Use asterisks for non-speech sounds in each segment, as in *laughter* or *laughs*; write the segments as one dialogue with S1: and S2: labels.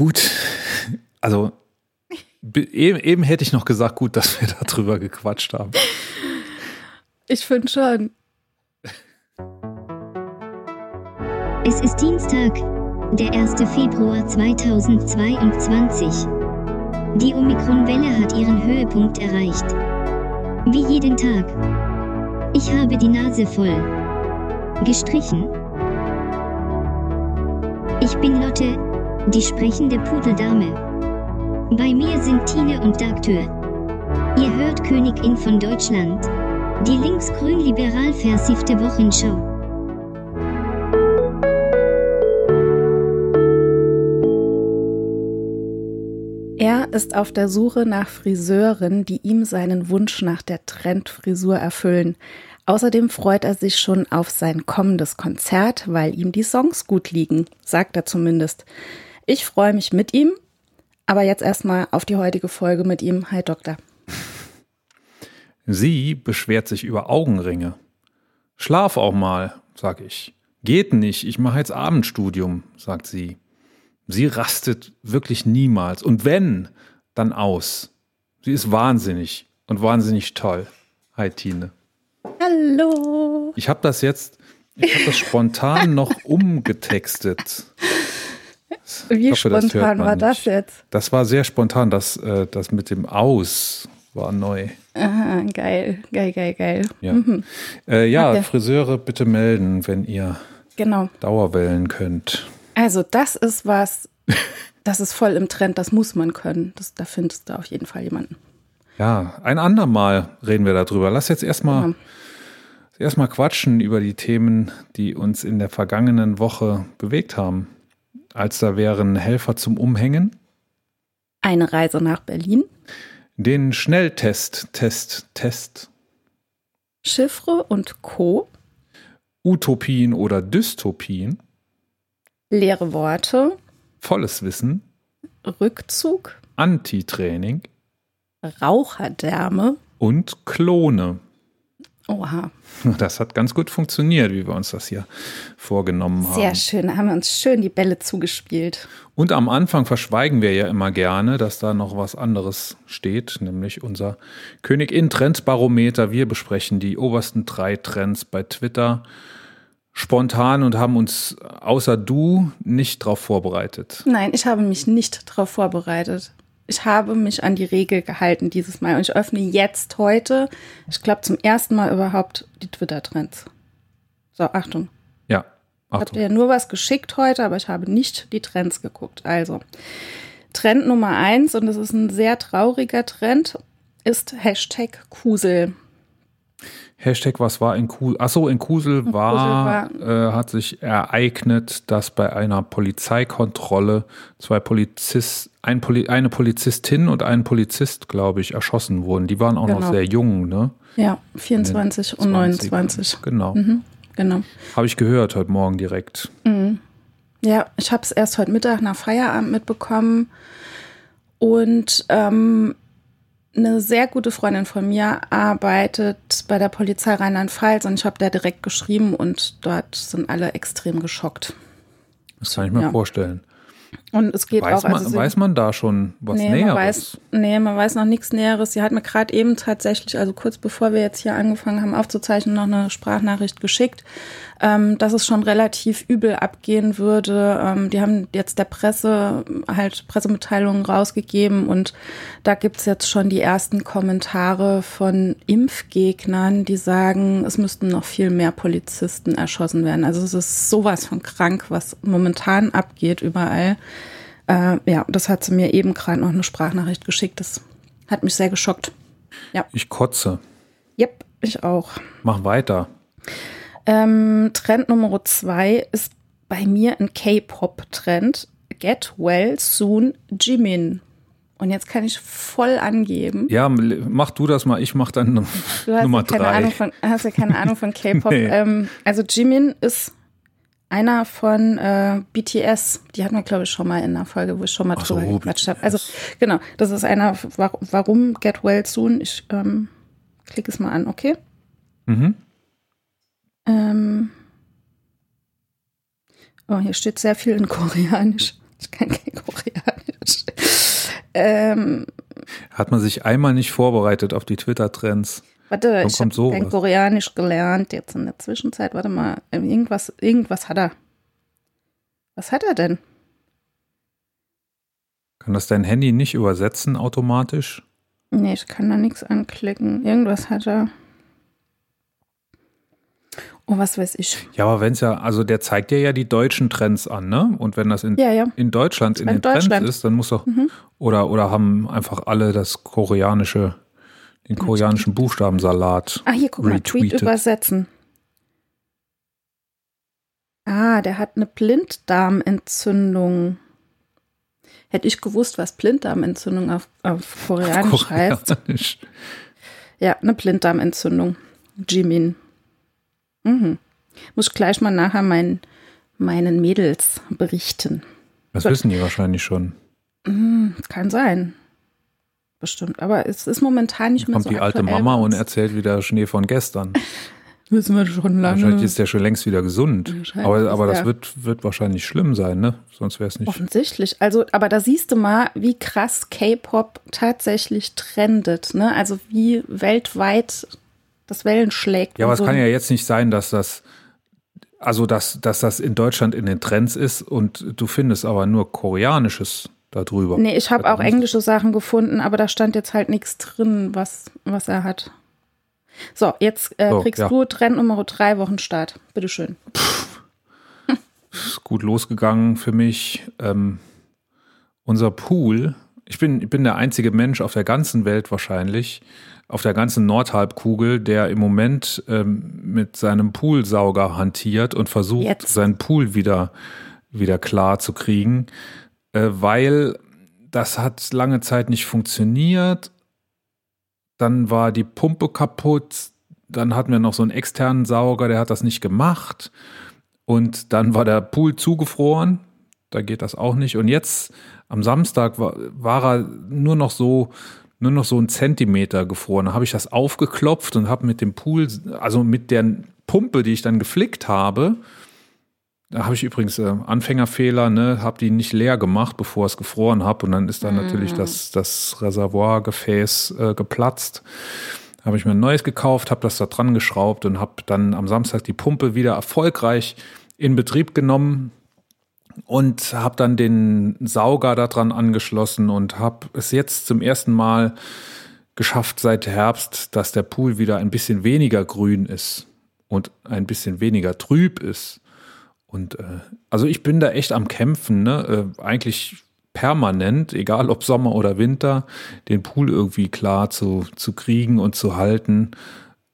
S1: Gut, also eben, eben hätte ich noch gesagt, gut, dass wir *laughs* darüber gequatscht haben.
S2: Ich finde schon.
S3: Es ist Dienstag, der 1. Februar 2022. Die Omikron-Welle hat ihren Höhepunkt erreicht. Wie jeden Tag. Ich habe die Nase voll. Gestrichen. Ich bin Lotte, die sprechende Pudeldame. Bei mir sind Tine und Dagtür. Ihr hört Königin von Deutschland. Die linksgrün-liberal versiffte Wochenschau.
S2: Er ist auf der Suche nach Friseuren, die ihm seinen Wunsch nach der Trendfrisur erfüllen. Außerdem freut er sich schon auf sein kommendes Konzert, weil ihm die Songs gut liegen, sagt er zumindest. Ich freue mich mit ihm, aber jetzt erstmal auf die heutige Folge mit ihm. Hi Doktor.
S1: Sie beschwert sich über Augenringe. Schlaf auch mal, sag ich. Geht nicht, ich mache jetzt Abendstudium, sagt sie. Sie rastet wirklich niemals. Und wenn, dann aus. Sie ist wahnsinnig und wahnsinnig toll. Hi, Tine.
S2: Hallo.
S1: Ich habe das jetzt, ich habe das spontan noch *laughs* umgetextet.
S2: Wie hoffe, spontan das war nicht. das jetzt?
S1: Das war sehr spontan. Das, äh, das mit dem Aus war neu.
S2: Aha, geil, geil, geil, geil.
S1: Ja, mhm. äh, ja okay. Friseure bitte melden, wenn ihr
S2: genau.
S1: Dauerwellen könnt.
S2: Also das ist was, das ist voll im Trend, das muss man können. Das, da findest du auf jeden Fall jemanden.
S1: Ja, ein andermal reden wir darüber. Lass jetzt erstmal ja. erstmal quatschen über die Themen, die uns in der vergangenen Woche bewegt haben. Als da wären Helfer zum Umhängen.
S2: Eine Reise nach Berlin.
S1: Den Schnelltest, Test, Test.
S2: Chiffre und Co.
S1: Utopien oder Dystopien
S2: leere Worte,
S1: volles Wissen,
S2: Rückzug,
S1: Antitraining,
S2: Raucherdärme
S1: und Klone.
S2: Oha. *laughs*
S1: Das hat ganz gut funktioniert, wie wir uns das hier vorgenommen haben.
S2: Sehr schön, da haben wir uns schön die Bälle zugespielt.
S1: Und am Anfang verschweigen wir ja immer gerne, dass da noch was anderes steht, nämlich unser Königin Trendbarometer. Wir besprechen die obersten drei Trends bei Twitter spontan und haben uns außer du nicht darauf vorbereitet.
S2: Nein, ich habe mich nicht darauf vorbereitet. Ich habe mich an die Regel gehalten dieses Mal und ich öffne jetzt heute, ich glaube zum ersten Mal überhaupt die Twitter-Trends. So, Achtung.
S1: Ja,
S2: Achtung. Ich habe dir nur was geschickt heute, aber ich habe nicht die Trends geguckt. Also, Trend Nummer eins, und das ist ein sehr trauriger Trend, ist Hashtag Kusel.
S1: Hashtag, was war in Kusel? Achso, in Kusel war, Kusel war äh, hat sich ereignet, dass bei einer Polizeikontrolle zwei Polizist, ein Poli eine Polizistin und ein Polizist, glaube ich, erschossen wurden. Die waren auch genau. noch sehr jung, ne?
S2: Ja, 24 und 29.
S1: Genau.
S2: Mhm, genau.
S1: Habe ich gehört heute Morgen direkt.
S2: Mhm. Ja, ich habe es erst heute Mittag nach Feierabend mitbekommen. Und ähm, eine sehr gute Freundin von mir arbeitet bei der Polizei Rheinland-Pfalz und ich habe der direkt geschrieben und dort sind alle extrem geschockt.
S1: Das kann ich mir ja. vorstellen.
S2: Und es geht
S1: weiß
S2: auch.
S1: Man, also weiß man da schon was
S2: nee,
S1: Näheres?
S2: Man weiß, nee, man weiß noch nichts Näheres. Sie hat mir gerade eben tatsächlich, also kurz bevor wir jetzt hier angefangen haben aufzuzeichnen, noch eine Sprachnachricht geschickt, ähm, dass es schon relativ übel abgehen würde. Ähm, die haben jetzt der Presse halt Pressemitteilungen rausgegeben und da gibt's jetzt schon die ersten Kommentare von Impfgegnern, die sagen, es müssten noch viel mehr Polizisten erschossen werden. Also es ist sowas von krank, was momentan abgeht überall. Äh, ja, das hat sie mir eben gerade noch eine Sprachnachricht geschickt. Das hat mich sehr geschockt. Ja.
S1: Ich kotze.
S2: Yep, ich auch.
S1: Mach weiter.
S2: Ähm, Trend Nummer zwei ist bei mir ein K-Pop-Trend. Get Well Soon Jimin. Und jetzt kann ich voll angeben.
S1: Ja, mach du das mal, ich mach dann du hast Nummer
S2: keine
S1: drei.
S2: Ahnung von, hast ja keine Ahnung von K-Pop. *laughs* nee. ähm, also Jimin ist einer von äh, BTS. Die hatten wir, glaube ich, schon mal in einer Folge, wo ich schon mal Ach drüber so, gequatscht habe. Also genau, das ist einer, warum Get Well Soon. Ich ähm, klicke es mal an, okay?
S1: Mhm.
S2: Ähm oh, hier steht sehr viel in Koreanisch. Ich kann kein Koreanisch. Ähm,
S1: Hat man sich einmal nicht vorbereitet auf die Twitter-Trends?
S2: warte, ich habe kein Koreanisch gelernt jetzt in der Zwischenzeit. Warte mal, ähm, irgendwas, irgendwas hat er. Was hat er denn?
S1: Kann das dein Handy nicht übersetzen automatisch?
S2: Nee, ich kann da nichts anklicken. Irgendwas hat er. Oh, was weiß ich.
S1: Ja, aber wenn es ja, also der zeigt dir ja die deutschen Trends an, ne? Und wenn das in,
S2: Ja, ja.
S1: in Deutschland in
S2: In
S1: den Trends
S2: Deutschland. Mhm.
S1: ist, dann muss doch, oder, oder haben einfach alle das koreanische, den koreanischen Buchstabensalat.
S2: Ah, hier, guck mal, Tweet
S1: retweetet.
S2: übersetzen. Ah, der hat eine Blinddarmentzündung. Hätte ich gewusst, was Blinddarmentzündung auf, auf Koreanisch heißt.
S1: Koreanisch.
S2: Ja, eine Blinddarmentzündung. Jimin. Mhm. Muss ich gleich mal nachher meinen, meinen Mädels berichten.
S1: Das wissen die wahrscheinlich schon.
S2: Kann sein. Bestimmt. Aber es ist momentan nicht mehr
S1: Kommt
S2: so
S1: die alte Mama und erzählt wieder Schnee von gestern. *laughs*
S2: Wissen wir schon
S1: Wahrscheinlich ist der schon längst wieder gesund. Aber, aber das wird, wird wahrscheinlich schlimm sein, ne? Sonst wäre es nicht.
S2: Offensichtlich. Also, aber da siehst du mal, wie krass K-Pop tatsächlich trendet. Ne? Also wie weltweit das Wellen schlägt.
S1: Ja, aber es
S2: so.
S1: kann ja jetzt nicht sein, dass das, also dass, dass das in Deutschland in den Trends ist und du findest aber nur Koreanisches darüber.
S2: Nee, ich habe
S1: Das
S2: auch englische Sachen gefunden, aber da stand jetzt halt nichts drin, was, was er hat. So, jetzt äh,
S1: So,
S2: kriegst
S1: ja.
S2: du Trend Nummer drei Wochen Start. Bitteschön.
S1: ist gut losgegangen für mich. Ähm, unser Pool, ich bin, ich bin der einzige Mensch auf der ganzen Welt wahrscheinlich, auf der ganzen Nordhalbkugel, der im Moment ähm, mit seinem Poolsauger hantiert und versucht,
S2: Jetzt.
S1: seinen Pool wieder, wieder klar zu kriegen, äh, weil das hat lange Zeit nicht funktioniert. Dann war die Pumpe kaputt. Dann hatten wir noch so einen externen Sauger, der hat das nicht gemacht. Und dann war der Pool zugefroren. Da geht das auch nicht. Und jetzt am Samstag war, war er nur noch so, nur noch so einen Zentimeter gefroren. Da habe ich das aufgeklopft und habe mit dem Pool, also mit der Pumpe, die ich dann geflickt habe, da habe ich übrigens äh, Anfängerfehler, ne, habe die nicht leer gemacht, bevor es gefroren habe. Und dann ist dann natürlich das, das Reservoirgefäß äh, geplatzt. Habe ich mir ein neues gekauft, habe das da dran geschraubt und habe dann am Samstag die Pumpe wieder erfolgreich in Betrieb genommen und habe dann den Sauger da dran angeschlossen und habe es jetzt zum ersten Mal geschafft seit Herbst, dass der Pool wieder ein bisschen weniger grün ist und ein bisschen weniger trüb ist. Und äh, also ich bin da echt am Kämpfen, ne? Äh, eigentlich permanent, egal ob Sommer oder Winter, den Pool irgendwie klar zu, zu kriegen und zu halten.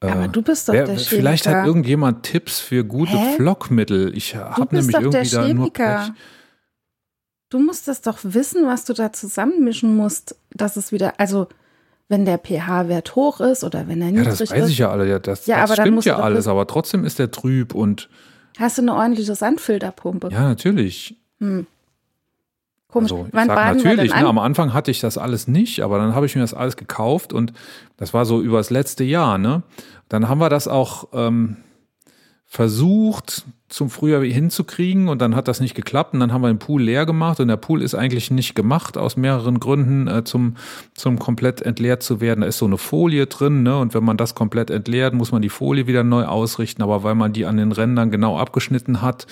S1: Äh,
S2: Aber du bist doch
S1: wer-
S2: der
S1: Vielleicht
S2: Chemiker.
S1: hat irgendjemand Tipps für gute
S2: Hä?
S1: Flockmittel. Ich habe nämlich
S2: doch der
S1: irgendwie da nur. Pech.
S2: Du musst das doch wissen, was du da zusammenmischen musst, dass es wieder, also wenn der pH-Wert hoch ist oder wenn er
S1: Ja,
S2: niedrig
S1: das weiß
S2: ist,
S1: ich ja alle. Ja, das,
S2: Ja,
S1: das stimmt ja alles, aber trotzdem ist der trüb und
S2: hast du eine ordentliche Sandfilterpumpe.
S1: ja, natürlich.
S2: Komisch.
S1: Also, ich
S2: Wann baden
S1: natürlich, ne, am Anfang hatte ich das alles nicht, aber dann habe ich mir das alles gekauft und das war so übers letzte Jahr, ne? Dann haben wir das auch ähm, versucht zum Frühjahr hinzukriegen und dann hat das nicht geklappt und dann haben wir den Pool leer gemacht und der Pool ist eigentlich nicht gemacht aus mehreren Gründen äh, zum, zum komplett entleert zu werden. Da ist so eine Folie drin, ne? Und wenn man das komplett entleert, muss man die Folie wieder neu ausrichten, aber weil man die an den Rändern genau abgeschnitten hat,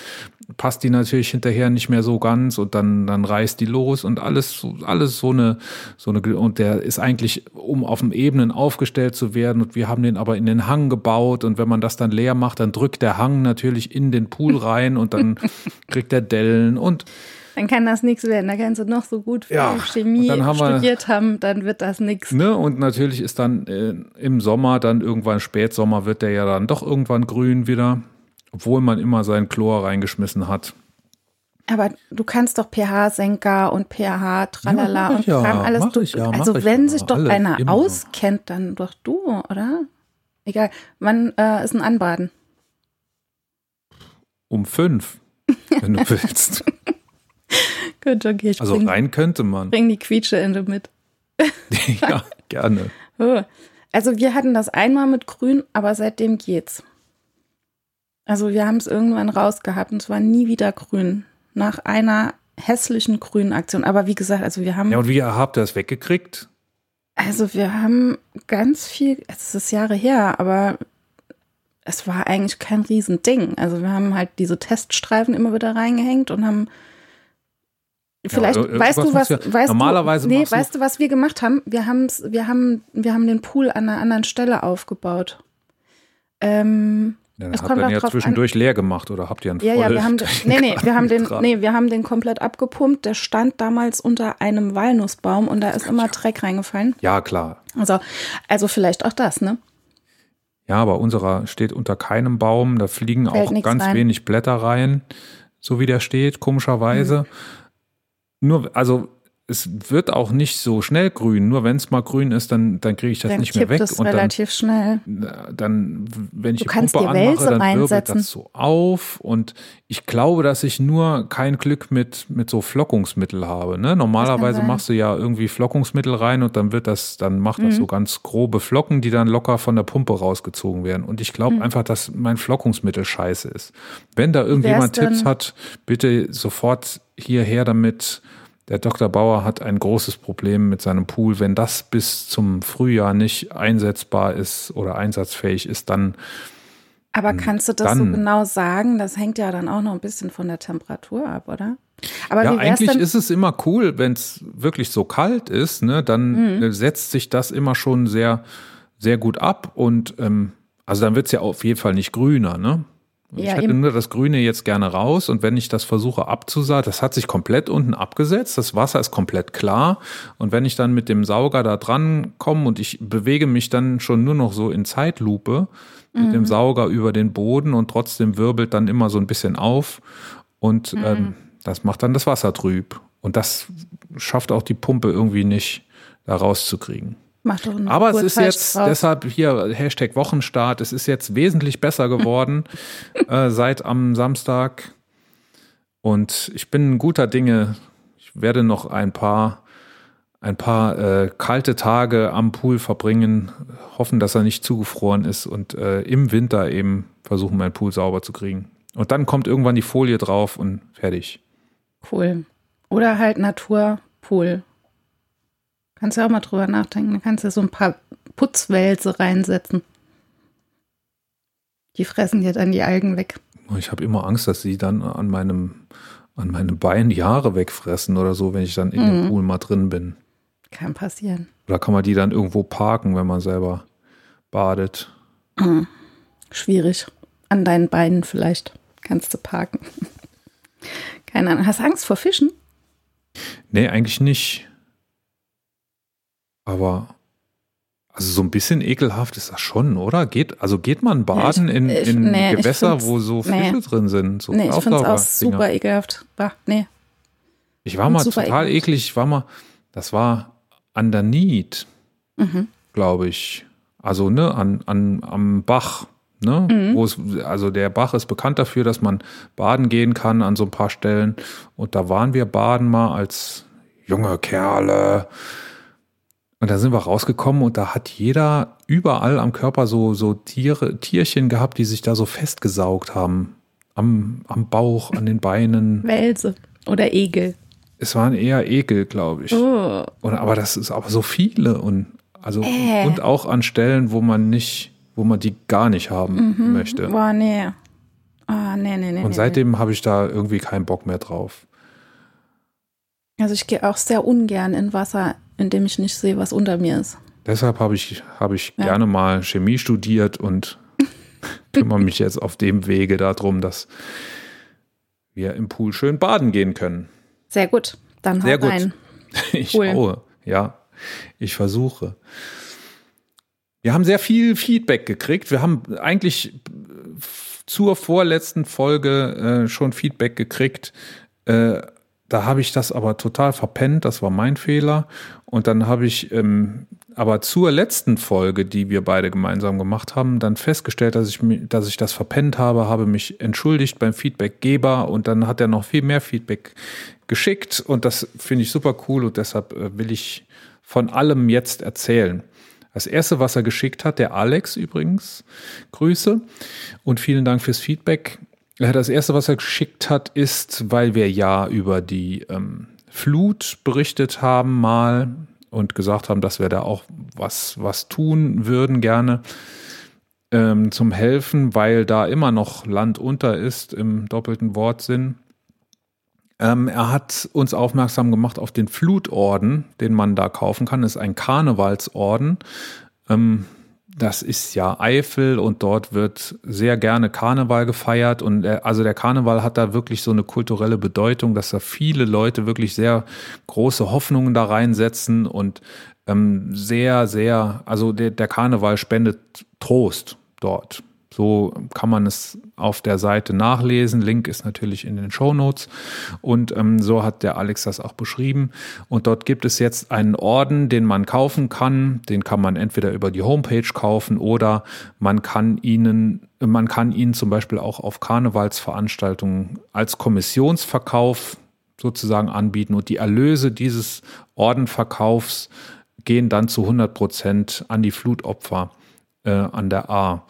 S1: passt die natürlich hinterher nicht mehr so ganz und dann, dann reißt die los und alles, alles so eine, so eine, und der ist eigentlich, um auf dem Ebenen aufgestellt zu werden und wir haben den aber in den Hang gebaut und wenn man das dann leer macht, dann drückt der Hang natürlich in den Pool rein und dann *laughs* kriegt der Dellen und
S2: Dann kann das nichts werden. Da kannst du noch so gut
S1: Ja,
S2: Chemie
S1: haben wir-
S2: studiert haben, dann wird das nichts.
S1: Ne, und natürlich ist dann äh, im Sommer, dann irgendwann Spätsommer, wird der ja dann doch irgendwann grün wieder, obwohl man immer sein Chlor reingeschmissen hat.
S2: Aber du kannst doch pH-Senker und pH, tralala
S1: Ja,
S2: und
S1: ja,
S2: Kram alles. du,
S1: ja,
S2: also wenn sich doch einer
S1: immer.
S2: auskennt, dann doch du, oder? Egal. Wann äh, ist ein Anbaden?
S1: Um fünf, wenn du willst. *laughs*
S2: Gut, okay, ich
S1: Also
S2: bring,
S1: rein könnte man.
S2: bring die Quietscheente mit. *laughs*
S1: ja, gerne.
S2: Oh. Also wir hatten das einmal mit Grün, aber seitdem geht's. Also wir haben es irgendwann rausgehabt und es war nie wieder grün. Nach einer hässlichen grünen Aktion. Aber wie gesagt, also wir haben.
S1: Ja, und wie habt ihr das weggekriegt?
S2: Also wir haben ganz viel, es ist Jahre her, aber es war eigentlich kein Riesending. Also wir haben halt diese Teststreifen immer wieder reingehängt und haben Vielleicht
S1: Ja,
S2: weißt du was, weißt
S1: normalerweise
S2: du, nee, weißt du, was wir gemacht haben? Wir haben wir haben wir haben den Pool an einer anderen Stelle aufgebaut. Ähm,
S1: Ja,
S2: Es
S1: dann habt ihr ja zwischendurch leer gemacht oder habt ihr einen
S2: ja, ja, wir haben, *laughs* nee, nee, wir haben den, nee, wir haben den komplett abgepumpt. Der stand damals unter einem Walnussbaum und da ist immer Dreck reingefallen.
S1: Ja, klar.
S2: Also, also vielleicht auch das, ne?
S1: Ja, aber unserer steht unter keinem Baum. Da fliegen
S2: Fällt
S1: auch ganz
S2: rein.
S1: wenig Blätter rein, so wie der steht, komischerweise.
S2: Mhm.
S1: Nur, also es wird auch nicht so schnell grün. Nur wenn es mal grün ist, dann, dann kriege ich das
S2: Dann
S1: nicht mehr weg.
S2: es
S1: Und dann,
S2: relativ schnell.
S1: dann, wenn ich
S2: Du
S1: die
S2: kannst
S1: Pumpe
S2: dir Wälse
S1: anmache, dann wirbelt das so auf. Und ich glaube, dass ich nur kein Glück mit, mit so Flockungsmittel habe. Ne? Normalerweise machst du ja irgendwie Flockungsmittel rein und dann wird das, dann macht
S2: Mhm.
S1: das so ganz grobe Flocken, die dann locker von der Pumpe rausgezogen werden. Und ich
S2: Mhm.
S1: glaube einfach, dass mein Flockungsmittel scheiße ist. Wenn da irgendjemand Tipps hat, bitte sofort hierher damit. Der Dr. Bauer hat ein großes Problem mit seinem Pool. Wenn das bis zum Frühjahr nicht einsetzbar ist oder einsatzfähig ist, dann
S2: Aber kannst du das so
S1: dann-
S2: genau sagen? Das hängt ja dann auch noch ein bisschen von der Temperatur ab, oder? Aber
S1: ja, eigentlich
S2: denn?
S1: ist es immer cool, wenn es wirklich so kalt ist, ne, dann
S2: Mhm.
S1: äh, setzt sich das immer schon sehr, sehr gut ab und ähm, also dann wird es ja auf jeden Fall nicht grüner, ne? Ich
S2: Ja,
S1: hätte
S2: eben.
S1: nur das Grüne jetzt gerne raus und wenn ich das versuche abzusaugen, das hat sich komplett unten abgesetzt, das Wasser ist komplett klar und wenn ich dann mit dem Sauger da dran komme und ich bewege mich dann schon nur noch so in Zeitlupe mit
S2: Mhm.
S1: dem Sauger über den Boden und trotzdem wirbelt dann immer so ein bisschen auf und
S2: Mhm.
S1: ähm, das macht dann das Wasser trüb und das schafft auch die Pumpe irgendwie nicht da rauszukriegen.
S2: Mach doch einen
S1: Aber es ist jetzt,
S2: drauf.
S1: deshalb hier Hashtag Wochenstart, es ist jetzt wesentlich besser geworden *laughs* äh, seit am Samstag. Und ich bin guter Dinge. Ich werde noch ein paar, ein paar äh, kalte Tage am Pool verbringen, hoffen, dass er nicht zugefroren ist und äh, im Winter eben versuchen, meinen Pool sauber zu kriegen. Und dann kommt irgendwann die Folie drauf und fertig.
S2: Cool. Oder halt Naturpool. Kannst du auch mal drüber nachdenken. Dann kannst du so ein paar Putzwälze reinsetzen. Die fressen dir dann die Algen weg.
S1: Ich habe immer Angst, dass sie dann an meinem, an meinem Bein die Haare wegfressen oder so, wenn ich dann in
S2: Mhm.
S1: dem Pool mal drin bin.
S2: Kann passieren.
S1: Oder kann man die dann irgendwo parken, wenn man selber badet?
S2: Schwierig. An deinen Beinen vielleicht kannst du parken. *laughs* Keine Ahnung. Hast du Angst vor Fischen?
S1: Nee, eigentlich nicht. Aber also so ein bisschen ekelhaft ist das schon, oder? Geht, also geht man baden in,
S2: ich-
S1: in
S2: nee, ich
S1: Gewässer, wo so
S2: nee.
S1: Fische drin sind? So
S2: nee, ich finde es auch super ekelhaft. Bah, nee.
S1: Ich war mal total
S2: eklig.
S1: eklig. Ich war mal, das war an der Nied,
S2: Mhm.
S1: glaube ich. Also, ne, an, an, am Bach. Ne,
S2: Mhm.
S1: wo es, also der Bach ist bekannt dafür, dass man baden gehen kann an so ein paar Stellen. Und da waren wir baden mal als junge Kerle. Und da sind wir rausgekommen und da hat jeder überall am Körper so, so Tiere, Tierchen gehabt, die sich da so festgesaugt haben. Am, am Bauch, an den Beinen. *laughs*
S2: Welse oder Egel.
S1: Es waren eher Ekel, glaube ich.
S2: Oh.
S1: Und, aber das ist aber so viele und also
S2: Äh.
S1: und auch an Stellen, wo man nicht, wo man die gar nicht haben
S2: Mhm.
S1: möchte.
S2: Boah, nee. Ah, nee, nee, nee.
S1: Und
S2: nee,
S1: seitdem habe ich da irgendwie keinen Bock mehr drauf.
S2: nee. Also ich gehe auch sehr ungern in Wasser, in dem ich nicht sehe, was unter mir ist.
S1: Deshalb habe ich, habe ich
S2: Ja.
S1: gerne mal Chemie studiert und *laughs* kümmere mich jetzt auf dem Wege darum, dass wir im Pool schön baden gehen können.
S2: Sehr gut. Dann
S1: Sehr gut.
S2: rein. *laughs*
S1: Ich
S2: Cool.
S1: schaue, ja. Ich versuche. Wir haben sehr viel Feedback gekriegt. Wir haben eigentlich zur vorletzten Folge äh, schon Feedback gekriegt. Äh, da habe ich das aber total verpennt. Das war mein Fehler. Und dann habe ich ähm, aber zur letzten Folge, die wir beide gemeinsam gemacht haben, dann festgestellt, dass ich, dass ich das verpennt habe, habe mich entschuldigt beim Feedbackgeber und dann hat er noch viel mehr Feedback geschickt und das finde ich super cool und deshalb äh, will ich von allem jetzt erzählen. Das erste, was er geschickt hat, der Alex übrigens, Grüße und vielen Dank fürs Feedback. Das erste, was er geschickt hat, ist, weil wir ja über die ähm, Flut berichtet haben mal und gesagt haben, dass wir da auch was, was tun würden gerne ähm, zum Helfen, weil da immer noch Land unter ist im doppelten Wortsinn. Ähm, er hat uns aufmerksam gemacht auf den Flutorden, den man da kaufen kann. Das ist ein Karnevalsorden. Ähm, das ist ja Eifel und dort wird sehr gerne Karneval gefeiert und der, also der Karneval hat da wirklich so eine kulturelle Bedeutung, dass da viele Leute wirklich sehr große Hoffnungen da reinsetzen und ähm, sehr, sehr, also der, der Karneval spendet Trost dort. So kann man es auf der Seite nachlesen. Link ist natürlich in den Show Notes. Und ähm, so hat der Alex das auch beschrieben. Und dort gibt es jetzt einen Orden, den man kaufen kann. Den kann man entweder über die Homepage kaufen oder man kann ihnen, man kann ihn zum Beispiel auch auf Karnevalsveranstaltungen als Kommissionsverkauf sozusagen anbieten. Und die Erlöse dieses Ordenverkaufs gehen dann zu 100 Prozent an die Flutopfer äh, an der A.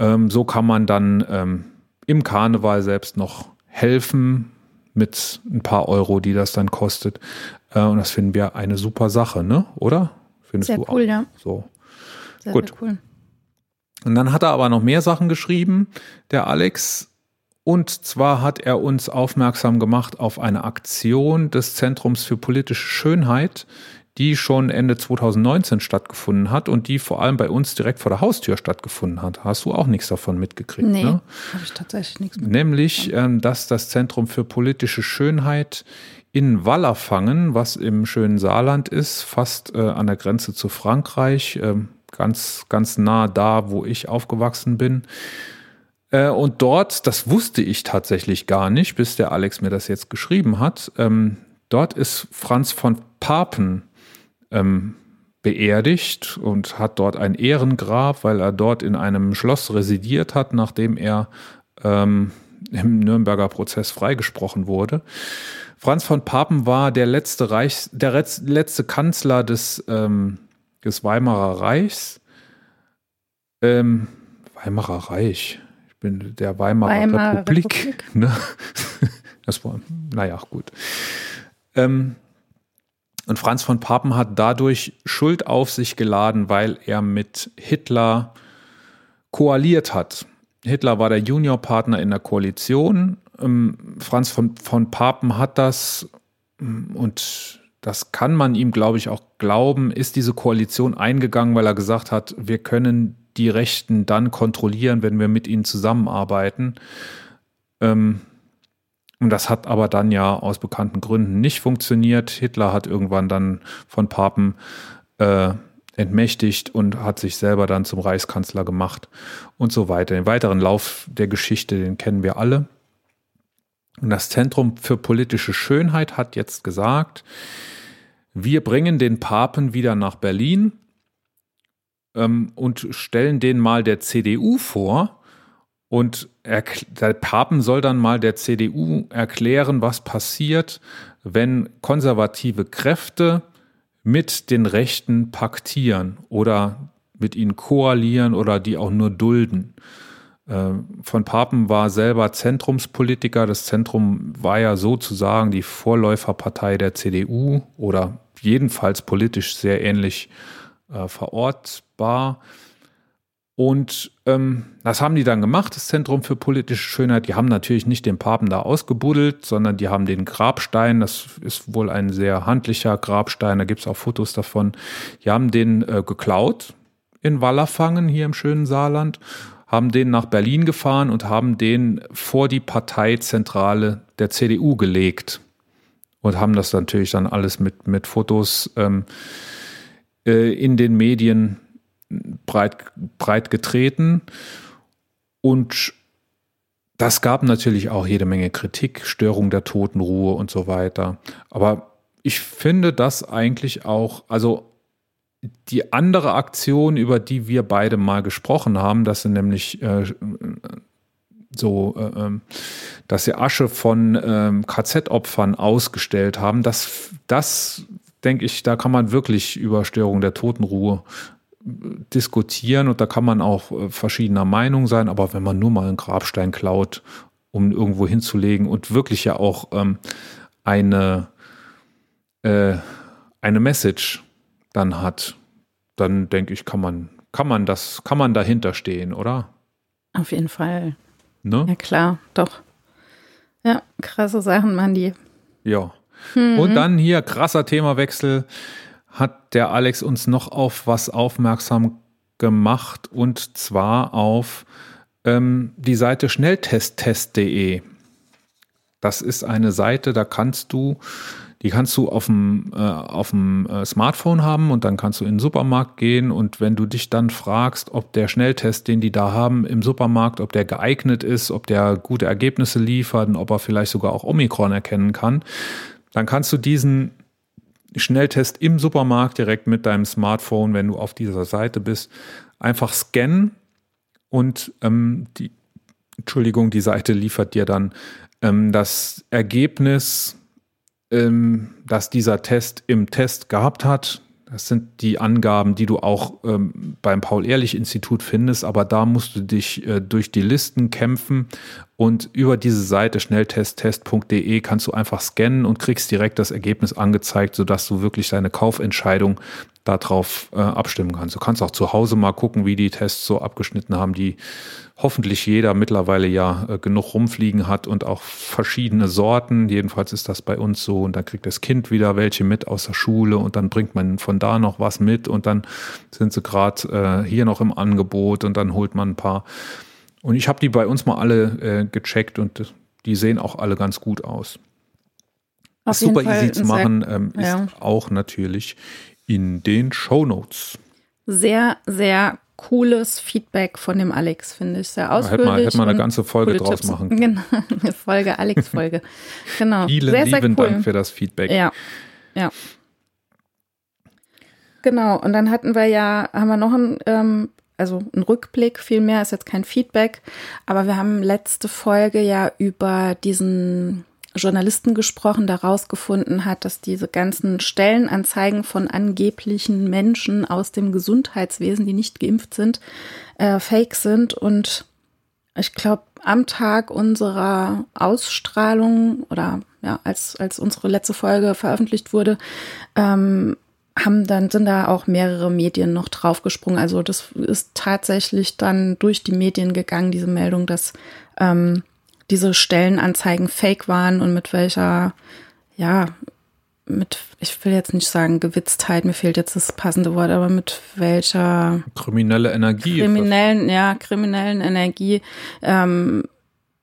S1: Ähm, so kann man dann ähm, im Karneval selbst noch helfen mit ein paar Euro, die das dann kostet. Äh, und das finden wir eine super Sache, ne? Oder?
S2: Findest sehr cool, auch? ja.
S1: So. Sehr, Gut. Sehr cool. Und dann hat er aber noch mehr Sachen geschrieben, der Alex. Und zwar hat er uns aufmerksam gemacht auf eine Aktion des Zentrums für politische Schönheit, die schon Ende 2019 stattgefunden hat und die vor allem bei uns direkt vor der Haustür stattgefunden hat. Hast du auch nichts davon mitgekriegt?
S2: Nee,
S1: ne?
S2: habe ich tatsächlich nichts
S1: mitgekriegt. Nämlich, ähm, dass das Zentrum für politische Schönheit in Wallerfangen, was im schönen Saarland ist, fast äh, an der Grenze zu Frankreich, äh, ganz, ganz nah da, wo ich aufgewachsen bin. Äh, und dort, das wusste ich tatsächlich gar nicht, bis der Alex mir das jetzt geschrieben hat, ähm, dort ist Franz von Papen ähm, beerdigt und hat dort ein Ehrengrab, weil er dort in einem Schloss residiert hat, nachdem er ähm, im Nürnberger Prozess freigesprochen wurde. Franz von Papen war der letzte Reichs, der letzte Kanzler des, ähm, des Weimarer Reichs. Ähm, Weimarer Reich. Ich bin der Weimarer, Weimarer Republik. Republik. Ne? *laughs* Das war, naja, gut. Ähm, und Franz von Papen hat dadurch Schuld auf sich geladen, weil er mit Hitler koaliert hat. Hitler war der Juniorpartner in der Koalition. Ähm, Franz von, von Papen hat das ähm, und das kann man ihm, glaube ich, auch glauben, ist diese Koalition eingegangen, weil er gesagt hat, wir können die Rechten dann kontrollieren, wenn wir mit ihnen zusammenarbeiten. Ähm, und das hat aber dann ja aus bekannten Gründen nicht funktioniert. Hitler hat irgendwann dann von Papen äh, entmächtigt und hat sich selber dann zum Reichskanzler gemacht und so weiter. Den weiteren Lauf der Geschichte, den kennen wir alle. Und das Zentrum für politische Schönheit hat jetzt gesagt, wir bringen den Papen wieder nach Berlin ähm, und stellen den mal der CDU vor und der Papen soll dann mal der CDU erklären, was passiert, wenn konservative Kräfte mit den Rechten paktieren oder mit ihnen koalieren oder die auch nur dulden. Äh, von Papen war selber Zentrumspolitiker. Das Zentrum war ja sozusagen die Vorläuferpartei der CDU oder jedenfalls politisch sehr ähnlich äh, verortbar. Und ähm, das haben die dann gemacht, das Zentrum für politische Schönheit. Die haben natürlich nicht den Papen da ausgebuddelt, sondern die haben den Grabstein, das ist wohl ein sehr handlicher Grabstein, da gibt es auch Fotos davon. Die haben den äh, geklaut in Wallerfangen hier im schönen Saarland, haben den nach Berlin gefahren und haben den vor die Parteizentrale der CDU gelegt. Und haben das natürlich dann alles mit, mit Fotos ähm, äh, in den Medien breit, breit getreten. Und das gab natürlich auch jede Menge Kritik, Störung der Totenruhe und so weiter. Aber ich finde das eigentlich auch, also die andere Aktion, über die wir beide mal gesprochen haben, das sind nämlich äh, so, äh, ähm, dass sie Asche von äh, KZ-Opfern ausgestellt haben, das, das denke ich, da kann man wirklich über Störung der Totenruhe diskutieren und da kann man auch äh, verschiedener Meinung sein, aber wenn man nur mal einen Grabstein klaut um irgendwo hinzulegen und wirklich ja auch ähm, eine, äh, eine Message dann hat, dann denke ich, kann man, kann man das, kann man dahinter stehen, oder?
S2: Auf jeden Fall.
S1: Ne?
S2: Ja, klar, doch. Ja, krasse Sachen, man die.
S1: Ja. Und dann hier krasser Themawechsel hat der Alex uns noch auf was aufmerksam gemacht und zwar auf ähm, die Seite schnelltesttest.de. Das ist eine Seite, da kannst du, die kannst du auf dem, äh, auf dem äh, Smartphone haben und dann kannst du in den Supermarkt gehen und wenn du dich dann fragst, ob der Schnelltest, den die da haben im Supermarkt, ob der geeignet ist, ob der gute Ergebnisse liefert und ob er vielleicht sogar auch Omikron erkennen kann, dann kannst du diesen Schnelltest im Supermarkt direkt mit deinem Smartphone, wenn du auf dieser Seite bist, einfach scannen und ähm, die, Entschuldigung, die Seite liefert dir dann ähm, das Ergebnis, ähm, das dieser Test im Test gehabt hat. Das sind die Angaben, die du auch ähm, beim Paul-Ehrlich-Institut findest, aber da musst du dich äh, durch die Listen kämpfen und über diese Seite schnelltesttest.de kannst du einfach scannen und kriegst direkt das Ergebnis angezeigt, sodass du wirklich deine Kaufentscheidung darauf äh, abstimmen kannst. Du kannst auch zu Hause mal gucken, wie die Tests so abgeschnitten haben, die hoffentlich jeder mittlerweile ja äh, genug rumfliegen hat und auch verschiedene Sorten. Jedenfalls ist das bei uns so. Und dann kriegt das Kind wieder welche mit aus der Schule und dann bringt man von da noch was mit und dann sind sie gerade äh, hier noch im Angebot und dann holt man ein paar. Und ich habe die bei uns mal alle äh, gecheckt und die sehen auch alle ganz gut aus.
S2: Auf
S1: Ist super
S2: Fall
S1: easy zu machen, ähm, ist
S2: ja.
S1: auch natürlich in den Show Notes.
S2: Sehr, sehr cooles Feedback von dem Alex, finde ich. Sehr ausführlich.
S1: hätte man, hätte man eine ganze Folge draus
S2: Tipps.
S1: machen *laughs* können.
S2: Genau, eine Folge, Alex-Folge. *laughs* Genau.
S1: Vielen
S2: sehr, sehr
S1: lieben
S2: cool.
S1: Dank für das Feedback.
S2: Ja, ja. Genau, und dann hatten wir ja, haben wir noch einen, ähm, also einen Rückblick, vielmehr ist jetzt kein Feedback, aber wir haben letzte Folge ja über diesen Journalisten gesprochen, der herausgefunden hat, dass diese ganzen Stellenanzeigen von angeblichen Menschen aus dem Gesundheitswesen, die nicht geimpft sind, äh, fake sind und ich glaube, am Tag unserer Ausstrahlung oder ja, als, als unsere letzte Folge veröffentlicht wurde, ähm, haben dann, sind da auch mehrere Medien noch draufgesprungen. Also das ist tatsächlich dann durch die Medien gegangen, diese Meldung, dass ähm, diese Stellenanzeigen fake waren und mit welcher, ja, mit, ich will jetzt nicht sagen Gewitztheit, mir fehlt jetzt das passende Wort, aber mit welcher
S1: Kriminelle Energie.
S2: kriminellen, ja, kriminellen Energie, ähm,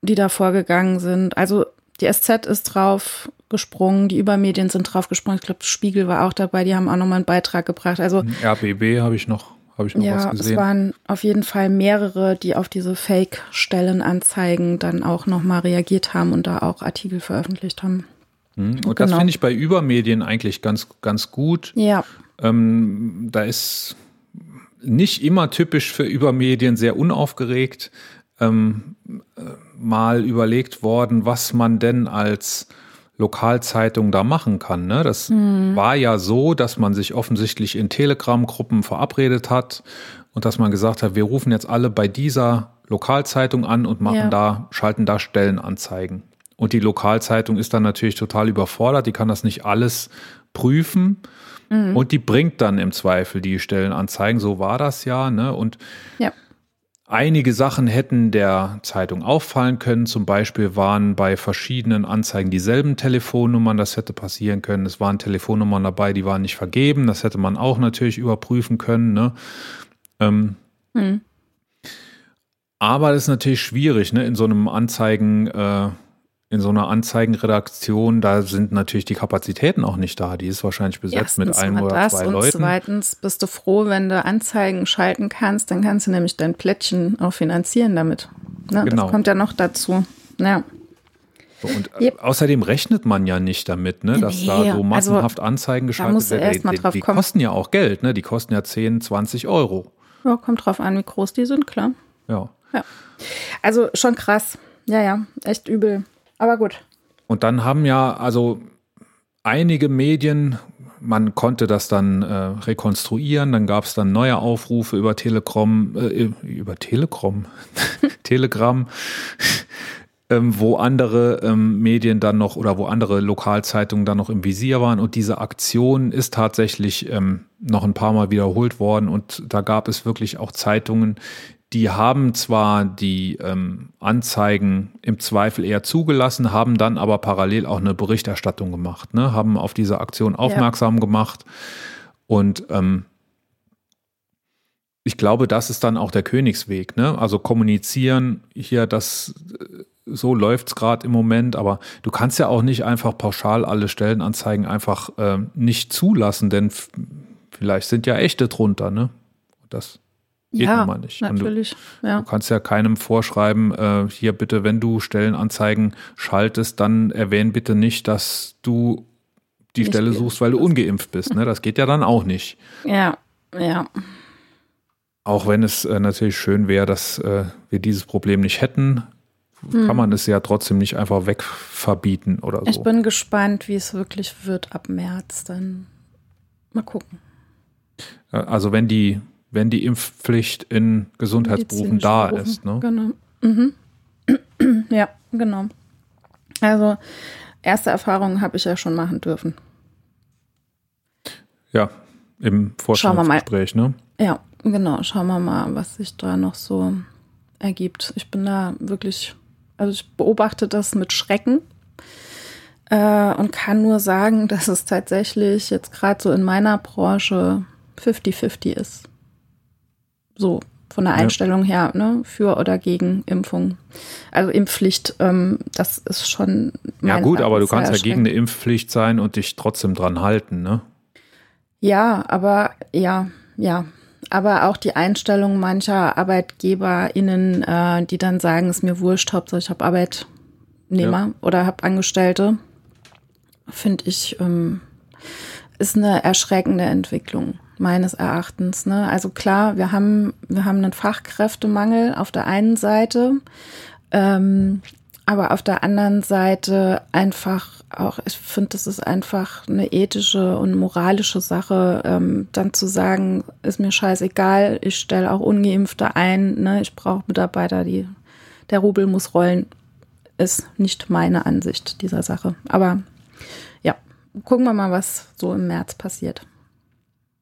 S2: die da vorgegangen sind. Also die SZ ist drauf gesprungen, die Übermedien sind drauf gesprungen. Ich glaube, Spiegel war auch dabei, die haben auch nochmal einen Beitrag gebracht. Also
S1: RBB habe ich noch, habe ich noch
S2: ja,
S1: was
S2: es
S1: gesehen.
S2: waren auf jeden Fall mehrere, die auf diese Fake-Stellenanzeigen dann auch nochmal reagiert haben und da auch Artikel veröffentlicht haben.
S1: Hm, Und das
S2: genau.
S1: finde ich bei Übermedien eigentlich ganz, ganz gut.
S2: Ja,
S1: Ähm, da ist nicht immer typisch für Übermedien sehr unaufgeregt ähm, äh, mal überlegt worden, was man denn als Lokalzeitung da machen kann. Ne? Das war ja so, dass man sich offensichtlich in Telegram-Gruppen verabredet hat und dass man gesagt hat, wir rufen jetzt alle bei dieser Lokalzeitung an und machen
S2: Ja.
S1: da, schalten da Stellenanzeigen. Und die Lokalzeitung ist dann natürlich total überfordert, die kann das nicht alles prüfen. Und die bringt dann im Zweifel die Stellenanzeigen. So war das ja. Ne? Und
S2: ja,
S1: Einige Sachen hätten der Zeitung auffallen können. Zum Beispiel waren bei verschiedenen Anzeigen dieselben Telefonnummern. Das hätte passieren können. Es waren Telefonnummern dabei, die waren nicht vergeben. Das hätte man auch natürlich überprüfen können. Ne? Ähm,
S2: Hm.
S1: Aber das ist natürlich schwierig, ne? In so einem Anzeigen, äh, in so einer Anzeigenredaktion, da sind natürlich die Kapazitäten auch nicht da. Die ist wahrscheinlich besetzt mit
S2: Erstens
S1: einem
S2: mal
S1: oder zwei
S2: und
S1: Leuten.
S2: zweitens bist du froh, wenn du Anzeigen schalten kannst, dann kannst du nämlich dein Plättchen auch finanzieren damit. Ne,
S1: Genau.
S2: Das kommt ja noch dazu. Ja,
S1: Und äh,
S2: Yep.
S1: außerdem rechnet man ja nicht damit, ne, dass da
S2: Nee,
S1: so massenhaft Anzeigen geschaltet werden. Die, die
S2: kommen.
S1: kosten ja auch Geld, ne? Die kosten ja 10, 20 Euro.
S2: ja, kommt drauf an, wie groß die sind, klar.
S1: Ja.
S2: Also schon krass. Ja, ja, echt übel. Aber gut.
S1: Und dann haben ja also einige Medien, man konnte das dann äh, rekonstruieren, dann gab es dann neue Aufrufe über Telegram, äh, über Telegram, *laughs* Telegram, *laughs* ähm, wo andere ähm, Medien dann noch oder wo andere Lokalzeitungen dann noch im Visier waren. Und diese Aktion ist tatsächlich ähm, noch ein paar Mal wiederholt worden. Und da gab es wirklich auch Zeitungen, die haben zwar die ähm, Anzeigen im Zweifel eher zugelassen, haben dann aber parallel auch eine Berichterstattung gemacht, ne? haben auf diese Aktion aufmerksam ja. gemacht. Und ähm, ich glaube, das ist dann auch der Königsweg. Ne? Also kommunizieren hier, das äh, so läuft es gerade im Moment, aber du kannst ja auch nicht einfach pauschal alle Stellenanzeigen einfach äh, nicht zulassen, denn vielleicht sind ja echte drunter, ne? Das geht ja, nun mal nicht.
S2: Natürlich.
S1: Du,
S2: ja.
S1: du, kannst ja keinem vorschreiben, äh, hier bitte, wenn du Stellenanzeigen schaltest, dann erwähn bitte nicht, dass du die nicht Stelle suchst, weil du ungeimpft bist. Ne? Das geht ja dann auch nicht.
S2: Ja, ja.
S1: Auch wenn es äh, natürlich schön wäre, dass äh, wir dieses Problem nicht hätten, hm. kann man es ja trotzdem nicht einfach wegverbieten oder so.
S2: Ich bin gespannt, wie es wirklich wird ab März. Dann mal gucken.
S1: Also wenn die, wenn die Impfpflicht in Gesundheitsberufen da Berufen. ist. Ne?
S2: Genau. Mhm. *clears throat* ja, genau. Also erste Erfahrungen habe ich ja schon machen dürfen.
S1: Ja, im Vorstellungsgespräch, ne?
S2: Ja, genau. Schauen wir mal, was sich da noch so ergibt. Ich bin da wirklich also ich beobachte das mit Schrecken äh, und kann nur sagen, *laughs* dass es tatsächlich jetzt gerade so in meiner Branche 50-50 ist. So von der Einstellung ja. her, ne, für oder gegen Impfung. Also Impfpflicht, ähm, das ist schon.
S1: Ja gut, aber du kannst ja gegen eine Impfpflicht sein und dich trotzdem dran halten, ne?
S2: Ja, aber ja, ja, aber auch die Einstellung mancher ArbeitgeberInnen, äh, die dann sagen, es ist mir wurscht, Hauptsache ich habe Arbeitnehmer ja. oder habe Angestellte, finde ich, ähm, ist eine erschreckende Entwicklung meines Erachtens. Ne? Also klar, wir haben, wir haben einen Fachkräftemangel auf der einen Seite. Ähm, aber auf der anderen Seite einfach auch, ich finde, das ist einfach eine ethische und moralische Sache, ähm, dann zu sagen, ist mir scheißegal, ich stelle auch Ungeimpfte ein, ne, ich brauche Mitarbeiter, die, der Rubel muss rollen, ist nicht meine Ansicht dieser Sache. Aber ja, gucken wir mal, was so im März passiert.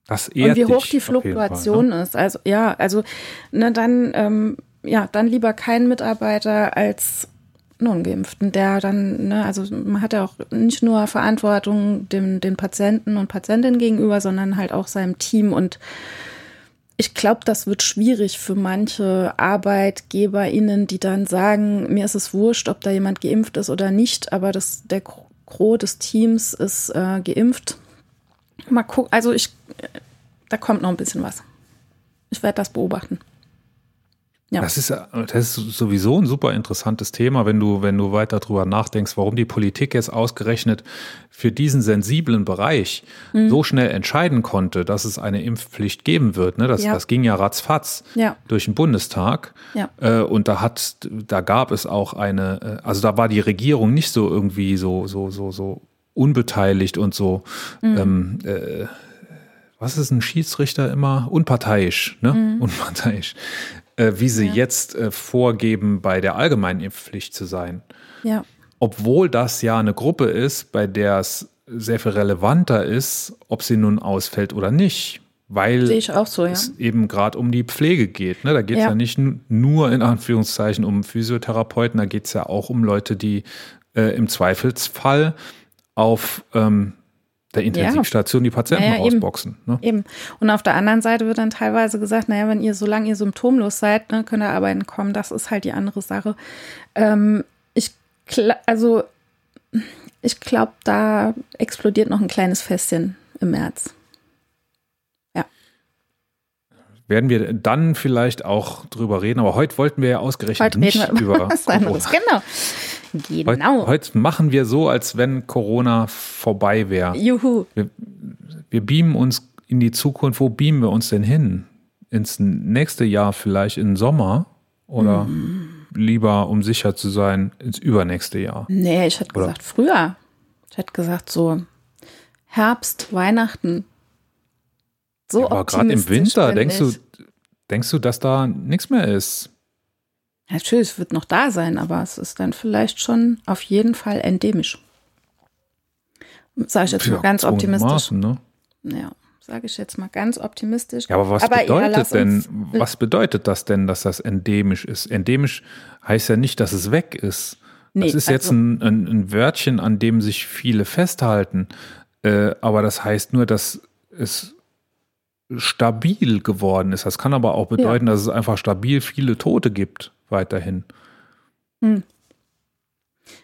S1: Das
S2: und wie hoch die Fluktuation Fall, ne? ist. Also ja, also ne, dann ähm, ja, dann lieber kein Mitarbeiter als Non-Geimpften, der dann, ne, also man hat ja auch nicht nur Verantwortung dem, den Patienten und Patientinnen gegenüber, sondern halt auch seinem Team. Und ich glaube, das wird schwierig für manche ArbeitgeberInnen, die dann sagen, mir ist es wurscht, ob da jemand geimpft ist oder nicht, aber das, der Gros des Teams ist äh, geimpft. Mal gucken, also ich, da kommt noch ein bisschen was. Ich werde das beobachten.
S1: Ja. Das ist, das ist sowieso ein super interessantes Thema, wenn du, wenn du weiter drüber nachdenkst, warum die Politik jetzt ausgerechnet für diesen sensiblen Bereich mhm. so schnell entscheiden konnte, dass es eine Impfpflicht geben wird. Ne? Das, ja. das ging ja ratzfatz
S2: ja.
S1: durch den Bundestag.
S2: Ja.
S1: Äh, und da hat, da gab es auch eine, äh, also da war die Regierung nicht so irgendwie so, so, so, so unbeteiligt und so, mhm. ähm, äh, was ist ein Schiedsrichter immer? Unparteiisch, ne? Mhm. Unparteiisch äh, wie sie ja. jetzt äh, vorgeben, bei der allgemeinen Impfpflicht zu sein.
S2: Ja.
S1: Obwohl das ja eine Gruppe ist, bei der es sehr viel relevanter ist, ob sie nun ausfällt oder nicht. Weil
S2: so, ja.
S1: es eben gerade um die Pflege geht. Ne? Da geht es ja. ja. nicht nur in Anführungszeichen um Physiotherapeuten, da geht es ja auch um Leute, die äh, im Zweifelsfall auf ähm, der Intensivstation ja. die Patienten naja, rausboxen.
S2: Eben. Ne? eben. Und auf der anderen Seite wird dann teilweise gesagt, naja, wenn ihr, solange ihr symptomlos seid, ne, könnt ihr arbeiten kommen. Das ist halt die andere Sache. Ähm, ich, also, ich glaube, da explodiert noch ein kleines Festchen im März. Ja.
S1: Werden wir dann vielleicht auch drüber reden, aber heute wollten wir ja ausgerechnet nicht *laughs* über
S2: was anderes. Genau.
S1: Genau. Heute, heute, machen wir so, als wenn Corona vorbei wäre.
S2: Juhu.
S1: Wir, wir beamen uns in die Zukunft. Wo beamen wir uns denn hin? Ins nächste Jahr vielleicht im Sommer? Oder mm. lieber, um sicher zu sein, ins übernächste Jahr?
S2: Nee, ich hätte gesagt früher. Ich hätte gesagt so Herbst, Weihnachten. So ja, aber
S1: gerade im Winter, denkst du, denkst du, dass da nichts mehr ist?
S2: Natürlich, es wird noch da sein, aber es ist dann vielleicht schon auf jeden Fall endemisch. Sage ich jetzt
S1: Ja,
S2: mal ganz optimistisch.
S1: gezwungenermaßen, Ne?
S2: Ja, sage ich jetzt mal ganz optimistisch.
S1: Ja, aber was
S2: ja,
S1: bedeutet denn, was bedeutet das denn, dass das endemisch ist? Endemisch heißt ja nicht, dass es weg ist.
S2: Nee,
S1: das ist jetzt
S2: also-
S1: ein, ein, ein Wörtchen, an dem sich viele festhalten. Äh, aber das heißt nur, dass es stabil geworden ist. Das kann aber auch bedeuten, dass es einfach stabil viele Tote gibt weiterhin.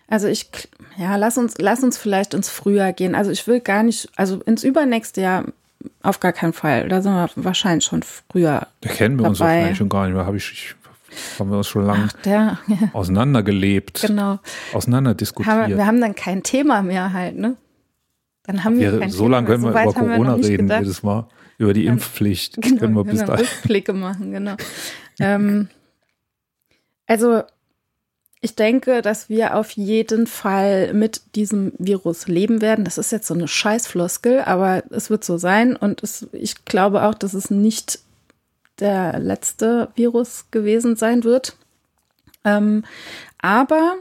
S2: Also ich, ja, lass uns, lass uns vielleicht ins Frühjahr gehen. Also ich will gar nicht, also ins übernächste Jahr auf gar keinen Fall. Da sind wir wahrscheinlich schon früher.
S1: Da kennen wir uns
S2: Dabei-
S1: wahrscheinlich schon gar nicht mehr. Hab ich, ich, haben wir uns schon lange
S2: Ach, der, ja,
S1: auseinandergelebt,
S2: genau.
S1: auseinander
S2: Haben,
S1: diskutiert.
S2: wir haben dann kein Thema mehr halt, ne? Dann haben wir,
S1: Wir,
S2: kein
S1: so lange können wir
S2: weit
S1: über
S2: wir
S1: Corona
S2: nicht
S1: reden
S2: gedacht.
S1: jedes Mal. Über die Impfpflicht *laughs*
S2: Genau,
S1: können wir
S2: wir
S1: bis dahin.
S2: Rückblicke machen, genau. *laughs* ähm, also ich denke, dass wir auf jeden Fall mit diesem Virus leben werden. Das ist jetzt so eine Scheißfloskel, aber es wird so sein. Und es, ich glaube auch, dass es nicht der letzte Virus gewesen sein wird. Ähm, aber,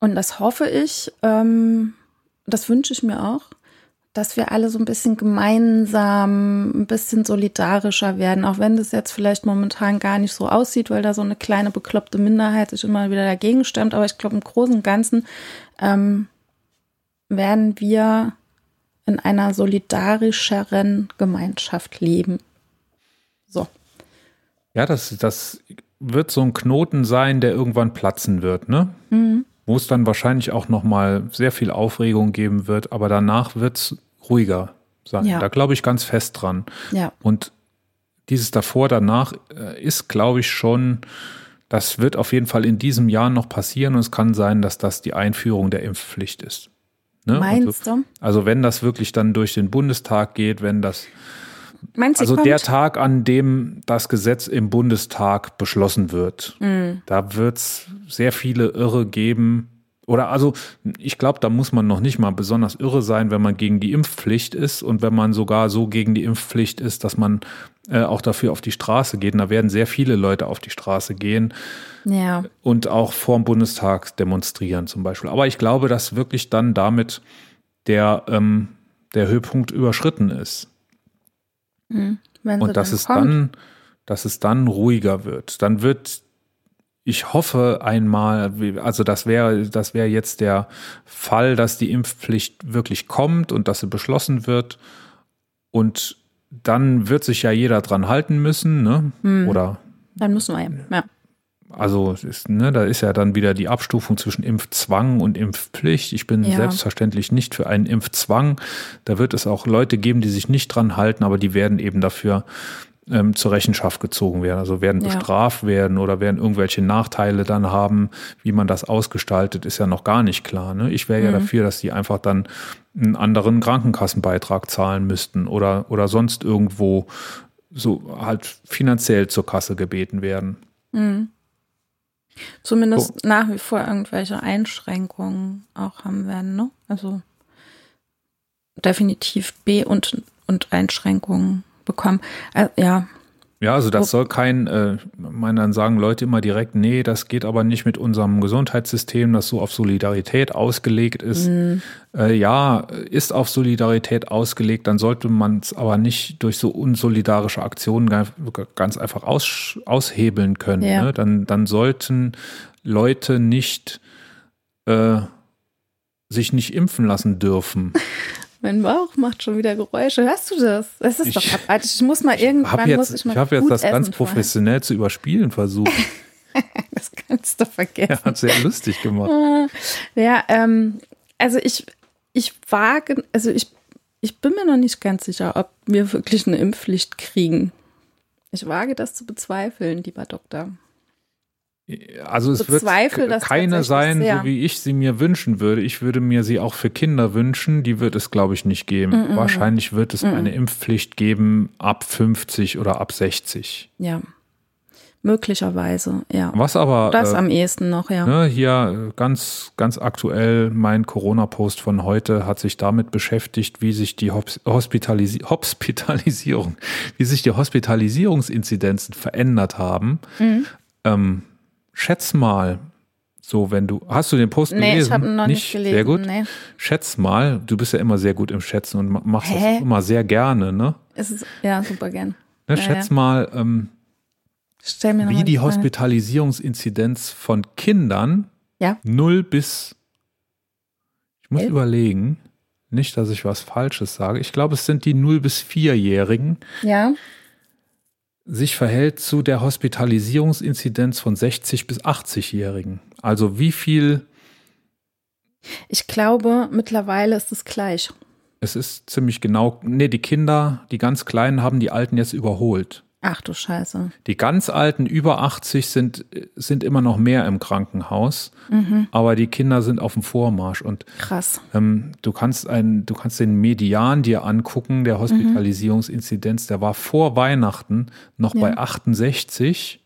S2: und das hoffe ich, ähm, das wünsche ich mir auch, dass wir alle so ein bisschen gemeinsam, ein bisschen solidarischer werden, auch wenn das jetzt vielleicht momentan gar nicht so aussieht, weil da so eine kleine bekloppte Minderheit sich immer wieder dagegen stemmt. Aber ich glaube, im Großen und Ganzen ähm, werden wir in einer solidarischeren Gemeinschaft leben. So.
S1: Ja, das, das wird so ein Knoten sein, der irgendwann platzen wird, ne?
S2: Mhm.
S1: Wo es dann wahrscheinlich auch nochmal sehr viel Aufregung geben wird, aber danach wird es ruhiger sein.
S2: Ja.
S1: Da glaube ich ganz fest dran.
S2: Ja.
S1: Und dieses davor, danach äh, ist, glaube ich, schon, das wird auf jeden Fall in diesem Jahr noch passieren und es kann sein, dass das die Einführung der Impfpflicht ist. Ne?
S2: Meinst
S1: also,
S2: du?
S1: Also wenn das wirklich dann durch den Bundestag geht, wenn das
S2: Meinst du,
S1: also der Tag, an dem das Gesetz im Bundestag beschlossen wird,
S2: Mhm.
S1: da wird es sehr viele Irre geben. Oder also, ich glaube, da muss man noch nicht mal besonders irre sein, wenn man gegen die Impfpflicht ist und wenn man sogar so gegen die Impfpflicht ist, dass man äh, auch dafür auf die Straße geht. Und da werden sehr viele Leute auf die Straße gehen
S2: ja.
S1: und auch vorm Bundestag demonstrieren zum Beispiel. Aber ich glaube, dass wirklich dann damit der, ähm, der Höhepunkt überschritten ist.
S2: Sie
S1: Und dass es
S2: kommt.
S1: dann, dass es dann ruhiger wird. Dann wird, ich hoffe einmal, also das wäre, das wäre jetzt der Fall, dass die Impfpflicht wirklich kommt und dass sie beschlossen wird. Und dann wird sich ja jeder dran halten müssen, ne?
S2: Hm.
S1: Oder
S2: Dann müssen wir ja. ja.
S1: also ist, ne, da ist ja dann wieder die Abstufung zwischen Impfzwang und Impfpflicht. Ich bin
S2: Ja.
S1: selbstverständlich nicht für einen Impfzwang. Da wird es auch Leute geben, die sich nicht dran halten, aber die werden eben dafür ähm, zur Rechenschaft gezogen werden. Also werden
S2: Ja.
S1: bestraft werden oder werden irgendwelche Nachteile dann haben. Wie man das ausgestaltet, ist ja noch gar nicht klar. Ne? Ich wäre ja
S2: Mhm.
S1: dafür, dass die einfach dann einen anderen Krankenkassenbeitrag zahlen müssten oder, oder sonst irgendwo so halt finanziell zur Kasse gebeten werden.
S2: Zumindest nach wie vor irgendwelche Einschränkungen auch haben werden, ne? Also definitiv B und, und Einschränkungen bekommen. Äh, ja,
S1: Ja, also das soll kein, äh, meine dann sagen Leute immer direkt, nee, das geht aber nicht mit unserem Gesundheitssystem, das so auf Solidarität ausgelegt ist. Äh, ja, ist auf Solidarität ausgelegt, dann sollte man es aber nicht durch so unsolidarische Aktionen ganz, ganz einfach aus, aushebeln können.
S2: Ja.
S1: Ne? Dann, dann sollten Leute nicht äh, sich nicht impfen lassen dürfen. *laughs*
S2: mein Bauch macht schon wieder Geräusche. Hörst du das? Das ist
S1: Ich-
S2: doch abartig. Ich muss mal irgendwann
S1: habe
S2: muss
S1: jetzt,
S2: ich mal
S1: ich hab jetzt das ganz professionell zu überspielen versucht. *laughs*
S2: Das kannst du vergessen.
S1: Er hat sehr lustig gemacht.
S2: Ja, ähm, also ich, ich wage, also ich, ich bin mir noch nicht ganz sicher, ob wir wirklich eine Impfpflicht kriegen. Ich wage das zu bezweifeln, lieber Doktor.
S1: Also es wird
S2: bezweifle das
S1: keine sein,
S2: sehr.
S1: so wie ich sie mir wünschen würde. Ich würde mir sie auch für Kinder wünschen. Die wird es, glaube ich, nicht geben. Wahrscheinlich wird es eine Impfpflicht geben ab 50 oder ab 60.
S2: Ja. Möglicherweise, ja.
S1: Was aber
S2: Das
S1: äh,
S2: am ehesten noch, ja.
S1: ne, hier äh, ganz, ganz aktuell, mein Corona-Post von heute hat sich damit beschäftigt, wie sich die Hos- Hospitalisi Hospitalisierung, *laughs* wie sich die Hospitalisierungsinzidenzen verändert haben. Ähm, schätz mal, so wenn du, hast du den Post
S2: Nee,
S1: gelesen?
S2: ich habe ihn noch nicht, gelesen.
S1: Sehr gut.
S2: Nee.
S1: Schätz mal, du bist ja immer sehr gut im Schätzen und ma- machst
S2: Hä?
S1: das immer sehr gerne, ne?
S2: Es ist, ja, super gern.
S1: ne
S2: Ja,
S1: schätz
S2: ja.
S1: mal, ähm, wie die
S2: Frage.
S1: Hospitalisierungsinzidenz von Kindern
S2: Ja.
S1: 0 bis, ich muss
S2: Elf?
S1: überlegen, nicht, dass ich was Falsches sage. Ich glaube, es sind die 0 bis 4-Jährigen,
S2: Ja,
S1: sich verhält zu der Hospitalisierungsinzidenz von 60 bis 80-Jährigen. Also wie viel,
S2: ich glaube, mittlerweile ist es gleich.
S1: es ist ziemlich genau, nee, die Kinder, die ganz Kleinen haben die Alten jetzt überholt.
S2: Ach du Scheiße.
S1: Die ganz Alten über 80 sind, sind immer noch mehr im Krankenhaus, aber die Kinder sind auf dem Vormarsch und
S2: Krass.
S1: ähm, du kannst einen, du kannst den Median dir angucken, der Hospitalisierungsinzidenz, der war vor Weihnachten noch
S2: Ja.
S1: bei 68.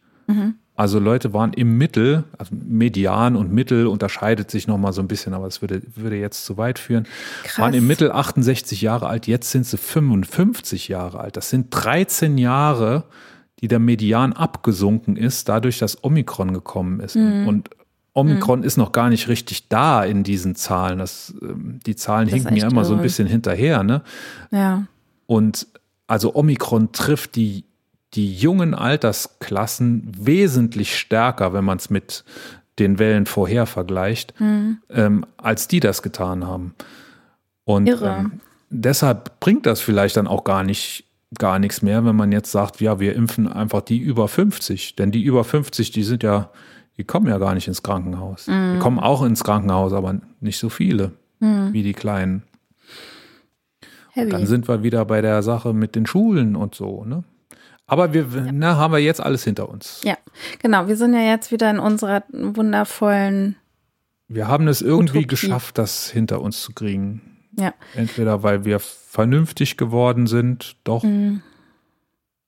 S1: Also Leute waren im Mittel, also Median und Mittel unterscheidet sich noch mal so ein bisschen, aber es würde, würde jetzt zu weit führen.
S2: Krass.
S1: Waren im Mittel 68 Jahre alt, jetzt sind sie 55 Jahre alt. Das sind 13 Jahre, die der Median abgesunken ist, dadurch, dass Omikron gekommen ist.
S2: Mhm.
S1: Und Omikron ist noch gar nicht richtig da in diesen Zahlen. Das, ähm, die Zahlen
S2: Das
S1: hinken ja immer so ein
S2: irre.
S1: bisschen hinterher. Ne?
S2: Ja.
S1: Und also Omikron trifft die, die jungen Altersklassen wesentlich stärker, wenn man es mit den Wellen vorher vergleicht, ähm, als die das getan haben. Und
S2: Irre.
S1: ähm, deshalb bringt das vielleicht dann auch gar nicht gar nichts mehr, wenn man jetzt sagt, ja, wir impfen einfach die über 50, denn die über 50, die sind ja, die kommen ja gar nicht ins Krankenhaus. Die kommen auch ins Krankenhaus, aber nicht so viele wie die Kleinen. Dann sind wir wieder bei der Sache mit den Schulen und so, ne? Aber wir ne, haben wir jetzt alles hinter uns.
S2: ja, genau. Wir sind ja jetzt wieder in unserer wundervollen,
S1: Wir haben es irgendwie
S2: Utopie.
S1: geschafft, das hinter uns zu kriegen.
S2: ja,
S1: Entweder weil wir vernünftig geworden sind, doch,
S2: Mhm.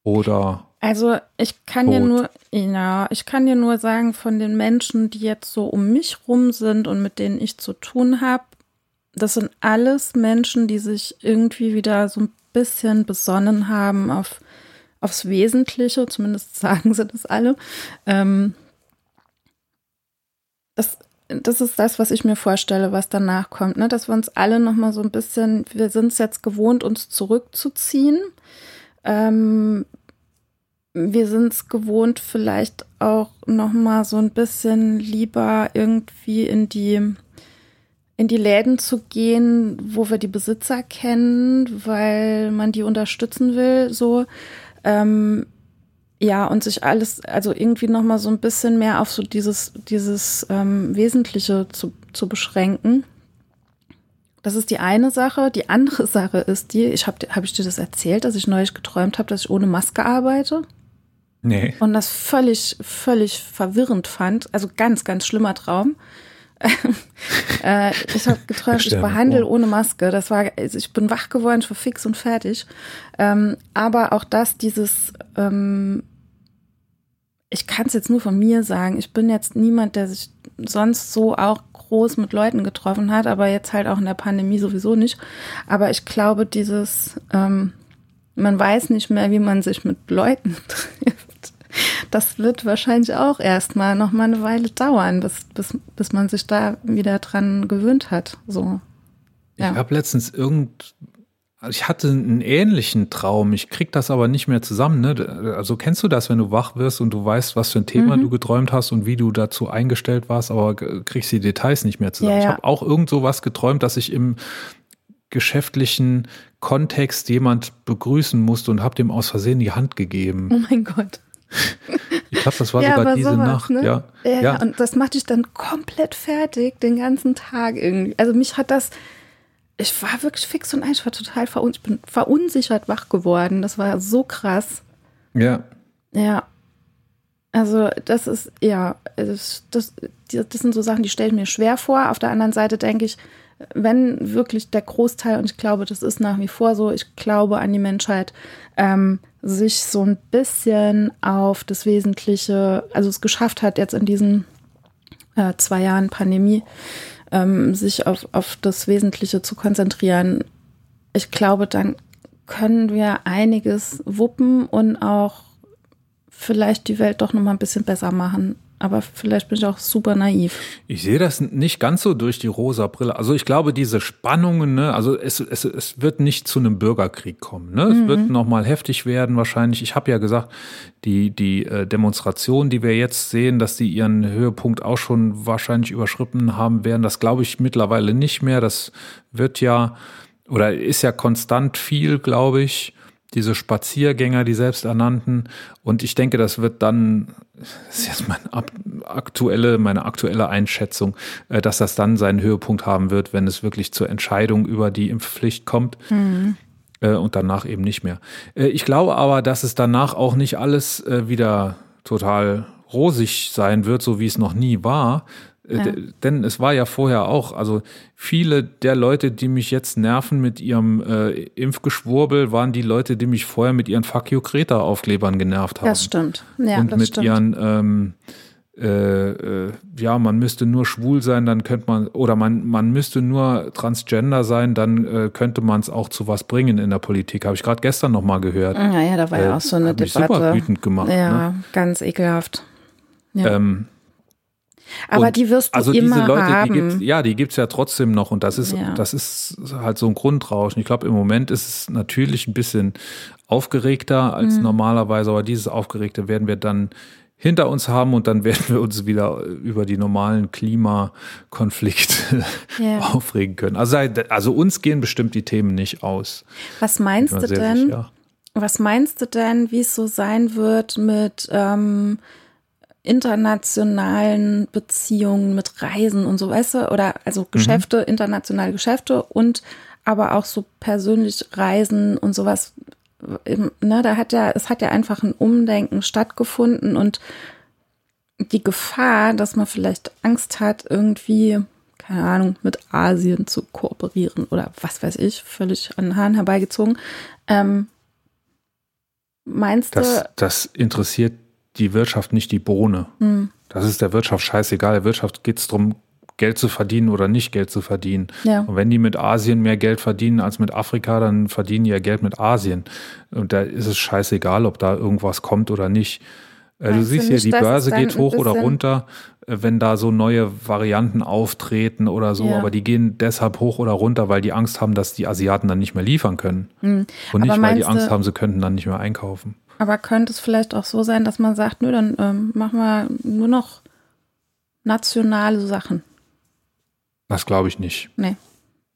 S1: oder
S2: Also ich kann dir
S1: Tot.
S2: nur, ja, ich kann dir nur sagen, von den Menschen, die jetzt so um mich rum sind und mit denen ich zu tun habe, das sind alles Menschen, die sich irgendwie wieder so ein bisschen besonnen haben auf, aufs Wesentliche, zumindest *laughs* sagen sie das alle. Ähm, das, das ist das, was ich mir vorstelle, was danach kommt, ne? dass wir uns alle nochmal so ein bisschen, wir sind es jetzt gewohnt, uns zurückzuziehen. Ähm, wir sind es gewohnt, vielleicht auch noch mal so ein bisschen lieber irgendwie in die in die Läden zu gehen, wo wir die Besitzer kennen, weil man die unterstützen will, so ähm, ja und sich alles, also irgendwie noch mal so ein bisschen mehr auf so dieses dieses ähm, Wesentliche zu, zu beschränken. Das ist die eine Sache. Die andere *laughs* Sache ist die, ich habe hab ich dir das erzählt, dass ich neulich geträumt habe, dass ich ohne Maske arbeite
S1: nee.
S2: und das völlig, völlig verwirrend fand. Also ganz, ganz schlimmer Traum. *laughs* äh, ich habe geträumt, ich behandle ohne Maske. Das war, also ich bin wach geworden, ich war fix und fertig. Ähm, aber auch das, dieses, ähm, ich kann es jetzt nur von mir sagen. Ich bin jetzt niemand, der sich sonst so auch groß mit Leuten getroffen hat, aber jetzt halt auch in der Pandemie sowieso nicht. Aber ich glaube, dieses, ähm, man weiß nicht mehr, wie man sich mit Leuten *laughs* trifft. Das wird wahrscheinlich auch erstmal noch mal eine Weile dauern, bis, bis, bis man sich da wieder dran gewöhnt hat. So. Ja.
S1: Ich habe letztens irgend, ich hatte einen ähnlichen Traum. Ich krieg das aber nicht mehr zusammen. Ne? Also kennst du das, wenn du wach wirst und du weißt, was für ein Thema
S2: Mhm.
S1: du geträumt hast und wie du dazu eingestellt warst, aber kriegst die Details nicht mehr zusammen.
S2: Ja,
S1: Ich
S2: ja.
S1: habe auch irgend so was geträumt, dass ich im geschäftlichen Kontext jemand begrüßen musste und habe dem aus Versehen die Hand gegeben.
S2: Oh mein Gott.
S1: Ich glaube, das war
S2: ja,
S1: sogar diese
S2: sowas,
S1: Nacht.
S2: ne?
S1: Ja,
S2: Ja,
S1: ja.
S2: und das macht dich dann komplett fertig den ganzen Tag irgendwie. Also mich hat das, ich war wirklich fix und ein, ich war total verun ich bin verunsichert wach geworden. Das war so krass.
S1: ja.
S2: Ja. Also das ist, ja, das, das, die- das sind so Sachen, die stelle ich mir schwer vor. Auf der anderen Seite denke ich, wenn wirklich der Großteil, und ich glaube, das ist nach wie vor so, ich glaube an die Menschheit, ähm, sich so ein bisschen auf das Wesentliche, also es geschafft hat, jetzt in diesen äh, zwei Jahren Pandemie, ähm, sich auf, auf das Wesentliche zu konzentrieren. Ich glaube, dann können wir einiges wuppen und auch vielleicht die Welt doch noch mal ein bisschen besser machen. Aber vielleicht bin ich auch super naiv.
S1: Ich sehe das nicht ganz so durch die rosa Brille. Also ich glaube, diese Spannungen, ne, also es, es, es wird nicht zu einem Bürgerkrieg kommen. Ne? Es mhm. wird nochmal heftig werden wahrscheinlich. Ich habe ja gesagt, die, die äh, Demonstrationen, die wir jetzt sehen, dass die ihren Höhepunkt auch schon wahrscheinlich überschritten haben werden, das glaube ich mittlerweile nicht mehr. Das wird ja oder ist ja konstant viel, glaube ich diese Spaziergänger, die selbsternannten. Und ich denke, das wird dann, das ist jetzt meine aktuelle, meine aktuelle Einschätzung, äh, dass das dann seinen Höhepunkt haben wird, wenn es wirklich zur Entscheidung über die Impfpflicht kommt. Mhm. Und danach eben nicht mehr. Äh, ich glaube aber, dass es danach auch nicht alles wieder total rosig sein wird, so wie es noch nie war, ja. Denn es war ja vorher auch, also viele der Leute, die mich jetzt nerven mit ihrem äh, Impfgeschwurbel, waren die Leute, die mich vorher mit ihren Fuck you Kreta Aufklebern genervt haben.
S2: Das stimmt. Ja,
S1: Und
S2: das
S1: mit
S2: stimmt.
S1: ihren ähm, äh, äh, ja, man müsste nur schwul sein, dann könnte man, oder man, man müsste nur transgender sein, dann äh, könnte man es auch zu was bringen in der Politik. Habe ich gerade gestern nochmal gehört.
S2: Ja, ja, da war ja auch so eine
S1: hat mich
S2: Debatte.
S1: super wütend gemacht.
S2: Ja,
S1: ne?
S2: ganz ekelhaft. Ja.
S1: Ähm,
S2: Aber
S1: und
S2: die wirst du
S1: also
S2: immer
S1: diese Leute,
S2: haben.
S1: die gibt's, ja, die gibt's ja trotzdem noch und das ist,
S2: Ja.
S1: das ist halt so ein Grundrauschen. Ich glaube, im Moment ist es natürlich ein bisschen aufgeregter als
S2: Mhm.
S1: normalerweise, aber dieses Aufgeregte werden wir dann hinter uns haben und dann *laughs* werden wir uns wieder über die normalen Klimakonflikte *laughs*
S2: Ja.
S1: aufregen können. Also, also uns gehen bestimmt die Themen nicht aus.
S2: Was meinst du denn?
S1: sicher.
S2: Was meinst du denn, wie es so sein wird mit ähm, internationalen Beziehungen, mit Reisen und so, weißt du? Oder also Geschäfte, internationale Geschäfte und aber auch so persönlich Reisen und sowas. Ne, da hat ja, es hat ja einfach ein Umdenken stattgefunden und die Gefahr, dass man vielleicht Angst hat, irgendwie, keine Ahnung, mit Asien zu kooperieren oder was weiß ich, völlig an den Haaren herbeigezogen. Ähm, meinst
S1: Das,
S2: du,
S1: das interessiert die Wirtschaft nicht die Bohne.
S2: hm,
S1: Das ist der Wirtschaft scheißegal. Der Wirtschaft geht es darum, Geld zu verdienen oder nicht Geld zu verdienen.
S2: ja,
S1: Und wenn die mit Asien mehr Geld verdienen als mit Afrika, dann verdienen die ja Geld mit Asien. Und da ist es scheißegal, ob da irgendwas kommt oder nicht. Du
S2: Meinst du
S1: siehst ja,
S2: nicht,
S1: die
S2: dass es
S1: Börse geht hoch oder runter, äh, wenn da so neue Varianten auftreten oder so.
S2: Ja.
S1: Aber die gehen deshalb hoch oder runter, weil die Angst haben, dass die Asiaten dann nicht mehr liefern können.
S2: hm.
S1: Und nicht, weil die Angst haben, sie könnten dann nicht mehr einkaufen.
S2: Aber könnte es vielleicht auch so sein, dass man sagt, nö, dann ähm, machen wir nur noch nationale Sachen.
S1: Das glaube ich nicht.
S2: Nee.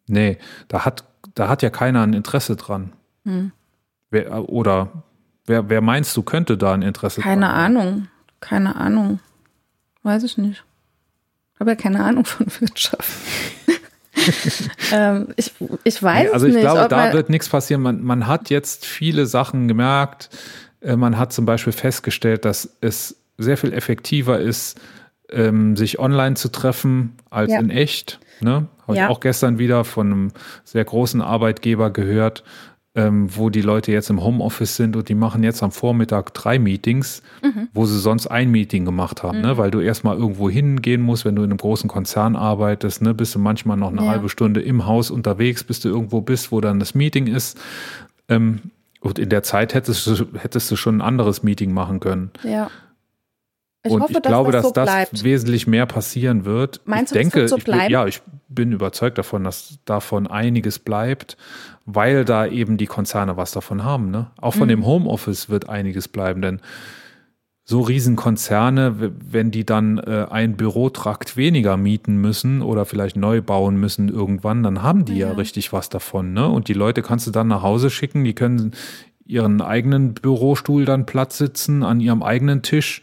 S1: Nee, da hat, da hat ja keiner ein Interesse dran.
S2: Hm.
S1: Wer, oder wer, wer meinst du, könnte da ein Interesse
S2: Keine
S1: dran haben?
S2: Ahnung, keine Ahnung. Weiß ich nicht. Habe ja keine Ahnung von *laughs* Wirtschaft. *laughs* ähm, ich, ich weiß
S1: Nee, also ich
S2: nicht.
S1: glaube, da wird nichts passieren. Man, man hat jetzt viele Sachen gemerkt. Äh, Man hat zum Beispiel festgestellt, dass es sehr viel effektiver ist, ähm, sich online zu treffen als
S2: Ja.
S1: in echt. Ne? Habe
S2: Ja.
S1: ich auch gestern wieder von einem sehr großen Arbeitgeber gehört, ähm, wo die Leute jetzt im Homeoffice sind und die machen jetzt am Vormittag drei Meetings,
S2: Mhm.
S1: wo sie sonst ein Meeting gemacht haben, ne? weil du erstmal irgendwo hingehen musst, wenn du in einem großen Konzern arbeitest, ne? bist du manchmal noch eine
S2: Ja.
S1: halbe Stunde im Haus unterwegs, bis du irgendwo bist, wo dann das Meeting ist. Ähm, und in der Zeit hättest du, hättest du schon ein anderes Meeting machen können.
S2: ja. Ich
S1: und
S2: hoffe,
S1: ich glaube,
S2: dass
S1: dass
S2: das so
S1: das
S2: bleibt.
S1: wesentlich mehr passieren wird.
S2: Meinst
S1: ich
S2: du, das
S1: denke,
S2: wird so
S1: ich bin,
S2: bleiben?
S1: ja, ich bin überzeugt davon, dass davon einiges bleibt, weil da eben die Konzerne was davon haben. Ne? Auch von
S2: Mhm.
S1: dem Homeoffice wird einiges bleiben, denn so Riesenkonzerne, wenn die dann äh, ein Bürotrakt weniger mieten müssen oder vielleicht neu bauen müssen irgendwann, dann haben die ja,
S2: Ja.
S1: richtig was davon. Ne? Und die Leute kannst du dann nach Hause schicken, die können ihren eigenen Bürostuhl dann Platz sitzen, an ihrem eigenen Tisch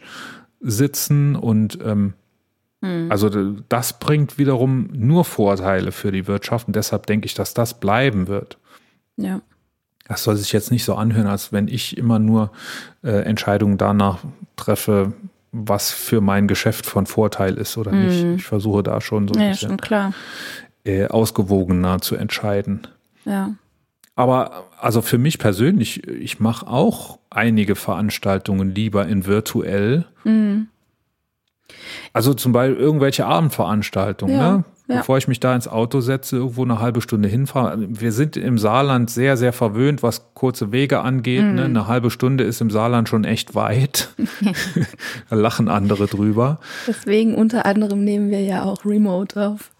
S1: sitzen und ähm,
S2: Hm.
S1: also das bringt wiederum nur Vorteile für die Wirtschaft und deshalb denke ich, dass das bleiben wird.
S2: Ja.
S1: Das soll sich jetzt nicht so anhören, als wenn ich immer nur äh, Entscheidungen danach treffe, was für mein Geschäft von Vorteil ist oder nicht. Ich versuche da schon so ein
S2: ja,
S1: bisschen
S2: klar.
S1: äh, ausgewogener zu entscheiden.
S2: Ja.
S1: Aber also für mich persönlich, ich mache auch einige Veranstaltungen lieber in virtuell.
S2: Mhm.
S1: Also zum Beispiel irgendwelche Abendveranstaltungen,
S2: Ja,
S1: ne?
S2: ja.
S1: Bevor ich mich da ins Auto setze, irgendwo eine halbe Stunde hinfahre. Wir sind im Saarland sehr, sehr verwöhnt, was kurze Wege angeht.
S2: Mhm.
S1: Ne? Eine halbe Stunde ist im Saarland schon echt weit. *laughs* da lachen andere drüber.
S2: Deswegen unter anderem nehmen wir ja auch Remote auf.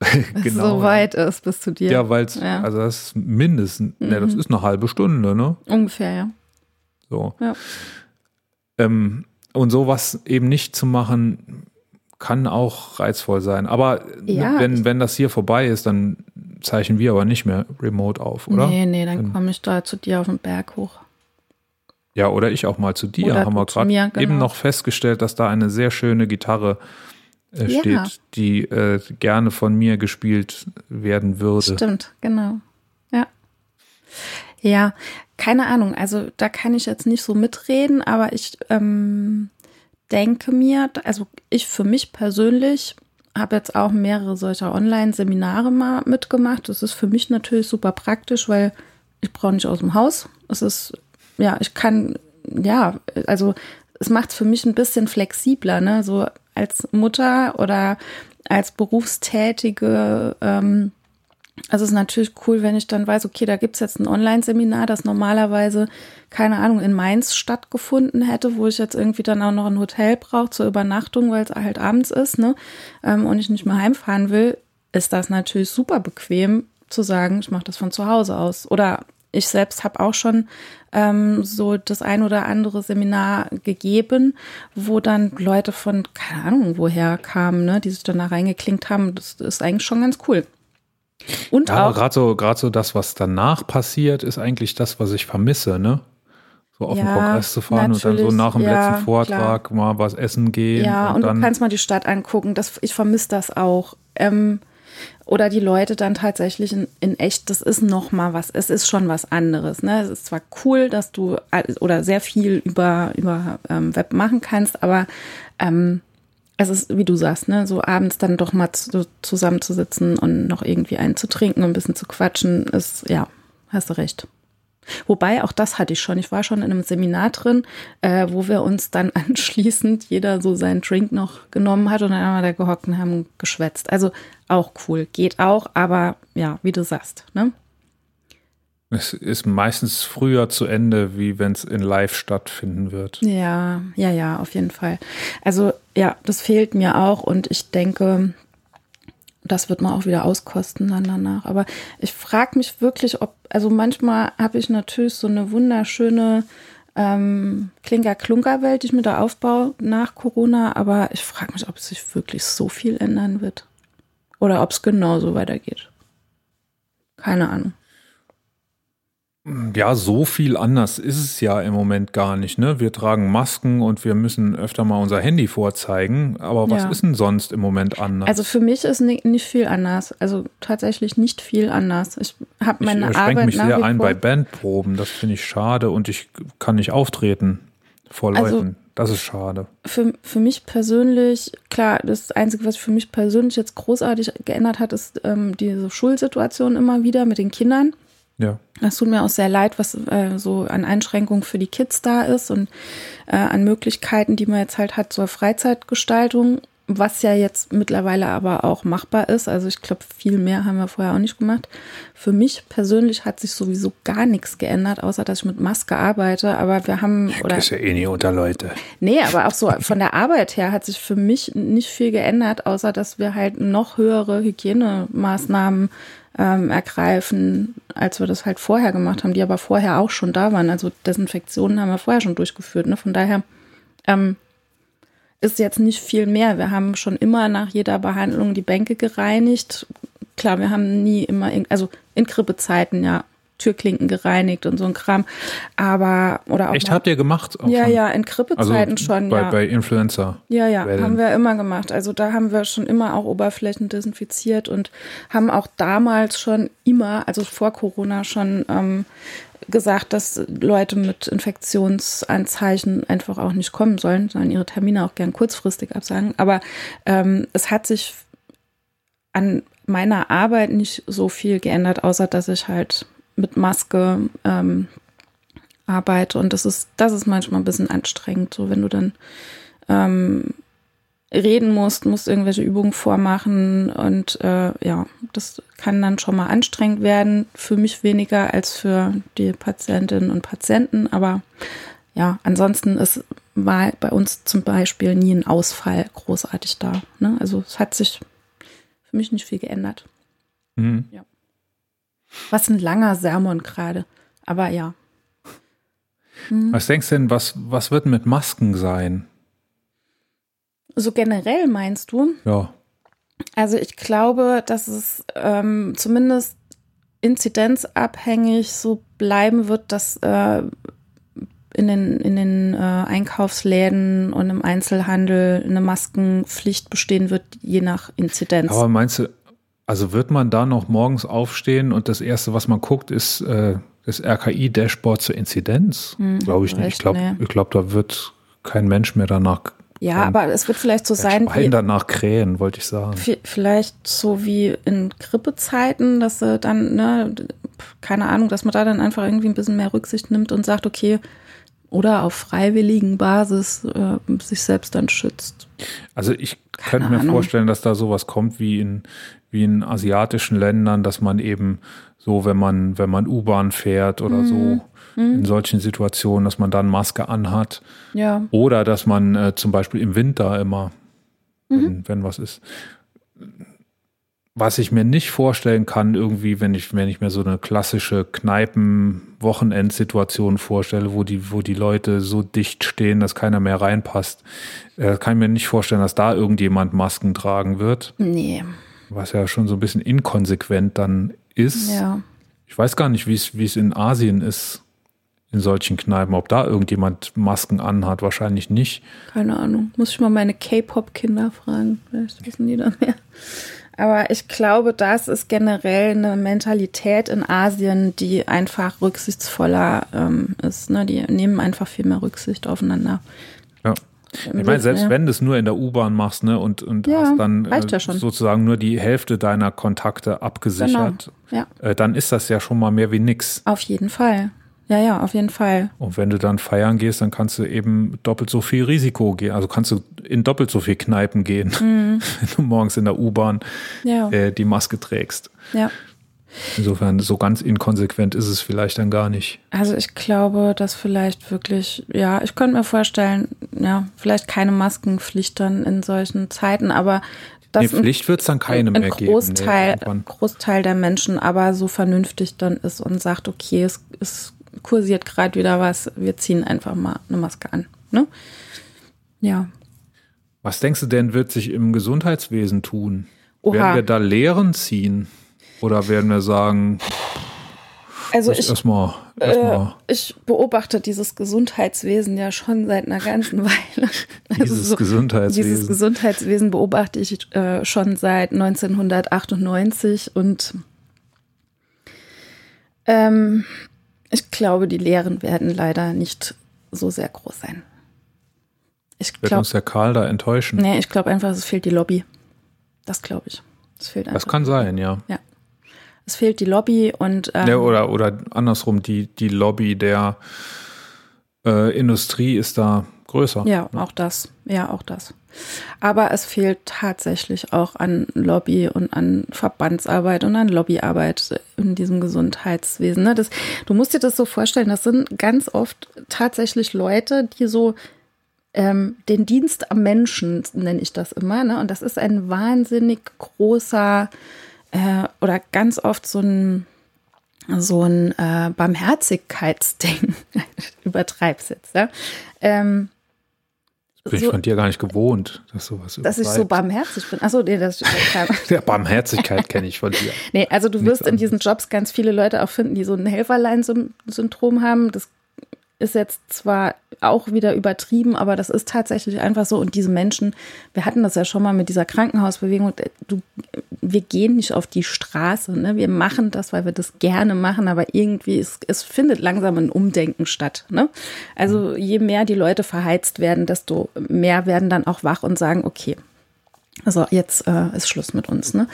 S2: *laughs* Es so weit ist bis zu dir.
S1: Ja, weil es,
S2: Ja. Mhm.
S1: also das ist mindestens, ne, das ist eine halbe Stunde, ne?
S2: Ungefähr, ja.
S1: So.
S2: Ja.
S1: Ähm, und sowas eben nicht zu machen, kann auch reizvoll sein. Aber
S2: Ja,
S1: wenn, wenn das hier vorbei ist, dann zeichnen wir aber nicht mehr remote auf, oder?
S2: Nee, nee, dann
S1: Dann-
S2: komme ich da zu dir auf den Berg hoch.
S1: Ja, oder ich auch mal zu dir.
S2: Oder
S1: Haben wir gerade
S2: genau.
S1: eben noch festgestellt, dass da eine sehr schöne Gitarre äh,
S2: Ja.
S1: steht, die äh, gerne von mir gespielt werden würde.
S2: Stimmt, genau. Ja. Ja, keine Ahnung. Also da kann ich jetzt nicht so mitreden, aber ich ähm, denke mir, also ich für mich persönlich habe jetzt auch mehrere solcher Online-Seminare mal mitgemacht. Das ist für mich natürlich super praktisch, weil ich brauche nicht aus dem Haus. Es ist, ja, ich kann, ja, also es macht es für mich ein bisschen flexibler, ne? So als Mutter oder als Berufstätige, ähm, also es ist natürlich cool, wenn ich dann weiß, okay, da gibt's jetzt ein Online-Seminar, das normalerweise, keine Ahnung, in Mainz stattgefunden hätte, wo ich jetzt irgendwie dann auch noch ein Hotel brauche zur Übernachtung, weil es halt abends ist, ne? Ähm, und ich nicht mehr heimfahren will, ist das natürlich super bequem zu sagen, ich mache das von zu Hause aus. Oder ich selbst habe auch schon ähm, so das ein oder andere Seminar gegeben, wo dann Leute von, keine Ahnung, woher kamen, ne, die sich dann da reingeklinkt haben. Das ist eigentlich schon ganz cool. Und
S1: Ja,
S2: auch,
S1: gerade so, gerade so das, was danach passiert, ist eigentlich das, was ich vermisse, ne? So auf den
S2: Ja,
S1: Kongress zu fahren und dann so nach dem
S2: ja,
S1: letzten Vortrag mal was essen gehen.
S2: ja, und,
S1: und dann,
S2: du kannst mal die Stadt angucken. Das, ich vermisse das auch. Ähm, oder die Leute dann tatsächlich in, in echt, das ist noch mal was, es ist schon was anderes. Ne? Es ist zwar cool, dass du oder sehr viel über, über ähm, Web machen kannst, aber ähm, es ist, wie du sagst, ne, so abends dann doch mal zu, zusammenzusitzen und noch irgendwie einen zu trinken und ein bisschen zu quatschen, ist, ja, hast du recht. Wobei, auch das hatte ich schon. Ich war schon in einem Seminar drin, äh, wo wir uns dann *laughs* anschließend jeder so seinen Drink noch genommen hat und dann haben wir da gehockt und haben geschwätzt. Also auch cool, geht auch, aber ja, wie du sagst, ne?
S1: es ist meistens früher zu Ende, wie wenn es in Live stattfinden wird.
S2: Ja, ja, ja, auf jeden Fall. Also ja, das fehlt mir auch und ich denke, das wird man auch wieder auskosten dann danach. Aber ich frage mich wirklich, ob, also manchmal habe ich natürlich so eine wunderschöne ähm, Klinker-Klunker-Welt, die ich mir da aufbaue nach Corona, aber ich frage mich, ob sich wirklich so viel ändern wird. Oder ob es genauso weitergeht. Keine Ahnung.
S1: Ja, so viel anders ist es ja im Moment gar nicht. Ne? Wir tragen Masken und wir müssen öfter mal unser Handy vorzeigen. Aber was
S2: Ja.
S1: ist denn sonst im Moment anders?
S2: Also für mich ist ni- nicht viel anders. Also tatsächlich nicht viel anders. Ich habe
S1: ich
S2: meine
S1: schränke
S2: Arbeit
S1: mich
S2: nach
S1: sehr ein bei Bandproben. Das finde ich schade und ich kann nicht auftreten vor
S2: Also-
S1: Leuten. das ist schade.
S2: für, für mich persönlich, klar, das Einzige, was für mich persönlich jetzt großartig geändert hat, ist ähm, diese Schulsituation immer wieder mit den Kindern.
S1: Ja.
S2: Das tut mir auch sehr leid, was äh, so an Einschränkungen für die Kids da ist und äh, an Möglichkeiten, die man jetzt halt hat zur Freizeitgestaltung, was ja jetzt mittlerweile aber auch machbar ist. Also ich glaube, viel mehr haben wir vorher auch nicht gemacht. Für mich persönlich hat sich sowieso gar nichts geändert, außer dass ich mit Maske arbeite. Aber wir haben oder
S1: ist ja eh nie unter Leute.
S2: Nee, aber auch so von der Arbeit her hat sich für mich nicht viel geändert, außer dass wir halt noch höhere Hygienemaßnahmen ähm, ergreifen, als wir das halt vorher gemacht haben, die aber vorher auch schon da waren. Also Desinfektionen haben wir vorher schon durchgeführt. Ne? Von daher ähm, ist jetzt nicht viel mehr. Wir haben schon immer nach jeder Behandlung die Bänke gereinigt. Klar, wir haben nie immer, in, also in Grippezeiten ja Türklinken gereinigt und so ein Kram. Aber, oder auch
S1: Echt,
S2: mal-
S1: habt ihr gemacht? auch
S2: ja,
S1: schon?
S2: ja, in Grippezeiten schon,
S1: bei,
S2: ja.
S1: Bei Influencer.
S2: Ja, ja,
S1: Wellen.
S2: haben wir immer gemacht. Also da haben wir schon immer auch Oberflächen desinfiziert und haben auch damals schon immer, also vor Corona schon ähm, gesagt, dass Leute mit Infektionsanzeichen einfach auch nicht kommen sollen, sondern ihre Termine auch gern kurzfristig absagen. Aber ähm, es hat sich an meiner Arbeit nicht so viel geändert, außer dass ich halt mit Maske ähm, arbeite und das ist, das ist manchmal ein bisschen anstrengend, so wenn du dann ähm, reden musst, musst irgendwelche Übungen vormachen und äh, ja, das kann dann schon mal anstrengend werden. Für mich weniger als für die Patientinnen und Patienten, aber ja, ansonsten ist war bei uns zum Beispiel nie ein Ausfall großartig da. Ne? Also es hat sich für mich nicht viel geändert.
S1: Mhm.
S2: Ja. Was ein langer Sermon gerade. Aber ja.
S1: Was denkst du denn, was, was wird mit Masken sein?
S2: So generell meinst du?
S1: Ja.
S2: Also ich glaube, dass es ähm, zumindest inzidenzabhängig so bleiben wird, dass äh, in den, in den äh, Einkaufsläden und im Einzelhandel eine Maskenpflicht bestehen wird, je nach Inzidenz.
S1: Aber meinst du, also wird man da noch morgens aufstehen und das Erste, was man guckt, ist äh, das RKI-Dashboard zur Inzidenz?
S2: Hm,
S1: glaube ich nicht. Ich glaube,
S2: nee.
S1: glaub, da wird kein Mensch mehr danach
S2: ja, aber es wird vielleicht so sein, wie,
S1: danach krähen, wollte ich sagen.
S2: vi- vielleicht so wie in Grippezeiten, dass sie dann, ne, keine Ahnung, dass man da dann einfach irgendwie ein bisschen mehr Rücksicht nimmt und sagt, okay, oder auf freiwilligen Basis äh, sich selbst dann schützt.
S1: Also ich
S2: Keine
S1: könnte mir
S2: Ahnung.
S1: vorstellen, dass da sowas kommt wie in, wie in asiatischen Ländern, dass man eben so, wenn man, wenn man U-Bahn fährt oder
S2: Mhm.
S1: so, in solchen Situationen, dass man dann Maske anhat.
S2: Ja,
S1: Oder dass man äh, zum Beispiel im Winter immer,
S2: Mhm.
S1: wenn, wenn was ist. Was ich mir nicht vorstellen kann, irgendwie, wenn ich, wenn ich mir so eine klassische Kneipen-Wochenendsituation vorstelle, wo die, wo die Leute so dicht stehen, dass keiner mehr reinpasst, äh, kann ich mir nicht vorstellen, dass da irgendjemand Masken tragen wird,
S2: nee,
S1: was ja schon so ein bisschen inkonsequent dann ist.
S2: ja.
S1: Ich weiß gar nicht, wie es, in Asien ist, in solchen Kneipen, ob da irgendjemand Masken anhat, wahrscheinlich nicht.
S2: Keine Ahnung. Muss ich mal meine K-Pop-Kinder fragen. Vielleicht wissen die da mehr. Aber ich glaube, das ist generell eine Mentalität in Asien, die einfach rücksichtsvoller ähm, ist. Ne? Die nehmen einfach viel mehr Rücksicht aufeinander.
S1: Ich meine, selbst
S2: ja.
S1: wenn du es nur in der U-Bahn machst, ne, und, und
S2: Ja,
S1: hast dann äh,
S2: ja
S1: sozusagen nur die Hälfte deiner Kontakte abgesichert,
S2: Genau. Ja,
S1: äh, dann ist das ja schon mal mehr wie nix.
S2: auf jeden Fall. Ja, ja, auf jeden Fall.
S1: Und wenn du dann feiern gehst, dann kannst du eben doppelt so viel Risiko gehen. Also kannst du in doppelt so viel Kneipen gehen,
S2: Mhm. *laughs*
S1: wenn du morgens in der U-Bahn äh, die Maske trägst.
S2: ja.
S1: Insofern, so ganz inkonsequent ist es vielleicht dann gar nicht.
S2: Also ich glaube, dass vielleicht wirklich, ja, ich könnte mir vorstellen, ja, vielleicht keine Maskenpflicht dann in solchen Zeiten, aber
S1: Nee,
S2: dass ein-
S1: Pflicht wird es dann keine
S2: ein
S1: mehr geben.
S2: Großteil,
S1: Nee.
S2: Großteil der Menschen aber so vernünftig dann ist und sagt, okay, es, es kursiert gerade wieder was, wir ziehen einfach mal eine Maske an. Ne? Ja.
S1: Was denkst du denn, wird sich im Gesundheitswesen tun?
S2: Oha.
S1: Werden wir da Lehren ziehen? Oder werden wir sagen,
S2: Also
S1: ich erstmal,
S2: äh,
S1: erstmal
S2: ich beobachte dieses Gesundheitswesen ja schon seit einer ganzen *laughs* Weile. Also
S1: dieses Gesundheitswesen?
S2: Dieses Gesundheitswesen beobachte ich äh, schon seit 1998 und ähm, ich glaube, die Lehren werden leider nicht so sehr groß sein. Ich
S1: wird
S2: glaube,
S1: uns der Karl da enttäuschen?
S2: nee, ich glaube einfach, es fehlt die Lobby. Das glaube ich. Es fehlt einfach.
S1: Das kann sein, ja.
S2: Es fehlt die Lobby und ähm,
S1: ja oder, oder andersrum, die, die Lobby der äh, Industrie ist da größer.
S2: Ja, auch das. Ja, auch das. Aber es fehlt tatsächlich auch an Lobby und an Verbandsarbeit und an Lobbyarbeit in diesem Gesundheitswesen. Ne? Das, du musst dir das so vorstellen, das sind ganz oft tatsächlich Leute, die so ähm, den Dienst am Menschen, nenne ich das immer. Ne? Und das ist ein wahnsinnig großer äh, oder ganz oft so ein so ein äh, Barmherzigkeitsding. *laughs* Übertreib's jetzt, ja. Ähm,
S1: Bin ich
S2: so-
S1: von dir gar nicht gewohnt, dass sowas
S2: dass ich so barmherzig bin. Achso, nee, das
S1: Der *laughs* Barmherzigkeit kenne ich von dir.
S2: Nee, also du
S1: Nichts
S2: wirst in diesen Jobs ganz viele Leute auch finden, die so ein Helferlein-Syndrom haben. Das ist jetzt zwar auch wieder übertrieben, aber das ist tatsächlich einfach so. Und diese Menschen, wir hatten das ja schon mal mit dieser Krankenhausbewegung, du, wir gehen nicht auf die Straße. Ne? Wir machen das, weil wir das gerne machen, aber irgendwie, es, es findet langsam ein Umdenken statt. Ne? Also je mehr die Leute verheizt werden, desto mehr werden dann auch wach und sagen, okay, also jetzt äh, ist Schluss mit uns. Ne?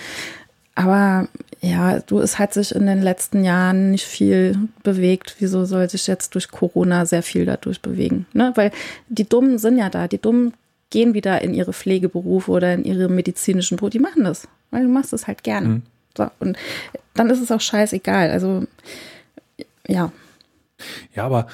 S2: Aber ja, du, es hat sich in den letzten Jahren nicht viel bewegt. Wieso soll sich jetzt durch Corona sehr viel dadurch bewegen? Ne? Weil die Dummen sind ja da. Die Dummen gehen wieder in ihre Pflegeberufe oder in ihre medizinischen Berufe. Die machen das, weil du machst es halt gerne.
S1: Mhm.
S2: So, und dann ist es auch scheißegal. Also, ja.
S1: Ja, aber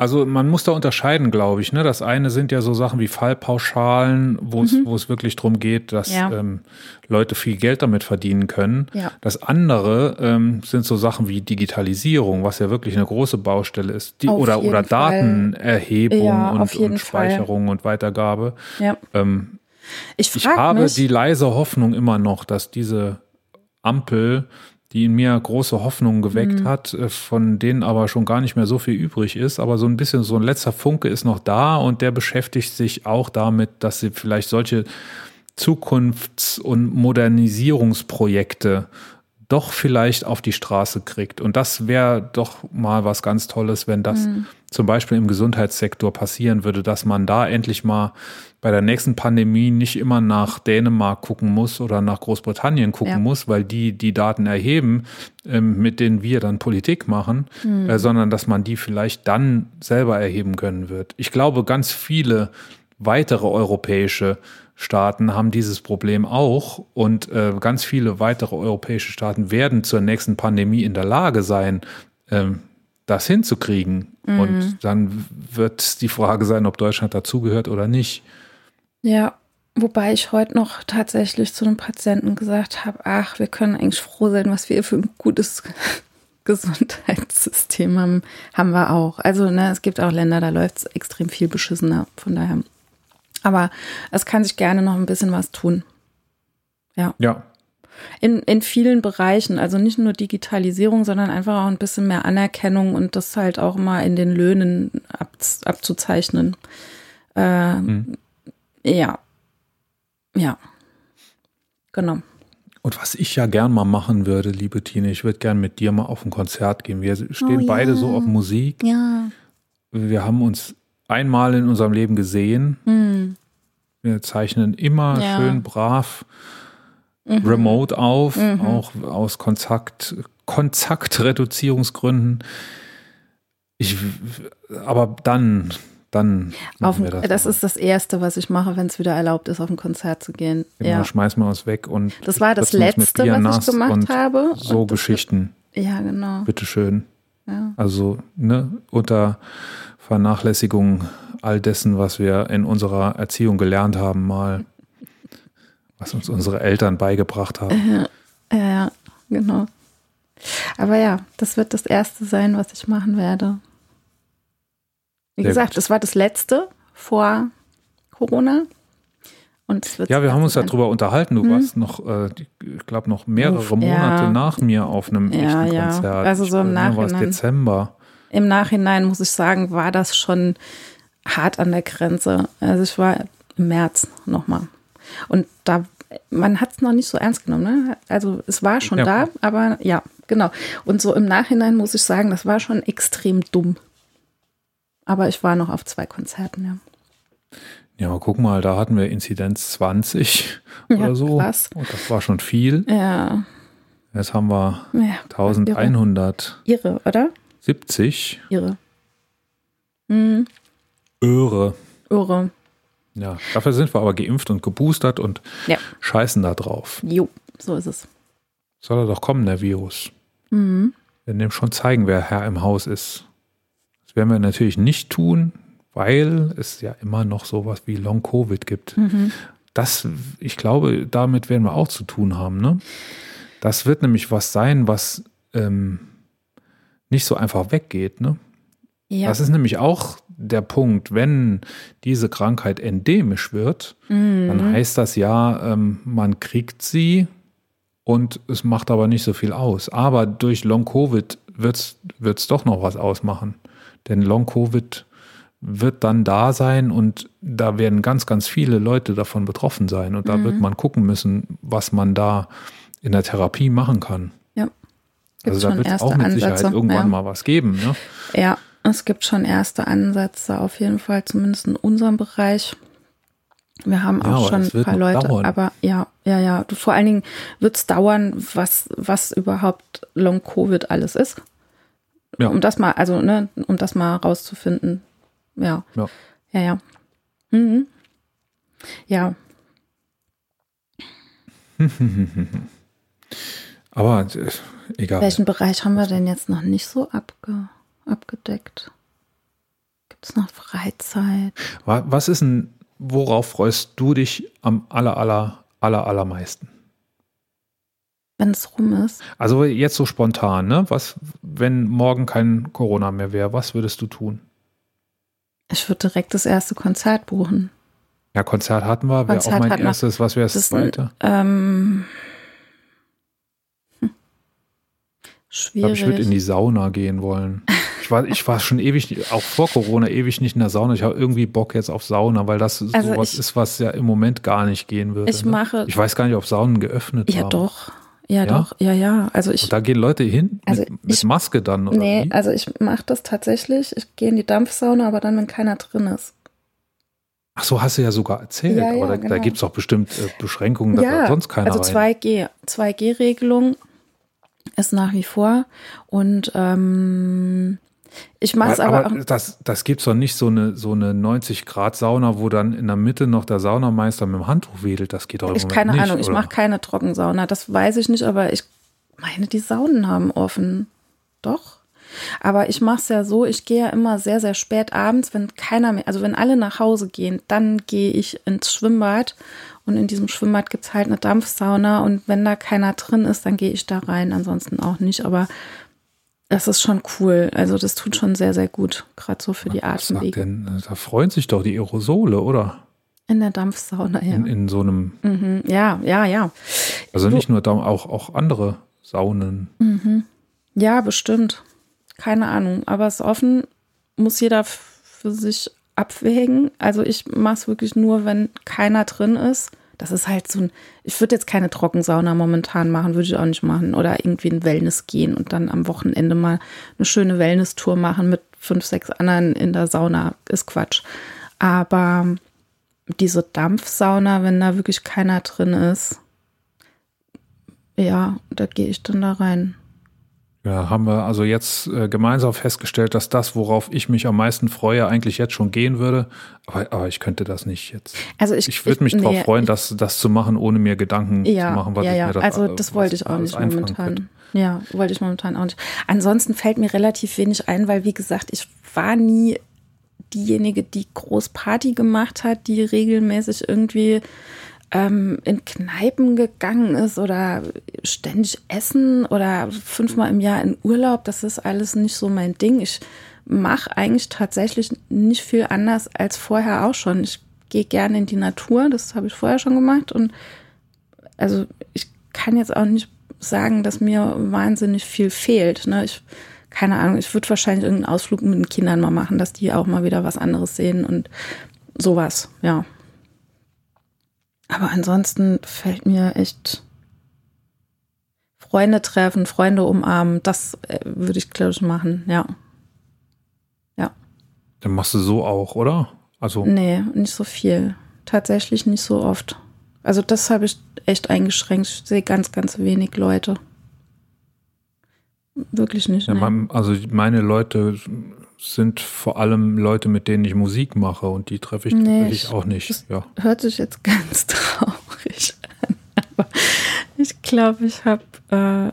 S1: also man muss da unterscheiden, glaube ich. Ne? Das eine sind ja so Sachen wie Fallpauschalen, wo es wo es wirklich darum geht, dass
S2: Mhm. Ja.
S1: ähm, Leute viel Geld damit verdienen können.
S2: Ja.
S1: Das andere ähm, sind so Sachen wie Digitalisierung, was ja wirklich eine große Baustelle ist. Die,
S2: Auf
S1: oder oder
S2: Fall.
S1: Datenerhebung
S2: Ja,
S1: und, und Speicherung und Weitergabe. Ähm,
S2: Ich
S1: ich habe
S2: mich,
S1: die leise Hoffnung immer noch, dass diese Ampel, die in mir große Hoffnungen geweckt
S2: Mhm.
S1: hat, äh, von denen aber schon gar nicht mehr so viel übrig ist, aber so ein bisschen so ein letzter Funke ist noch da und der beschäftigt sich auch damit, dass sie vielleicht solche Zukunfts- und Modernisierungsprojekte doch vielleicht auf die Straße kriegt. Und das wäre doch mal was ganz Tolles, wenn das
S2: Mhm.
S1: Zum Beispiel im Gesundheitssektor passieren würde, dass man da endlich mal bei der nächsten Pandemie nicht immer nach Dänemark gucken muss oder nach Großbritannien gucken
S2: Ja.
S1: muss, weil die die Daten erheben, ähm, mit denen wir dann Politik machen,
S2: Mhm.
S1: äh, sondern dass man die vielleicht dann selber erheben können wird. Ich glaube, ganz viele weitere europäische Staaten haben dieses Problem auch und äh, ganz viele weitere europäische Staaten werden zur nächsten Pandemie in der Lage sein, ähm, das hinzukriegen.
S2: Mhm.
S1: Und dann wird die Frage sein, ob Deutschland dazugehört oder nicht.
S2: Ja, wobei ich heute noch tatsächlich zu einem Patienten gesagt habe, ach, wir können eigentlich froh sein, was wir für ein gutes *laughs* Gesundheitssystem haben, haben wir auch. Also ne, es gibt auch Länder, da läuft es extrem viel beschissener, von daher. Aber es kann sich gerne noch ein bisschen was tun.
S1: Ja,
S2: In, in vielen Bereichen, also nicht nur Digitalisierung, sondern einfach auch ein bisschen mehr Anerkennung und das halt auch mal in den Löhnen ab, abzuzeichnen. Ähm,
S1: Hm.
S2: Ja. Ja. Genau.
S1: Und was ich ja gern mal machen würde, liebe Tine, ich würde gern mit dir mal auf ein Konzert gehen. Wir stehen
S2: Oh,
S1: beide
S2: ja.
S1: so auf Musik.
S2: Ja.
S1: Wir haben uns einmal in unserem Leben gesehen.
S2: Hm.
S1: Wir zeichnen immer
S2: Ja.
S1: schön brav
S2: Mhm.
S1: remote auf, auch aus Kontakt, Kontaktreduzierungsgründen. Ich, aber dann, dann
S2: Auf
S1: machen
S2: ein,
S1: wir
S2: das
S1: mal.
S2: ist das Erste, was ich mache, wenn es wieder erlaubt ist, auf ein Konzert zu gehen.
S1: Genau,
S2: Ja.
S1: schmeißen wir uns weg und
S2: Das war das Letzte, was ich gemacht habe.
S1: So
S2: das
S1: Geschichten,
S2: Wird, ja, genau.
S1: bitteschön.
S2: Ja.
S1: Also ne, unter Vernachlässigung all dessen, was wir in unserer Erziehung gelernt haben, mal, was uns unsere Eltern beigebracht haben.
S2: Ja, ja, genau. Aber ja, das wird das Erste sein, was ich machen werde. Wie
S1: Sehr
S2: gesagt,
S1: gut.
S2: es war das Letzte vor Corona. Und es wird
S1: Ja, wir
S2: das
S1: haben uns
S2: sein.
S1: darüber unterhalten. Du
S2: Mhm.
S1: warst noch, äh, ich glaube, noch mehrere Monate
S2: ja.
S1: nach mir auf einem
S2: Ja,
S1: echten
S2: ja.
S1: Konzert.
S2: Also so im
S1: war es
S2: Nachhinein.
S1: Dezember.
S2: Im Nachhinein muss ich sagen, war das schon hart an der Grenze. Also ich war im März nochmal. Und da, man hat es noch nicht so ernst genommen. Ne? Also es war schon
S1: Ja.
S2: da, aber ja, genau. Und so im Nachhinein muss ich sagen, das war schon extrem dumm. Aber ich war noch auf zwei Konzerten, ja.
S1: Ja, aber guck mal, da hatten wir Inzidenz 20
S2: Ja,
S1: oder so.
S2: krass.
S1: Und das war schon viel.
S2: Ja,
S1: Jetzt haben wir
S2: ja
S1: 1170.
S2: irre, oder? Irre. Mhm.
S1: Irre.
S2: Irre.
S1: Ja, dafür sind wir aber geimpft und geboostert und
S2: Ja.
S1: scheißen da drauf.
S2: Jo, so ist es.
S1: Soll er doch kommen, der Virus.
S2: Mhm.
S1: Wir dem schon zeigen, wer Herr im Haus ist. Das werden wir natürlich nicht tun, weil es ja immer noch sowas wie Long Covid gibt.
S2: Mhm.
S1: Das, ich glaube, damit werden wir auch zu tun haben. Ne? Das wird nämlich was sein, was ähm, nicht so einfach weggeht. Ne?
S2: Ja.
S1: Das ist nämlich auch der Punkt, wenn diese Krankheit endemisch wird,
S2: Mhm.
S1: dann heißt das ja, ähm, man kriegt sie und es macht aber nicht so viel aus. Aber durch Long-Covid wird es doch noch was ausmachen. Denn Long-Covid wird dann da sein und da werden ganz, ganz viele Leute davon betroffen sein. Und da
S2: Mhm.
S1: wird man gucken müssen, was man da in der Therapie machen kann.
S2: ja. Gibt's
S1: also da wird es auch mit Sicherheit
S2: Ansätze,
S1: irgendwann
S2: ja.
S1: mal was geben. Ne?
S2: Ja, es gibt schon erste Ansätze, auf jeden Fall, zumindest in unserem Bereich. Wir haben
S1: Ja,
S2: auch schon ein paar Leute,
S1: dauern.
S2: aber ja, ja, ja. Vor allen Dingen wird es dauern, was, was überhaupt Long Covid alles ist.
S1: Ja.
S2: Um das mal, also, ne, um das mal rauszufinden. Ja.
S1: Ja.
S2: Ja, ja. Mhm. Ja, *laughs*
S1: Aber äh, egal.
S2: welchen Bereich haben wir denn jetzt noch nicht so abge abgedeckt? Gibt es noch Freizeit?
S1: Wa- Was ist denn, worauf freust du dich am aller, aller, aller, allermeisten?
S2: Wenn es rum ist.
S1: Also jetzt so spontan, ne? Was, wenn morgen kein Corona mehr wäre, was würdest du tun?
S2: Ich würde direkt das erste Konzert buchen.
S1: Ja, Konzert hatten wir, wäre auch mein erstes. Was wäre das,
S2: ein,
S1: zweite?
S2: ähm, hm.
S1: Ich glaube, ich würde in
S2: schwierig.
S1: die Sauna gehen wollen. Ich war, ich war schon ewig, auch vor Corona, ewig nicht in der Sauna. Ich habe irgendwie Bock jetzt auf Sauna, weil das
S2: Also
S1: sowas
S2: ich-
S1: ist, was ja im Moment gar nicht gehen würde.
S2: Ich
S1: ne?
S2: mache-
S1: Ich weiß gar nicht, ob Saunen geöffnet
S2: Ja,
S1: haben.
S2: doch. Ja,
S1: Ja?
S2: doch. Ja, ja. Also ich,
S1: Und da gehen Leute hin
S2: Also
S1: mit, mit
S2: ich-
S1: Maske dann, oder
S2: nee,
S1: wie?
S2: also ich mache das tatsächlich. Ich gehe in die Dampfsauna, aber dann, wenn keiner drin ist.
S1: Ach so, hast du ja sogar erzählt.
S2: Ja, ja,
S1: aber da, da
S2: genau.
S1: gibt es auch bestimmt äh, Beschränkungen, dass da sonst keiner
S2: also
S1: rein.
S2: 2G. 2G-Regelung ist nach wie vor. Und ähm, ich mache es aber,
S1: aber
S2: auch.
S1: das, das gibt es doch nicht so eine, so eine 90-Grad-Sauna, wo dann in der Mitte noch der Saunameister mit dem Handtuch wedelt. Das geht doch im
S2: Ich
S1: Moment
S2: keine
S1: nicht,
S2: Ahnung, ich
S1: oder?
S2: mache keine Trockensauna. Das weiß ich nicht, aber ich meine, die Saunen haben offen. Doch. Aber ich mache es ja so, ich gehe ja immer sehr, sehr spät abends, wenn keiner mehr, also wenn alle nach Hause gehen, dann gehe ich ins Schwimmbad und in diesem Schwimmbad gibt es halt eine Dampfsauna und wenn da keiner drin ist, dann gehe ich da rein, ansonsten auch nicht. Aber das ist schon cool. Also das tut schon sehr, sehr gut, gerade so für die
S1: Was
S2: Atemwege.
S1: denn? Da freuen sich doch die Aerosole, oder?
S2: In der Dampfsauna, ja.
S1: In, in so einem,
S2: Mhm. Ja, ja, ja.
S1: also nicht nur da, auch, auch andere Saunen.
S2: Ja, bestimmt. Keine Ahnung. Aber es ist offen, muss jeder für sich abwägen. Also ich mache es wirklich nur, wenn keiner drin ist. Das ist halt so ein, ich würde jetzt keine Trockensauna momentan machen, würde ich auch nicht machen. Oder irgendwie in Wellness gehen und dann am Wochenende mal eine schöne Wellness-Tour machen mit fünf, sechs anderen in der Sauna. Ist Quatsch. Aber diese Dampfsauna, wenn da wirklich keiner drin ist, ja, da gehe ich dann da rein.
S1: Ja, haben wir also jetzt äh, gemeinsam festgestellt, dass das, worauf ich mich am meisten freue, eigentlich jetzt schon gehen würde. Aber, aber ich könnte das nicht jetzt.
S2: Also ich,
S1: Ich würde mich
S2: nee,
S1: freuen, das, das zu machen, ohne mir Gedanken
S2: ja,
S1: zu machen, was
S2: ja,
S1: ich
S2: ja.
S1: mir da
S2: also das wollte ich auch nicht momentan.
S1: könnte.
S2: Ja, wollte ich momentan auch nicht. Ansonsten fällt mir relativ wenig ein, weil wie gesagt, ich war nie diejenige, die groß Party gemacht hat, die regelmäßig irgendwie ähm, in Kneipen gegangen ist oder ständig essen oder fünfmal im Jahr in Urlaub. Das ist alles nicht so mein Ding. Ich mache eigentlich tatsächlich nicht viel anders als vorher auch schon. Ich gehe gerne in die Natur, das habe ich vorher schon gemacht und also ich kann jetzt auch nicht sagen, dass mir wahnsinnig viel fehlt. Ne? Ich, keine Ahnung, ich würde wahrscheinlich irgendeinen Ausflug mit den Kindern mal machen, dass die auch mal wieder was anderes sehen und sowas, ja. Aber ansonsten fällt mir echt Freunde treffen, Freunde umarmen, das äh, würde ich, glaube ich, machen, ja.
S1: Dann machst du so auch, oder? Also,
S2: Nee, nicht so viel. Tatsächlich nicht so oft. Also das habe ich echt eingeschränkt. Ich sehe ganz, ganz wenig Leute. Wirklich nicht.
S1: ja,
S2: nee.
S1: also meine Leute sind vor allem Leute, mit denen ich Musik mache und die treffe ich
S2: Nee,
S1: tatsächlich
S2: ich-
S1: auch nicht.
S2: das-
S1: Ja.
S2: Hört sich jetzt *laughs* ganz traurig an. Aber ich glaube, ich habe. Äh,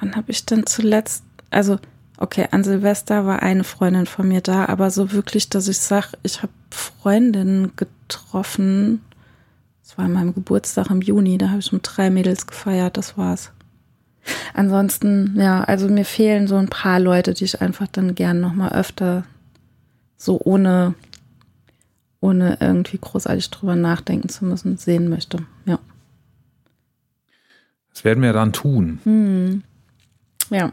S2: wann habe ich denn zuletzt. Also, okay, an Silvester war eine Freundin von mir da, aber so wirklich, dass ich sage, ich habe Freundinnen getroffen. Das war an meinem Geburtstag im Juni, da habe ich mit drei Mädels gefeiert, das war's. Ansonsten, ja, also mir fehlen so ein paar Leute, die ich einfach dann gern nochmal öfter so ohne, ohne irgendwie großartig drüber nachdenken zu müssen, sehen möchte. Ja.
S1: Das werden wir dann tun.
S2: Hm. Ja,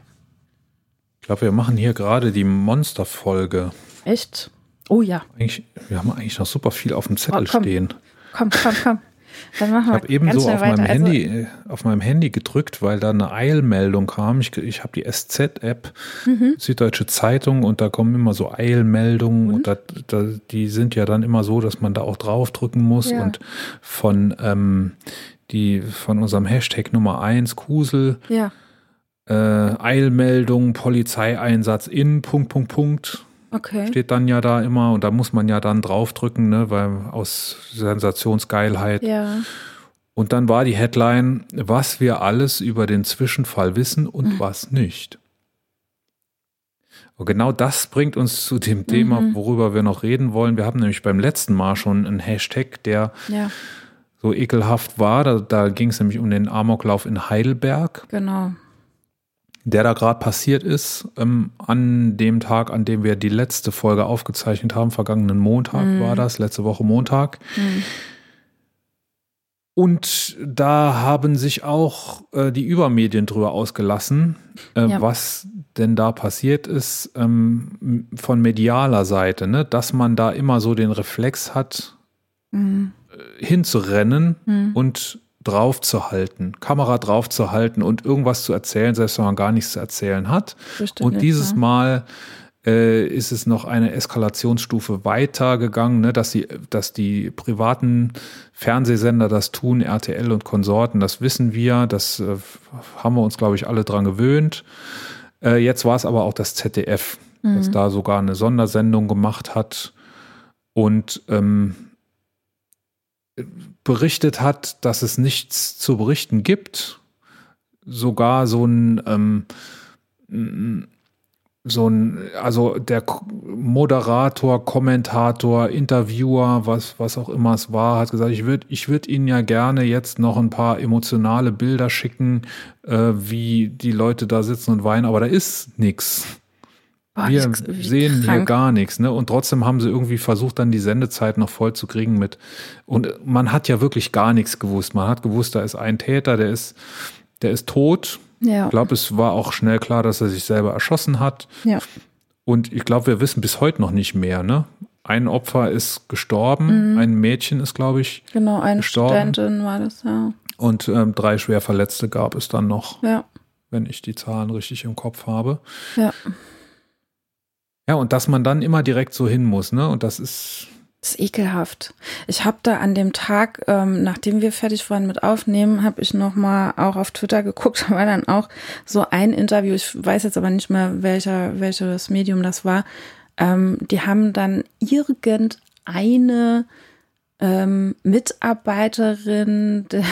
S1: Ich glaube, wir machen hier gerade die Monster-Folge.
S2: echt? Oh ja.
S1: Eigentlich, wir haben eigentlich noch super viel auf dem Zettel
S2: Oh, komm.
S1: stehen.
S2: Komm, komm, komm. Dann machen
S1: Ich
S2: wir
S1: habe eben
S2: ganz
S1: so
S2: schnell
S1: auf meinem,
S2: weiter. Also,
S1: Handy, äh, auf meinem Handy gedrückt, weil da eine Eilmeldung kam. Ich, ich habe die SZ-App,
S2: Mhm.
S1: Süddeutsche Zeitung, und da kommen immer so Eilmeldungen. Und, da, da, die sind ja dann immer so, dass man da auch draufdrücken muss.
S2: Ja.
S1: Und von, ähm, die, von unserem Hashtag Nummer 1, Kusel,
S2: Ja,
S1: äh, Eilmeldung, Polizeieinsatz in, Punkt, Punkt, Punkt.
S2: Okay.
S1: steht dann ja da immer und da muss man ja dann draufdrücken, ne, weil aus Sensationsgeilheit.
S2: Ja.
S1: Und dann war die Headline, was wir alles über den Zwischenfall wissen und
S2: Mhm.
S1: was nicht. Und genau das bringt uns zu dem Thema,
S2: Mhm.
S1: worüber wir noch reden wollen. Wir haben nämlich beim letzten Mal schon einen Hashtag, der
S2: Ja,
S1: so ekelhaft war. Da, da ging es nämlich um den Amoklauf in Heidelberg,
S2: genau.
S1: Der da gerade passiert ist. Ähm, an dem Tag, an dem wir die letzte Folge aufgezeichnet haben, vergangenen Montag
S2: Mhm.
S1: war das, letzte Woche Montag. Und da haben sich auch äh, die Übermedien drüber ausgelassen, äh,
S2: Ja.
S1: was denn da passiert ist ähm, von medialer Seite, ne? dass man da immer so den Reflex hat,
S2: Mhm.
S1: äh, hinzurennen
S2: Mhm.
S1: und draufzuhalten, Kamera draufzuhalten und irgendwas zu erzählen, selbst wenn man gar nichts zu erzählen hat.
S2: Bestimmt
S1: Und dieses
S2: ja.
S1: Mal äh, ist es noch eine Eskalationsstufe weiter gegangen, ne, dass, die, dass die privaten Fernsehsender das tun, RTL und Konsorten, das wissen wir, das äh, haben wir uns, glaube ich, alle dran gewöhnt. Äh, jetzt war es aber auch das ZDF, das da sogar eine Sondersendung gemacht hat und ähm, berichtet hat, dass es nichts zu berichten gibt. Sogar so ein ähm, so ein, also der Moderator, Kommentator, Interviewer, was, was auch immer es war, hat gesagt, ich würde ich würd Ihnen ja gerne jetzt noch ein paar emotionale Bilder schicken, äh, wie die Leute da sitzen und weinen, aber da ist nichts.
S2: Boah,
S1: Wir sehen hier
S2: krank.
S1: gar nichts, ne? Und trotzdem haben sie irgendwie versucht, dann die Sendezeit noch voll zu kriegen mit. Und man hat ja wirklich gar nichts gewusst. Man hat gewusst, da ist ein Täter, der ist, der ist tot.
S2: Ja.
S1: Ich glaube, es war auch schnell klar, dass er sich selber erschossen hat.
S2: ja.
S1: Und ich glaube, wir wissen bis heute noch nicht mehr, ne? Ein Opfer ist gestorben,
S2: Mhm.
S1: ein Mädchen ist, glaube ich,
S2: Genau, eine
S1: gestorben.
S2: Studentin war das, ja.
S1: und ähm, drei schwer Verletzte gab es dann noch,
S2: Ja,
S1: wenn ich die Zahlen richtig im Kopf habe.
S2: ja.
S1: Ja, und dass man dann immer direkt so hin muss, ne? Und das ist,
S2: Das ist ekelhaft. Ich habe da an dem Tag, ähm, nachdem wir fertig waren mit Aufnehmen, habe ich noch mal auch auf Twitter *laughs* geguckt. War dann auch so ein Interview. Ich weiß jetzt aber nicht mehr, welcher, welches Medium das war. Ähm, die haben dann irgendeine ähm, Mitarbeiterin der,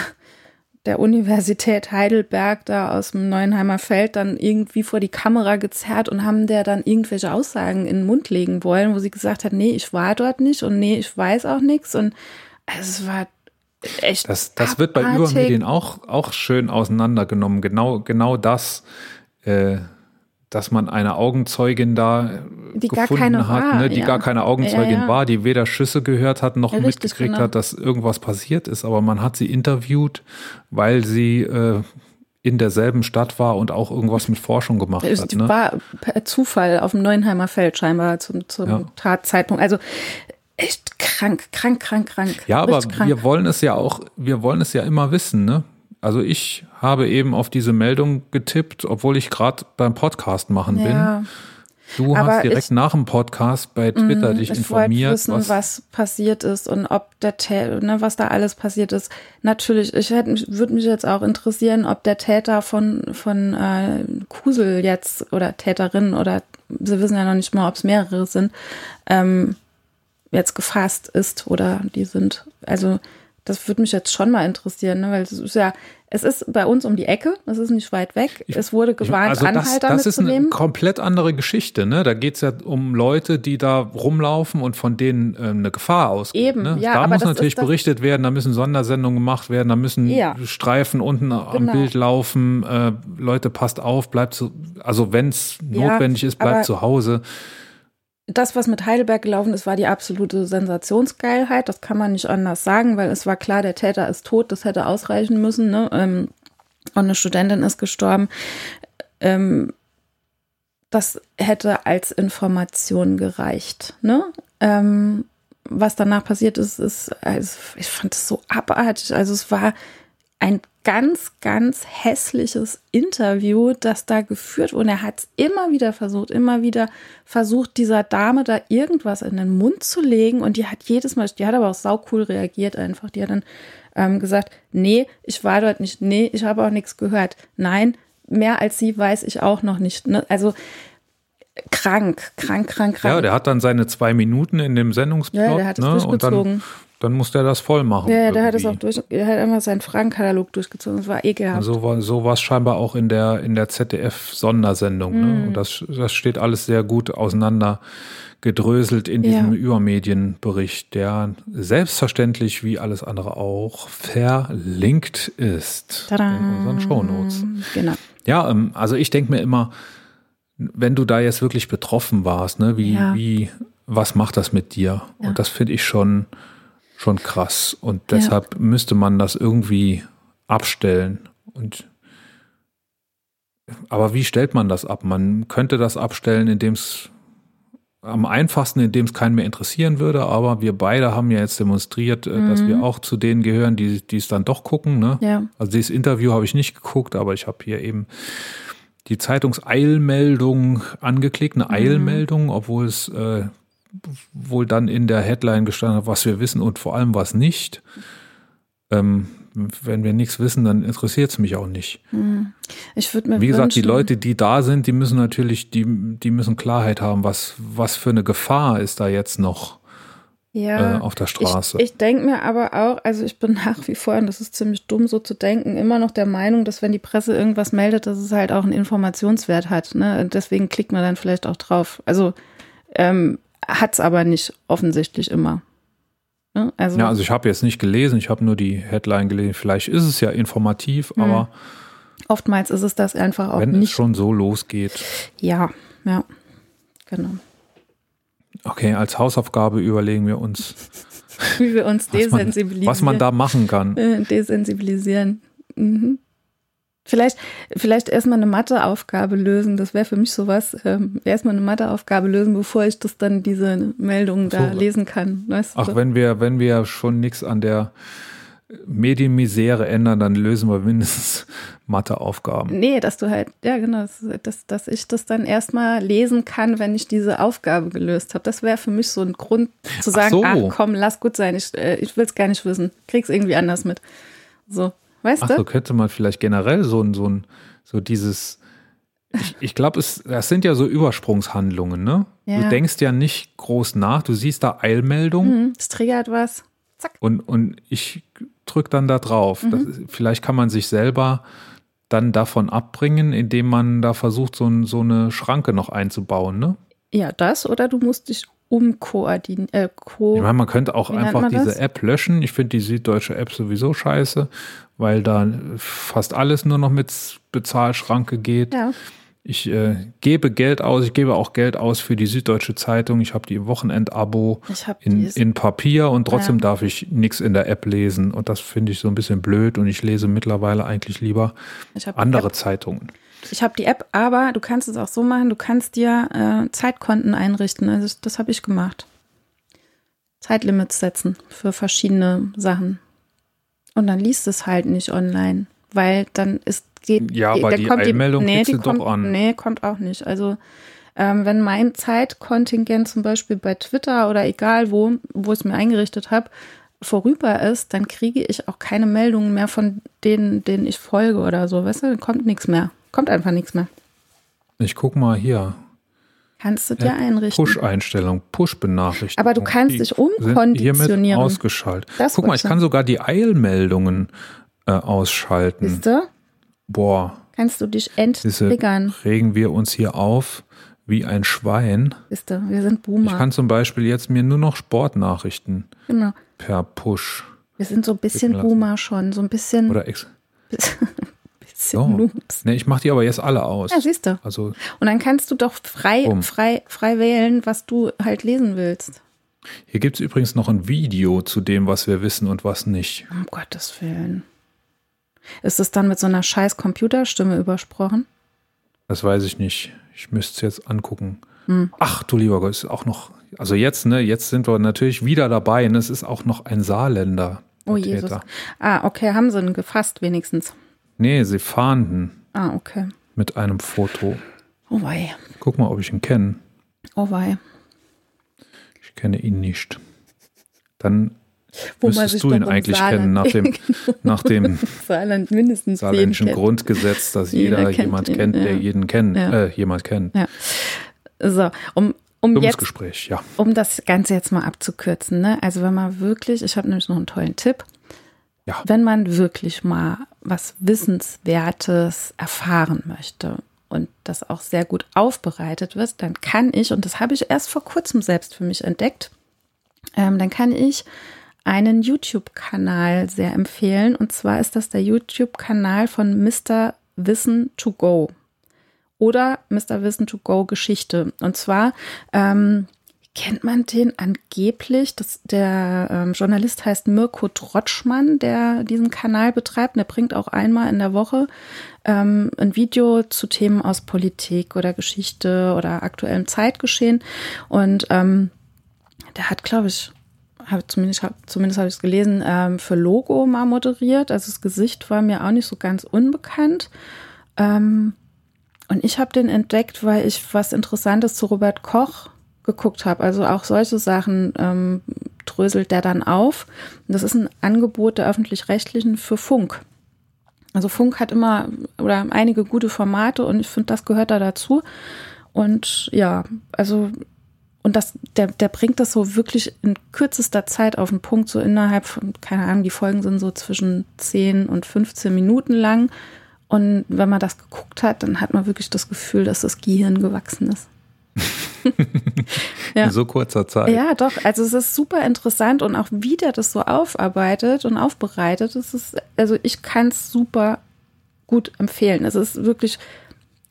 S2: der Universität Heidelberg da aus dem Neuenheimer Feld dann irgendwie vor die Kamera gezerrt und haben der dann irgendwelche Aussagen in den Mund legen wollen, wo sie gesagt hat, nee, ich war dort nicht und nee, ich weiß auch nichts und es war echt
S1: das, das wird bei. Übermedien auch, auch schön auseinandergenommen. Genau, genau das, äh, dass man eine Augenzeugin da äh,
S2: Die gar
S1: gefunden
S2: keine
S1: hat,
S2: war,
S1: ne, die
S2: ja.
S1: gar keine Augenzeugin
S2: Ja, ja.
S1: war, die weder Schüsse gehört hat, noch
S2: richtig,
S1: mitgekriegt
S2: genau.
S1: hat, dass irgendwas passiert ist. Aber man hat sie interviewt, weil sie äh, in derselben Stadt war und auch irgendwas mit Forschung gemacht
S2: Es
S1: hat. Ne?
S2: war per Zufall auf dem Neuenheimer Feld scheinbar zum, zum. Tatzeitpunkt. Also echt krank, krank, krank, krank.
S1: Ja, aber
S2: krank.
S1: wir wollen es ja auch, wir wollen es ja immer wissen, ne? Also ich habe eben auf diese Meldung getippt, obwohl ich gerade beim Podcast machen
S2: ja.
S1: bin. Du
S2: Aber
S1: hast direkt
S2: ich- Mhm,
S1: nach dem Podcast bei Twitter dich
S2: ich
S1: informiert,
S2: wissen, was,
S1: was,
S2: passiert ist und ob der Täter, ne, was da alles passiert ist. Natürlich, ich hätte würde mich jetzt auch interessieren, ob der Täter von von äh, Kusel jetzt oder Täterin oder sie wissen ja noch nicht mal, ob es mehrere sind, ähm, jetzt gefasst ist oder die sind. Also das würde mich jetzt schon mal interessieren, ne, weil es ist ja, es ist bei uns um die Ecke, es ist nicht weit weg. es wurde gewarnt,
S1: also das,
S2: Anhalter
S1: das ist eine
S2: mitzunehmen.
S1: komplett andere Geschichte, ne? Da geht's ja um Leute, die da rumlaufen und von denen ähm, eine Gefahr ausgeht.
S2: Eben,
S1: ne?
S2: ja,
S1: da muss natürlich berichtet werden, da müssen Sondersendungen gemacht werden, da müssen
S2: Ja.
S1: Streifen unten am
S2: Genau.
S1: Bild laufen, äh, Leute, passt auf, bleibt zu, also wenn's
S2: Ja,
S1: notwendig ist, bleibt zu Hause.
S2: Das, was mit Heidelberg gelaufen ist, war die absolute Sensationsgeilheit. Das kann man nicht anders sagen, weil es war klar, der Täter ist tot, das hätte ausreichen müssen. Ne? Ähm, Und eine Studentin ist gestorben. Ähm, Das hätte als Information gereicht. Ne? Ähm, Was danach passiert ist, ist, also ich fand es so abartig. Also es war ein ganz, ganz hässliches Interview, das da geführt wurde. Und er hat es immer wieder versucht, immer wieder versucht, dieser Dame da irgendwas in den Mund zu legen. Und die hat jedes Mal, die hat aber auch saucool reagiert einfach. Die hat dann ähm, gesagt, nee, ich war dort nicht, nee, ich habe auch nichts gehört. Nein, mehr als sie weiß ich auch noch nicht. Ne? Also krank, krank, krank, krank.
S1: Ja, der hat dann seine zwei Minuten in dem Sendungsplot.
S2: Ja, der hat es
S1: ne? Und
S2: durchgezogen.
S1: dann, dann muss der das voll machen.
S2: Ja, der hat es auch durch, der hat einfach seinen Fragenkatalog durchgezogen. Das war ekelhaft.
S1: So war so war es scheinbar auch in der in der ZDF-Sondersendung.
S2: Mhm.
S1: Ne? Und das, das steht alles sehr gut auseinander gedröselt in diesem
S2: Ja.
S1: Übermedienbericht, der selbstverständlich wie alles andere auch verlinkt ist
S2: Tada.
S1: in unseren Shownotes.
S2: Genau.
S1: Ja, ähm, also ich denke mir immer, wenn du da jetzt wirklich betroffen warst, ne, wie,
S2: Ja.
S1: wie, was macht das mit dir?
S2: Ja.
S1: Und das finde ich schon, schon krass. Und deshalb müsste man das irgendwie abstellen. Und aber wie stellt man das ab? Man könnte das abstellen, indem es am einfachsten, indem es keinen mehr interessieren würde, aber wir beide haben ja jetzt demonstriert, äh, dass wir auch zu denen gehören, die, die es dann doch gucken. Ne?
S2: Ja.
S1: Also dieses Interview habe ich nicht geguckt, aber ich habe hier eben die Zeitungseilmeldung angeklickt, eine Eilmeldung, obwohl es äh, wohl dann in der Headline gestanden hat, was wir wissen und vor allem was nicht. Ähm, wenn wir nichts wissen, dann interessiert es mich auch nicht.
S2: Ich würde mir
S1: Wie gesagt, die Leute, die da sind, die müssen natürlich, die, die müssen Klarheit haben, was, was für eine Gefahr ist da jetzt noch
S2: ja.
S1: äh, auf der Straße.
S2: Ich, ich denke mir aber auch, also ich bin *laughs* nach wie vor, und das ist ziemlich dumm so zu denken, immer noch der Meinung, dass wenn die Presse irgendwas meldet, dass es halt auch einen Informationswert hat. Ne? Und Deswegen klickt man dann vielleicht auch drauf. Also ähm, hat es aber nicht offensichtlich immer. Ne? Also,
S1: ja, also ich habe jetzt nicht gelesen, ich habe nur die Headline gelesen. Vielleicht ist es ja informativ, aber
S2: oftmals ist es das einfach auch
S1: wenn es
S2: nicht.
S1: schon so losgeht.
S2: Ja, ja, genau.
S1: Okay, als Hausaufgabe überlegen wir uns, *laughs*
S2: Wie wir uns
S1: was man,
S2: desensibilisieren.
S1: was man da machen kann.
S2: Äh, desensibilisieren. Mhm. Vielleicht, vielleicht erstmal eine Matheaufgabe lösen. Das wäre für mich sowas. Ähm, erstmal eine Matheaufgabe lösen, bevor ich das dann diese Meldungen da
S1: So.
S2: lesen kann. Weißt
S1: Ach,
S2: du?
S1: wenn wir, wenn wir schon nichts an der Medienmisere ändern, dann lösen wir mindestens *laughs* Matheaufgaben.
S2: Nee, dass du halt, ja genau, dass, dass, ich das dann erstmal lesen kann, wenn ich diese Aufgabe gelöst habe. Das wäre für mich so ein Grund zu sagen,
S1: so.
S2: ach komm, lass gut sein, ich, äh, ich will es gar nicht wissen. Krieg's irgendwie anders mit. So, weißt
S1: Ach
S2: du?
S1: so, könnte man vielleicht generell so ein, so ein, so dieses, ich, ich glaube, es, das sind ja so Übersprungshandlungen, ne?
S2: Ja.
S1: Du denkst ja nicht groß nach, du siehst da Eilmeldung
S2: Hm, Das triggert was.
S1: und, und ich drück dann da drauf.
S2: Mhm.
S1: Das, vielleicht kann man sich selber dann davon abbringen, indem man da versucht, so, ein, so eine Schranke noch einzubauen, ne?
S2: Ja, das oder du musst dich umkoordinieren. Äh, ko
S1: Ich meine, man könnte auch einfach diese
S2: das?
S1: App löschen. Ich finde die süddeutsche App sowieso scheiße, weil da fast alles nur noch mit Bezahlschranke geht.
S2: ja.
S1: Ich äh, gebe Geld aus, ich gebe auch Geld aus für die Süddeutsche Zeitung. Ich habe die im Wochenendabo in, in Papier und trotzdem
S2: Ja.
S1: darf ich nichts in der App lesen. Und das finde ich so ein bisschen blöd und ich lese mittlerweile eigentlich lieber andere
S2: App,
S1: Zeitungen.
S2: Ich hab die App, aber du kannst es auch so machen, du kannst dir äh, Zeitkonten einrichten. Also das habe ich gemacht. Zeitlimits setzen für verschiedene Sachen. Und dann liest es halt nicht online, weil dann ist geht
S1: Ja, aber die
S2: kommt
S1: Eilmeldung
S2: nee, die
S1: du doch
S2: kommt,
S1: an.
S2: Nee, kommt auch nicht. Also ähm, wenn mein Zeitkontingent zum Beispiel bei Twitter oder egal wo, wo ich es mir eingerichtet habe, vorüber ist, dann kriege ich auch keine Meldungen mehr von denen, denen ich folge oder so. Weißt du, dann kommt nichts mehr. Kommt einfach nichts mehr.
S1: Ich guck mal hier.
S2: Kannst du dir einrichten.
S1: Push-Einstellung, Push-Benachrichtigung.
S2: Aber du kannst
S1: Die
S2: dich umkonditionieren.
S1: Hiermit ausgeschaltet.
S2: Das
S1: Guck mal, ich
S2: ich
S1: kann sogar die Eilmeldungen äh, ausschalten.
S2: Siehst du?
S1: Boah,
S2: Kannst du dich enttriggern.
S1: regen wir uns hier auf wie ein Schwein.
S2: Siehst du, wir sind
S1: Ich
S2: Boomer.
S1: kann zum Beispiel jetzt mir nur noch Sportnachrichten
S2: Genau.
S1: per Push
S2: Wir sind so ein bisschen. Boomer schon. So ein bisschen,
S1: oder ex. *laughs*
S2: bisschen
S1: So. *laughs*
S2: Noobs.
S1: Ne, ich mache die aber jetzt alle aus.
S2: Ja, siehst du.
S1: Also
S2: Und dann kannst du doch frei, frei, frei wählen, was du halt lesen willst.
S1: hier gibt es übrigens noch ein Video zu dem, was wir wissen und was nicht.
S2: Um Gottes Willen. Ist es dann mit so einer scheiß Computerstimme übersprochen?
S1: Das weiß ich nicht. Ich müsste es jetzt angucken.
S2: Hm.
S1: Ach du lieber Gott, ist auch noch. Also jetzt, ne, jetzt sind wir natürlich wieder dabei. Und es ist auch noch ein Saarländer. der
S2: Oh Jesus.
S1: Täter.
S2: Ah, okay, haben sie ihn gefasst wenigstens.
S1: Nee, sie fahnden
S2: Ah, okay.
S1: mit einem Foto.
S2: Oh wei.
S1: Guck mal, ob ich ihn kenne.
S2: Oh wei.
S1: Ich kenne ihn nicht. Dann
S2: Wo
S1: müsstest du ihn eigentlich
S2: Saarland-
S1: kennen, nach dem, *laughs* nach dem *laughs*
S2: Saarland mindestens
S1: saarländischen. Grundgesetz, dass
S2: Jeder
S1: jeder
S2: kennt
S1: jemand
S2: ihn,
S1: kennt, der
S2: ja.
S1: jeden kennt,
S2: Ja.
S1: äh, jemand kennt.
S2: Ja. So, um, um
S1: Dummes
S2: jetzt,
S1: Gespräch, ja.
S2: um das Ganze jetzt mal abzukürzen, ne? Also wenn man wirklich, ich habe nämlich noch einen tollen Tipp.
S1: Ja.
S2: Wenn man wirklich mal was Wissenswertes erfahren möchte und das auch sehr gut aufbereitet wird, dann kann ich, und das habe ich erst vor kurzem selbst für mich entdeckt, ähm, dann kann ich einen YouTube-Kanal sehr empfehlen. Und zwar ist das der YouTube-Kanal von Mr. Wissen to Go oder Mr. Wissen to Go Geschichte. Und zwar ähm, kennt man den angeblich. Das, der ähm, Journalist heißt Mirko Trotschmann, der diesen Kanal betreibt. Der bringt auch einmal in der Woche ähm, ein Video zu Themen aus Politik oder Geschichte oder aktuellem Zeitgeschehen. Und ähm, der hat, glaube ich, hab, zumindest, hab, zumindest habe ich es gelesen, ähm, für Logo mal moderiert. Also das Gesicht war mir auch nicht so ganz unbekannt. Ähm, und ich habe den entdeckt, weil ich was Interessantes zu Robert Koch geguckt habe. Also auch solche Sachen ähm, dröselt der dann auf. Und das ist ein Angebot der öffentlich-rechtlichen für Funk. Also Funk hat immer oder einige gute Formate und ich finde, das gehört da dazu. Und ja, also und das, der, der bringt das so wirklich in kürzester Zeit auf den Punkt, so innerhalb von, keine Ahnung, die Folgen sind so zwischen 10 und 15 Minuten lang. Und wenn man das geguckt hat, dann hat man wirklich das Gefühl, dass das Gehirn gewachsen ist.
S1: Ja. In so kurzer Zeit.
S2: Ja, doch. Also es ist super interessant und auch wie der das so aufarbeitet und aufbereitet, das ist, also ich kann es super gut empfehlen. Es ist wirklich,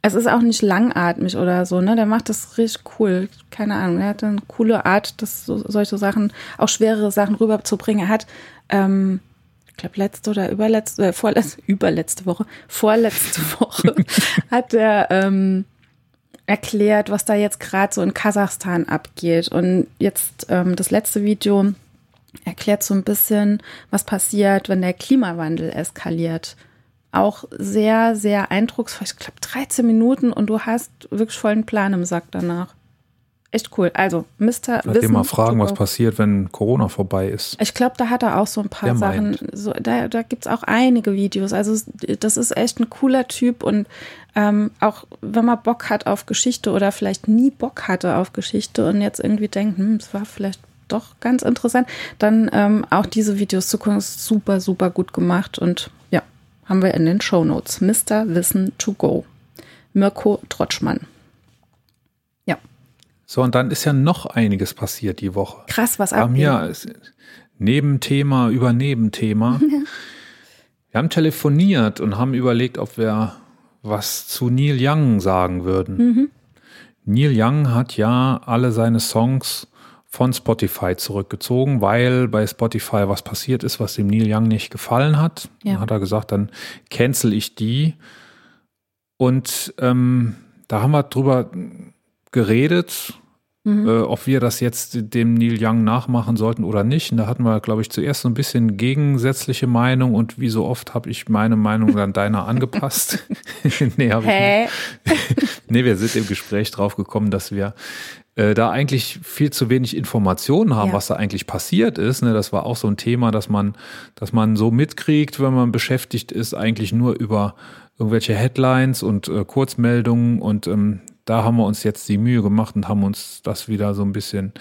S2: es ist auch nicht langatmig oder so, ne? Der macht das richtig cool. Keine Ahnung, er hat eine coole Art, das so, solche Sachen, auch schwerere Sachen rüberzubringen. Er hat, ähm, ich glaube, letzte oder überletzte, äh, vorletzte, *laughs* überletzte Woche, vorletzte *laughs* Woche hat er ähm, erklärt, was da jetzt gerade so in Kasachstan abgeht. Und jetzt ähm, das letzte Video erklärt so ein bisschen, was passiert, wenn der Klimawandel eskaliert. Auch sehr, sehr eindrucksvoll. Ich glaube, 13 Minuten und du hast wirklich vollen Plan im Sack danach. Echt cool. Also, Mr.
S1: Lass dir mal fragen, was passiert, wenn Corona vorbei ist.
S2: Ich glaube, da hat er auch so ein paar
S1: Der
S2: Sachen. So, da da gibt es auch einige Videos. Also, das ist echt ein cooler Typ und ähm, auch wenn man Bock hat auf Geschichte oder vielleicht nie Bock hatte auf Geschichte und jetzt irgendwie denkt, hm, es war vielleicht doch ganz interessant, dann ähm, auch diese Videos zu gucken, ist super, super gut gemacht und ja, haben wir in den Show Notes. Mr. Wissen to Go. Mirko Trotschmann. Ja.
S1: So, und dann ist ja noch einiges passiert die Woche.
S2: Krass, was abgeht.
S1: ist Nebenthema über Nebenthema. *laughs* wir haben telefoniert und haben überlegt, ob wir was zu Neil Young sagen würden.
S2: Mhm.
S1: Neil Young hat ja alle seine Songs von Spotify zurückgezogen, weil bei Spotify was passiert ist, was dem Neil Young nicht gefallen hat.
S2: Ja.
S1: Dann hat er gesagt, dann cancel ich die. Und ähm, da haben wir drüber geredet,
S2: Mhm.
S1: äh, ob wir das jetzt dem Neil Young nachmachen sollten oder nicht. Und da hatten wir, glaube ich, zuerst so ein bisschen gegensätzliche Meinung und wie so oft habe ich meine Meinung dann deiner *laughs* angepasst. *laughs* nee, hab ich nicht. *laughs* Nee, wir sind im Gespräch drauf gekommen, dass wir äh, da eigentlich viel zu wenig Informationen haben,
S2: Ja.
S1: was da eigentlich passiert ist. Ne? Das war auch so ein Thema, dass man, dass man so mitkriegt, wenn man beschäftigt ist, eigentlich nur über irgendwelche Headlines und äh, Kurzmeldungen und ähm, da haben wir uns jetzt die Mühe gemacht und haben uns das wieder so ein bisschen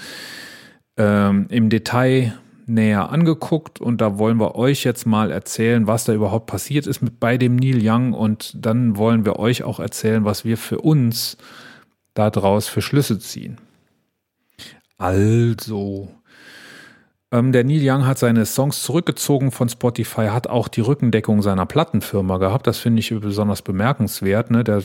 S1: ähm, im Detail näher angeguckt und da wollen wir euch jetzt mal erzählen, was da überhaupt passiert ist mit bei dem Neil Young und dann wollen wir euch auch erzählen, was wir für uns daraus für Schlüsse ziehen. Also, ähm, der Neil Young hat seine Songs zurückgezogen von Spotify, hat auch die Rückendeckung seiner Plattenfirma gehabt. Das finde ich besonders bemerkenswert, ne? der,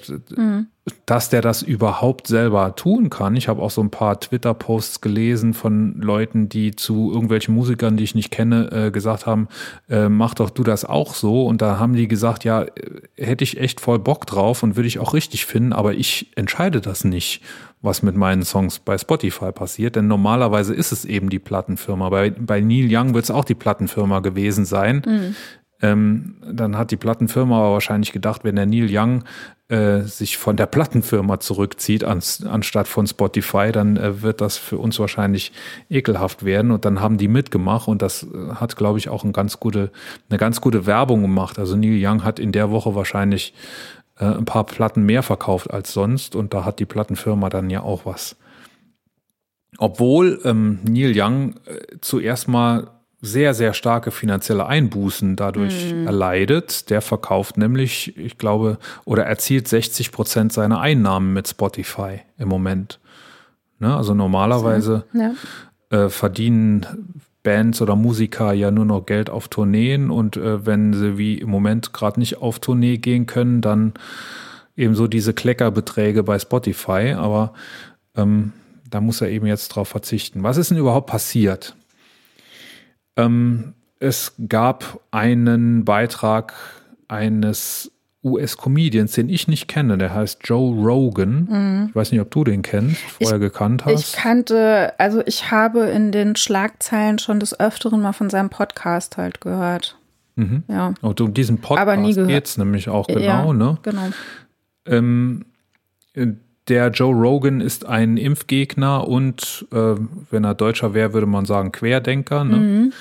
S1: dass der das überhaupt selber tun kann. Ich habe auch so ein paar Twitter-Posts gelesen von Leuten, die zu irgendwelchen Musikern, die ich nicht kenne, äh, gesagt haben, äh, mach doch du das auch so. Und da haben die gesagt, ja, äh, hätte ich echt voll Bock drauf und würde ich auch richtig finden, aber ich entscheide das nicht, was mit meinen Songs bei Spotify passiert. Denn normalerweise ist es eben die Plattenfirma. Bei, bei Neil Young wird es auch die Plattenfirma gewesen sein. Ähm, dann hat die Plattenfirma aber wahrscheinlich gedacht, wenn der Neil Young äh, sich von der Plattenfirma zurückzieht, ans, anstatt von Spotify, dann äh, wird das für uns wahrscheinlich ekelhaft werden. Und dann haben die mitgemacht und das äh, hat, glaube ich, auch ein ganz gute, eine ganz gute Werbung gemacht. Also Neil Young hat in der Woche wahrscheinlich äh, ein paar Platten mehr verkauft als sonst und da hat die Plattenfirma dann ja auch was. Obwohl ähm, Neil Young äh, zuerst mal sehr, sehr starke finanzielle Einbußen dadurch mhm. erleidet. Der verkauft nämlich, ich glaube, oder erzielt 60 Prozent seiner Einnahmen mit Spotify im Moment. Ne? Also normalerweise ja. äh, verdienen Bands oder Musiker ja nur noch Geld auf Tourneen und äh, wenn sie wie im Moment gerade nicht auf Tournee gehen können, dann eben so diese Kleckerbeträge bei Spotify. Aber ähm, da muss er eben jetzt drauf verzichten. Was ist denn überhaupt passiert? Ähm, es gab einen Beitrag eines US-Comedians, den ich nicht kenne, der heißt Joe Rogan. Mhm. Ich weiß nicht, ob du den kennst, vorher ich, gekannt hast.
S2: Ich kannte, also ich habe in den Schlagzeilen schon des Öfteren mal von seinem Podcast halt gehört.
S1: Mhm. Ja. Und um diesen Podcast geht es nämlich auch genau, ja, ne?
S2: Genau.
S1: Ähm, der Joe Rogan ist ein Impfgegner und, äh, wenn er Deutscher wäre, würde man sagen Querdenker. Ne? Mhm.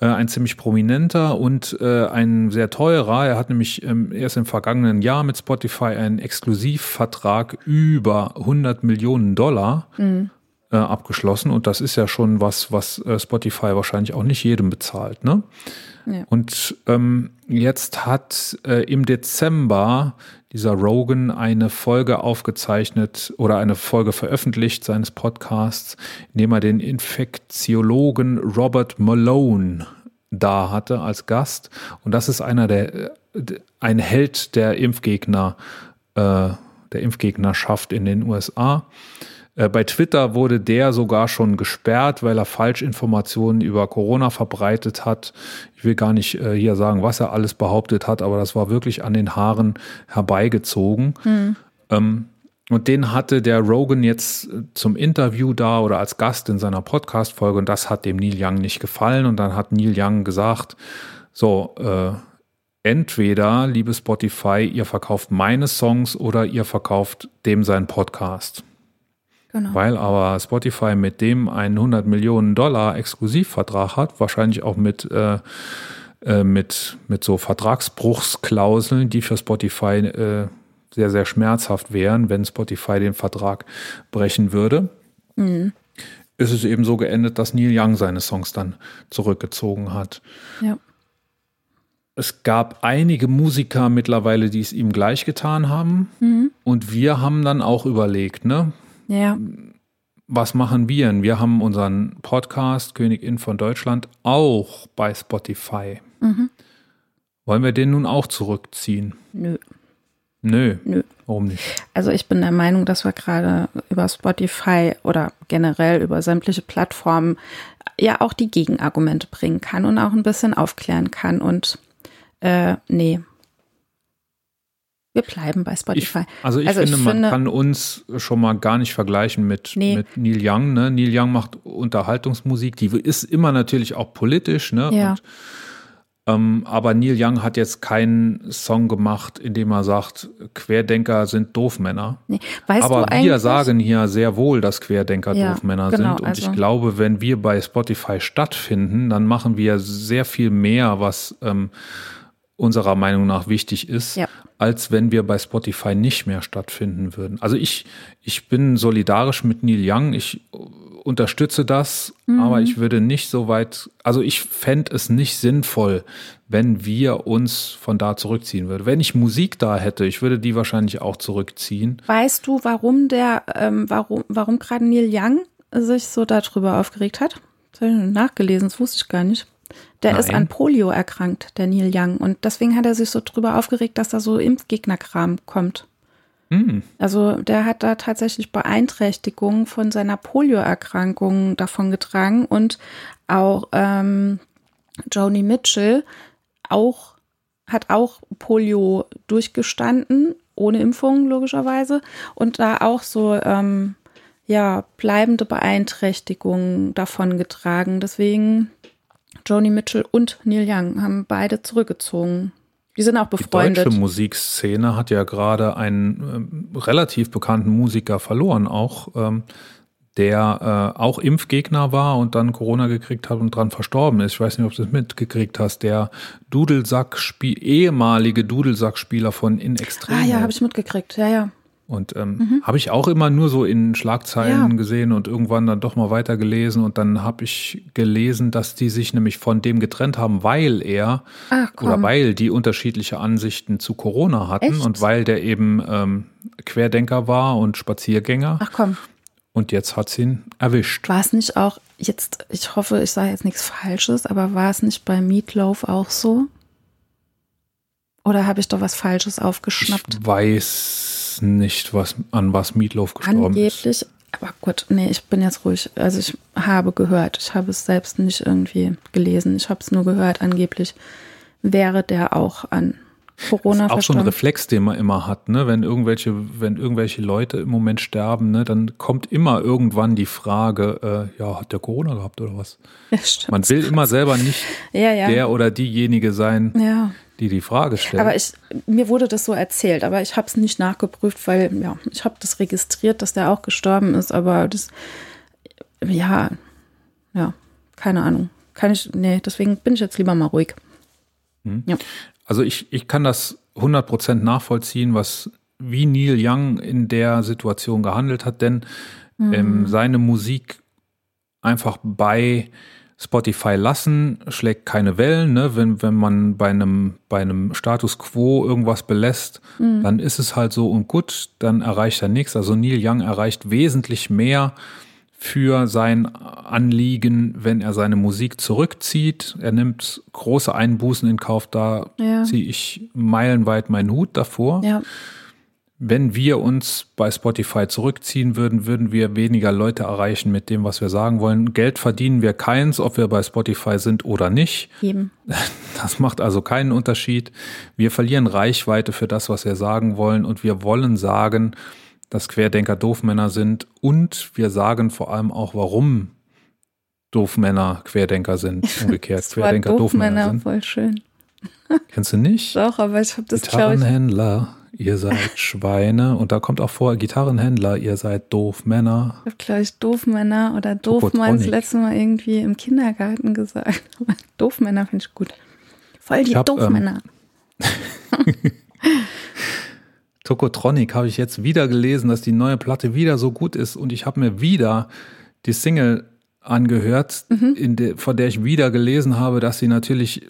S1: Äh, ein ziemlich prominenter und äh, ein sehr teurer. Er hat nämlich ähm, erst im vergangenen Jahr mit Spotify einen Exklusivvertrag über 100 Millionen Dollar mhm. äh, abgeschlossen und das ist ja schon was, was äh, Spotify wahrscheinlich auch nicht jedem bezahlt. Ne? Ja. Und ähm, jetzt hat im Dezember dieser Rogan eine Folge aufgezeichnet oder eine Folge veröffentlicht seines Podcasts, in dem er den Infektiologen Robert Malone da hatte als Gast. Und das ist einer der, ein Held der Impfgegner, äh, der Impfgegnerschaft in den USA. Äh, bei Twitter wurde der sogar schon gesperrt, weil er Falschinformationen über Corona verbreitet hat. Ich will gar nicht äh, hier sagen, was er alles behauptet hat, aber das war wirklich an den Haaren herbeigezogen. Mhm. Ähm, und den hatte der Rogan jetzt äh, zum Interview da oder als Gast in seiner Podcast-Folge und das hat dem Neil Young nicht gefallen. Und dann hat Neil Young gesagt, so, äh, entweder, liebe Spotify, ihr verkauft meine Songs oder ihr verkauft dem seinen Podcast. Genau. Weil aber Spotify mit dem einen 100 Millionen Dollar Exklusivvertrag hat, wahrscheinlich auch mit, äh, äh, mit, mit so Vertragsbruchsklauseln, die für Spotify äh, sehr, sehr schmerzhaft wären, wenn Spotify den Vertrag brechen würde. Mhm. Ist es eben so geendet, dass Neil Young seine Songs dann zurückgezogen hat.
S2: Ja.
S1: Es gab einige Musiker mittlerweile, die es ihm gleich getan haben. Mhm. Und wir haben dann auch überlegt, ne?
S2: Ja.
S1: Was machen wir? Wir haben unseren Podcast Königin von Deutschland auch bei Spotify. Mhm. Wollen wir den nun auch zurückziehen?
S2: Nö.
S1: Nö.
S2: Nö.
S1: Warum nicht?
S2: Also ich bin der Meinung, dass wir gerade über Spotify oder generell über sämtliche Plattformen ja auch die Gegenargumente bringen kann und auch ein bisschen aufklären kann. Und äh, nee, wir bleiben bei Spotify.
S1: Ich, also ich, also finde, ich man finde, kann uns schon mal gar nicht vergleichen mit, nee. mit Neil Young. Ne? Neil Young macht Unterhaltungsmusik, die ist immer natürlich auch politisch. Ne?
S2: Ja. Und,
S1: ähm, aber Neil Young hat jetzt keinen Song gemacht, in dem er sagt, Querdenker sind Doofmänner.
S2: Nee. Weißt
S1: aber wir sagen hier sehr wohl, dass Querdenker ja, Doofmänner genau, sind. Und also. ich glaube, wenn wir bei Spotify stattfinden, dann machen wir sehr viel mehr, was ähm, unserer Meinung nach wichtig ist,
S2: ja.
S1: als wenn wir bei Spotify nicht mehr stattfinden würden. Also ich, ich bin solidarisch mit Neil Young, ich unterstütze das, mhm. aber ich würde nicht so weit, also ich fände es nicht sinnvoll, wenn wir uns von da zurückziehen würden. Wenn ich Musik da hätte, ich würde die wahrscheinlich auch zurückziehen.
S2: Weißt du, warum der, ähm, warum, warum gerade Neil Young sich so darüber aufgeregt hat? Das habe ich nachgelesen, das wusste ich gar nicht. Der Nein. ist an Polio erkrankt, der Neil Young. Und deswegen hat er sich so drüber aufgeregt, dass da so Impfgegnerkram kommt.
S1: Mhm.
S2: Also der hat da tatsächlich Beeinträchtigungen von seiner Polioerkrankung davon getragen und auch ähm, Joni Mitchell auch hat auch Polio durchgestanden, ohne Impfung logischerweise und da auch so ähm, ja bleibende Beeinträchtigungen davon getragen. Deswegen Joni Mitchell und Neil Young haben beide zurückgezogen. Die sind auch befreundet.
S1: Die deutsche Musikszene hat ja gerade einen ähm, relativ bekannten Musiker verloren, auch ähm, der äh, auch Impfgegner war und dann Corona gekriegt hat und dran verstorben ist. Ich weiß nicht, ob du das mitgekriegt hast. Der Dudelsack ehemalige Dudelsackspieler von In Extremo.
S2: Ah ja, habe ich mitgekriegt. Ja, ja.
S1: Und ähm, mhm. habe ich auch immer nur so in Schlagzeilen
S2: Ja.
S1: gesehen und irgendwann dann doch mal weitergelesen. Und dann habe ich gelesen, dass die sich nämlich von dem getrennt haben, weil er
S2: Ach
S1: oder weil die unterschiedliche Ansichten zu Corona hatten
S2: Echt?
S1: und weil der eben ähm, Querdenker war und Spaziergänger.
S2: Ach komm,
S1: Und jetzt hat's ihn erwischt.
S2: war es nicht auch jetzt, ich hoffe, ich sage jetzt nichts Falsches, aber war es nicht bei Meatloaf auch so? Oder habe ich doch was Falsches aufgeschnappt?
S1: Ich weiß nicht, was, an was Meatloaf gestorben ist.
S2: Angeblich, aber gut, nee, ich bin jetzt ruhig. Also ich habe gehört, ich habe es selbst nicht irgendwie gelesen. Ich habe es nur gehört, angeblich wäre der auch an Corona
S1: Auch so ein. Reflex, den man immer hat, ne? Wenn irgendwelche, wenn irgendwelche Leute im Moment sterben, ne, dann kommt immer irgendwann die Frage, äh, ja, hat der Corona gehabt oder was?
S2: Ja, stimmt.
S1: Man will immer selber nicht
S2: ja, ja.
S1: der oder diejenige sein,
S2: ja.
S1: Die die Frage stellt.
S2: Aber ich, mir wurde das so erzählt, aber ich habe es nicht nachgeprüft, weil ja, ich habe das registriert, dass der auch gestorben ist, aber das, ja, ja, keine Ahnung. Kann ich, nee, deswegen bin ich jetzt lieber mal ruhig. Ja.
S1: Also ich, ich kann das 100% nachvollziehen, was wie Neil Young in der Situation gehandelt hat, denn ähm, seine Musik einfach bei Spotify lassen, schlägt keine Wellen. Ne? Wenn, wenn man bei einem, bei einem Status quo irgendwas belässt, dann ist es halt so und gut, dann erreicht er nichts. Also Neil Young erreicht wesentlich mehr für sein Anliegen, wenn er seine Musik zurückzieht. Er nimmt große Einbußen in Kauf, da
S2: Ja.
S1: ziehe ich meilenweit meinen Hut davor.
S2: Ja,
S1: Wenn wir uns bei Spotify zurückziehen würden, würden wir weniger Leute erreichen mit dem, was wir sagen wollen. Geld verdienen wir keins, ob wir bei Spotify sind oder nicht.
S2: eben. *laughs*
S1: Das macht also keinen Unterschied. Wir verlieren Reichweite für das, was wir sagen wollen. Und wir wollen sagen, dass Querdenker Doofmänner sind. Und wir sagen vor allem auch, warum Doofmänner Querdenker sind. *laughs* Umgekehrt, Querdenker Doofmänner
S2: Doofmänner,
S1: sind.
S2: voll schön.
S1: Kennst du nicht?
S2: Doch, aber ich habe das, glaube ich,
S1: ihr seid Schweine. Und da kommt auch vor, Gitarrenhändler, ihr seid Doofmänner.
S2: ich habe, glaube ich, Doofmänner oder Doofmann das letzte Mal irgendwie im Kindergarten gesagt. *laughs* Aber Doofmänner finde ich gut. Voll die
S1: Ich hab, ähm,
S2: Doofmänner. *laughs*
S1: Tokotronic habe ich jetzt wieder gelesen, dass die neue Platte wieder so gut ist und ich habe mir wieder die Single angehört,
S2: Mhm.
S1: der, von der ich wieder gelesen habe, dass sie natürlich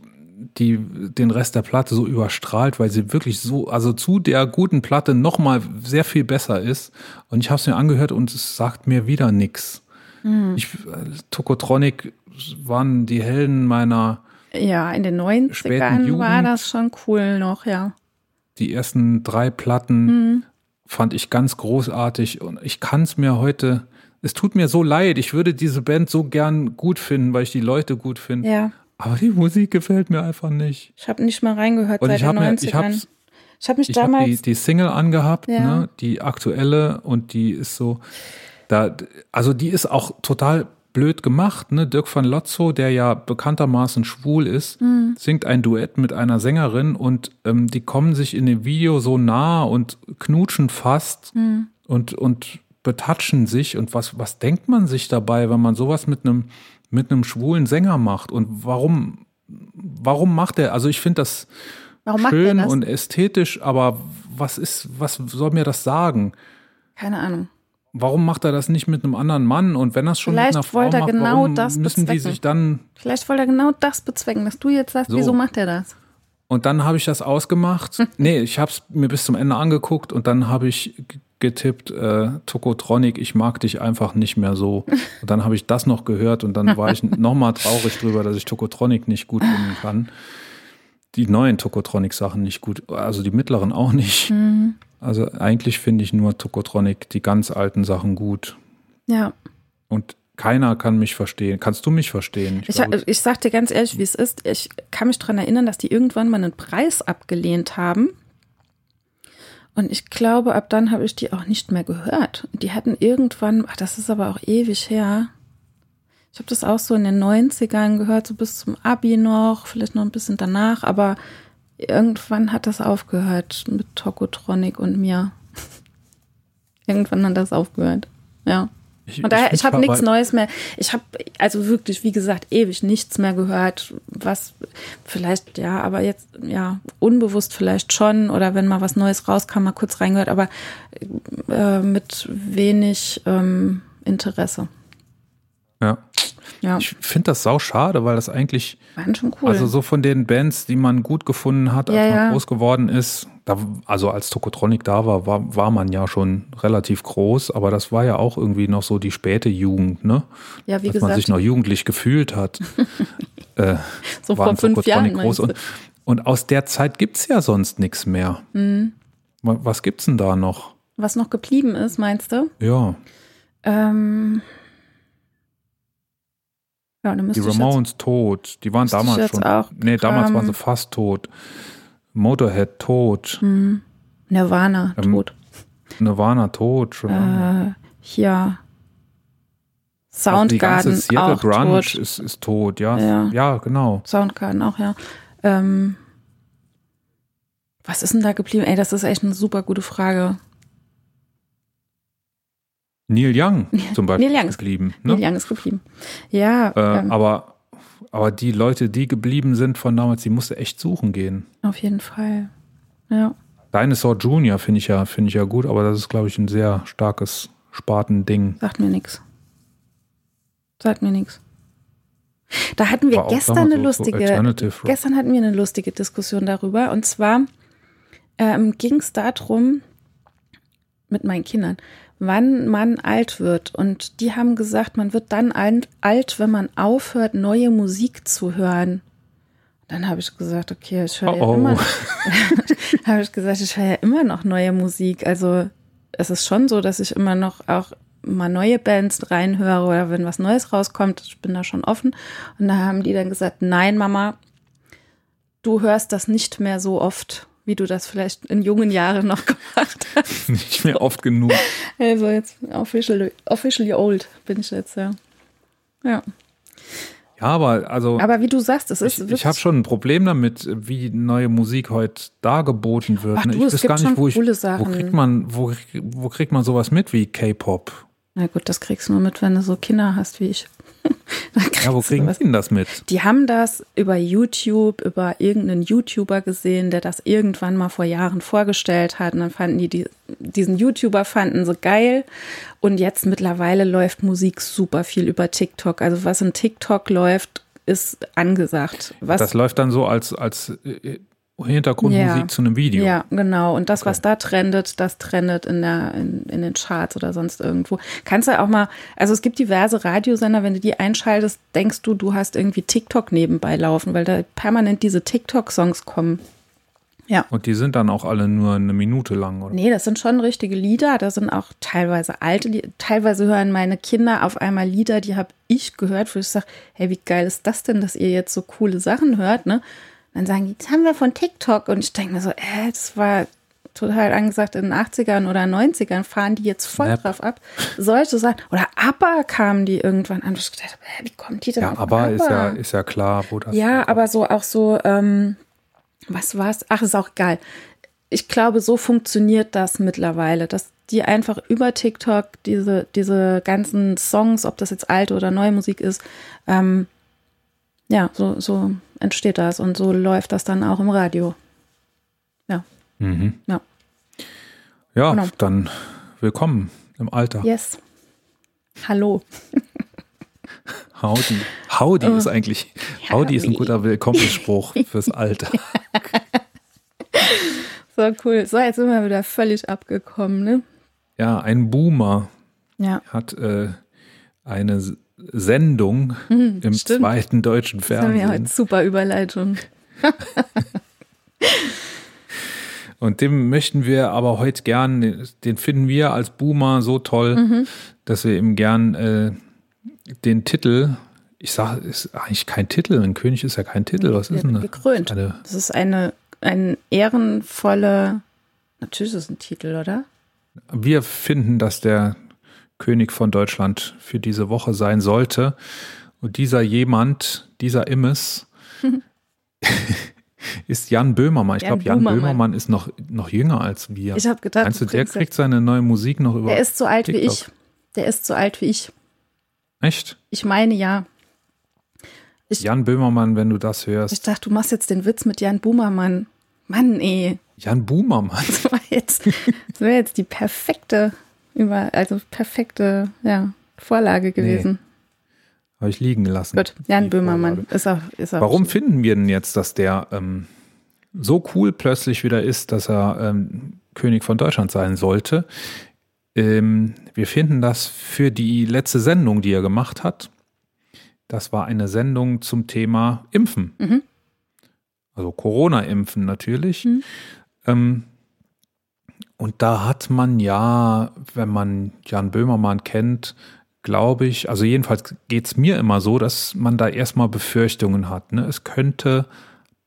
S1: die, den Rest der Platte so überstrahlt, weil sie wirklich so, also zu der guten Platte nochmal sehr viel besser ist. Und ich habe es mir angehört und es sagt mir wieder nix.
S2: Mhm.
S1: Ich, äh, Tokotronic waren die Helden meiner
S2: ja, in den
S1: späten
S2: 90ern war
S1: Jugend.
S2: das schon cool noch, ja.
S1: die ersten drei Platten
S2: Mhm.
S1: fand ich ganz großartig und ich kann es mir heute, es tut mir so leid, ich würde diese Band so gern gut finden, weil ich die Leute gut finde,
S2: Ja,
S1: aber die Musik gefällt mir einfach nicht.
S2: ich habe nicht mal reingehört
S1: Und
S2: seit
S1: ich
S2: den
S1: habe mir,
S2: 90ern.
S1: ich
S2: ich habe mich
S1: ich hab
S2: damals,
S1: die, die Single angehabt,
S2: Ja.
S1: ne, die aktuelle und die ist so, da, also die ist auch total blöd gemacht, ne? Dirk van Lotzo, der ja bekanntermaßen schwul ist,
S2: Mhm.
S1: singt ein Duett mit einer Sängerin und ähm, die kommen sich in dem Video so nah und knutschen fast
S2: Mhm.
S1: und, und betatschen sich und was, was denkt man sich dabei, wenn man sowas mit einem, mit einem schwulen Sänger macht und warum, warum macht er, also ich finde das
S2: warum
S1: schön
S2: das?
S1: und ästhetisch, aber was ist, was soll mir das sagen?
S2: Keine Ahnung.
S1: Warum macht er das nicht mit einem anderen Mann? Und wenn es schon
S2: Vielleicht
S1: mit einer Frau
S2: wollte er
S1: macht,
S2: genau
S1: warum
S2: das
S1: müssen die
S2: bezwecken.
S1: sich dann
S2: Vielleicht wollte er genau das bezwecken, dass du jetzt sagst,
S1: So.
S2: wieso macht er das?
S1: und dann habe ich das ausgemacht. *laughs* nee, ich habe es mir bis zum Ende angeguckt und dann habe ich getippt, äh, Tokotronic, ich mag dich einfach nicht mehr so. *laughs* Und dann habe ich das noch gehört und dann war ich *laughs* nochmal traurig drüber, dass ich Tokotronic nicht gut finden kann. Die neuen Tokotronic-Sachen nicht gut, also die mittleren auch nicht.
S2: Mhm.
S1: Also eigentlich finde ich nur Tokotronic, die ganz alten Sachen gut.
S2: Ja,
S1: Und keiner kann mich verstehen. Kannst du mich verstehen?
S2: ich,
S1: glaube,
S2: ich sag dir ganz ehrlich, wie es ist. Ich kann mich daran erinnern, dass die irgendwann mal einen Preis abgelehnt haben. Und ich glaube, ab dann habe ich die auch nicht mehr gehört. Die hatten irgendwann, ach, das ist aber auch ewig her. Ich habe das auch so in den 90ern gehört, so bis zum Abi noch, vielleicht noch ein bisschen danach, aber irgendwann hat das aufgehört mit Tokotronic und mir. *laughs* irgendwann hat das aufgehört. Ja.
S1: Ich,
S2: Und daher,
S1: find's
S2: ich habe nichts Neues mehr. Ich habe also wirklich, wie gesagt, ewig nichts mehr gehört. Was vielleicht, ja, aber jetzt, ja, unbewusst vielleicht schon. Oder wenn mal was Neues rauskam, mal kurz reingehört, aber äh, mit wenig ähm, Interesse.
S1: Ja.
S2: Ja,
S1: Ich finde das sau schade, weil das eigentlich,
S2: waren schon cool.
S1: also so von den Bands, die man gut gefunden hat, als
S2: Ja,
S1: man
S2: ja.
S1: groß geworden ist, da, also als Tokotronic da war, war, war man ja schon relativ groß, aber das war ja auch irgendwie noch so die späte Jugend, ne?
S2: ja, wie
S1: Als man sich
S2: gesagt,
S1: noch jugendlich gefühlt hat. *laughs* äh,
S2: so vor fünf Jahren.
S1: groß. Und, und aus der Zeit gibt's ja sonst nichts mehr.
S2: Mhm.
S1: Wa- Was gibt's denn da noch?
S2: Was noch geblieben ist, meinst du?
S1: Ja,
S2: Ähm, ja,
S1: die Ramones tot. Die waren damals schon.
S2: auch
S1: nee, damals waren
S2: kramen.
S1: sie fast tot. Motorhead tot.
S2: hm, Nirvana,
S1: Ähm,
S2: tot.
S1: Nirvana tot.
S2: Äh, hier.
S1: Also die ganze
S2: Soundgarden auch
S1: Grunge
S2: tot.
S1: Ist, ist tot, ja.
S2: Ja.
S1: Ja, genau.
S2: Soundgarden auch, ja. Ähm, was ist denn da geblieben? Ey, das ist echt eine super gute Frage.
S1: Neil Young *laughs* zum Beispiel
S2: Neil Young ist-
S1: geblieben. Ne?
S2: Neil Young ist geblieben. Ja,
S1: Äh,
S2: ähm,
S1: aber, aber die Leute, die geblieben sind von damals, die musste echt suchen gehen.
S2: auf jeden Fall. Ja.
S1: Dinosaur Junior finde ich ja, finde ich ja gut, aber das ist, glaube ich, ein sehr starkes Spartending.
S2: Sagt mir nichts. Sagt mir nichts. Da hatten wir gestern eine
S1: so- so
S2: lustige,
S1: Rock.
S2: gestern hatten wir eine lustige Diskussion darüber. Und zwar ähm, ging es darum, mit meinen Kindern, wann man alt wird. Und die haben gesagt, man wird dann alt, wenn man aufhört, neue Musik zu hören. Dann habe ich gesagt, okay, ich höre
S1: Oh,
S2: ja
S1: oh.
S2: immer, *laughs* *laughs* habe ich gesagt, ich höre ja immer noch neue Musik. Also es ist schon so, dass ich immer noch auch mal neue Bands reinhöre oder wenn was Neues rauskommt, ich bin da schon offen. Und da haben die dann gesagt, nein, Mama, du hörst das nicht mehr so oft, wie du das vielleicht in jungen Jahren noch *laughs* gemacht hast.
S1: Nicht mehr oft genug.
S2: Also jetzt officially, officially old bin ich jetzt, ja. Ja.
S1: Ja, aber also
S2: Aber wie du sagst, es ist
S1: ich, ich habe schon ein Problem damit, wie neue Musik heute dargeboten wird.
S2: Ach
S1: ne?
S2: du,
S1: ich
S2: es
S1: weiß
S2: gibt
S1: gar nicht,
S2: schon
S1: wo ich, wo kriegt man, wo, wo kriegt man sowas mit wie K-Pop?
S2: Na gut, das kriegst du nur mit, wenn du so Kinder hast wie ich.
S1: Ja, wo kriegen die denn das mit?
S2: Die haben das über YouTube, über irgendeinen YouTuber gesehen, der das irgendwann mal vor Jahren vorgestellt hat. Und dann fanden die, die diesen YouTuber fanden sie geil. Und jetzt mittlerweile läuft Musik super viel über TikTok. Also was in TikTok läuft, ist angesagt. Was
S1: Das läuft dann so als, als äh, Hintergrundmusik
S2: Ja.
S1: zu einem Video.
S2: Ja, genau. Und das,
S1: Okay.
S2: was da trendet, das trendet in, der, in, in den Charts oder sonst irgendwo. Kannst du auch mal, also es gibt diverse Radiosender, wenn du die einschaltest, denkst du, du hast irgendwie TikTok nebenbei laufen, weil da permanent diese TikTok-Songs kommen. Ja.
S1: Und die sind dann auch alle nur eine Minute lang, oder?
S2: Nee, das sind schon richtige Lieder. Da sind auch teilweise alte Lieder. Teilweise hören meine Kinder auf einmal Lieder, die habe ich gehört, wo ich sage, hey, wie geil ist das denn, dass ihr jetzt so coole Sachen hört, ne? Dann sagen die, das haben wir von TikTok. Und ich denke mir so, äh, das war total angesagt in den 80ern oder 90ern, fahren die jetzt voll
S1: Snap.
S2: drauf ab. Solche Sachen. Oder ABBA kamen die irgendwann an. Ich gedacht, hä, wie kommt die denn
S1: Ja,
S2: auf
S1: aber ist ja,
S2: ABBA?
S1: ist ja klar, wo das.
S2: Ja, aber so auch so, ähm, was war's? Ach, ist auch egal. Ich glaube, so funktioniert das mittlerweile, dass die einfach über TikTok diese, diese ganzen Songs, ob das jetzt alte oder neue Musik ist, ähm, ja, so, so entsteht das und so läuft das dann auch im Radio.
S1: Mhm.
S2: Ja.
S1: Ja,
S2: Genau.
S1: dann willkommen im Alter.
S2: Yes. Hallo. *laughs*
S1: Howdy. Howdy ist eigentlich, Howdy ist ein guter Willkommensspruch fürs Alter. *laughs*
S2: So cool. So, jetzt sind wir wieder völlig abgekommen, ne?
S1: Ja, ein Boomer
S2: Ja.
S1: hat äh, eine Sendung im
S2: Hm, stimmt.
S1: zweiten deutschen
S2: Das haben wir
S1: Fernsehen.
S2: heute super Überleitung. *laughs*
S1: Und dem möchten wir aber heute gern, den finden wir als Boomer so toll,
S2: Mhm.
S1: dass wir ihm gern äh, den Titel, ich sage, ist eigentlich kein Titel, ein König ist ja kein Titel, was ist denn das?
S2: Gekrönt.
S1: Eine,
S2: Das ist eine, ein ehrenvolle, natürlich ist es ein Titel, oder?
S1: wir finden, dass der König von Deutschland für diese Woche sein sollte. Und dieser jemand, dieser Immes, *laughs* ist Jan Böhmermann. Ich
S2: Jan
S1: glaube, Jan
S2: Böhmermann.
S1: Böhmermann ist noch, noch jünger als wir.
S2: Ich habe gedacht,
S1: Meinst du, der kriegt seine neue Musik noch über
S2: Er ist so alt wie
S1: TikTok?
S2: ich. Der ist so alt wie ich.
S1: Echt?
S2: Ich meine ja. Ich,
S1: Jan Böhmermann, wenn du das hörst.
S2: Ich dachte, du machst jetzt den Witz mit Jan Boomermann. Mann, ey.
S1: Jan Boomermann.
S2: Das war jetzt, das wäre jetzt die perfekte, über, also perfekte, ja, Vorlage gewesen. Nee.
S1: Habe ich liegen gelassen.
S2: Gut, Jan Böhmermann ist auch, ist auch
S1: Warum finden wir denn jetzt, dass der ähm, so cool plötzlich wieder ist, dass er ähm, König von Deutschland sein sollte? Ähm, wir finden das für die letzte Sendung, die er gemacht hat. Das war eine Sendung zum Thema Impfen. Mhm. Also Corona-Impfen natürlich. Mhm. Und da hat man ja, wenn man Jan Böhmermann kennt, glaube ich, also jedenfalls geht es mir immer so, dass man da erstmal Befürchtungen hat. Ne? Es könnte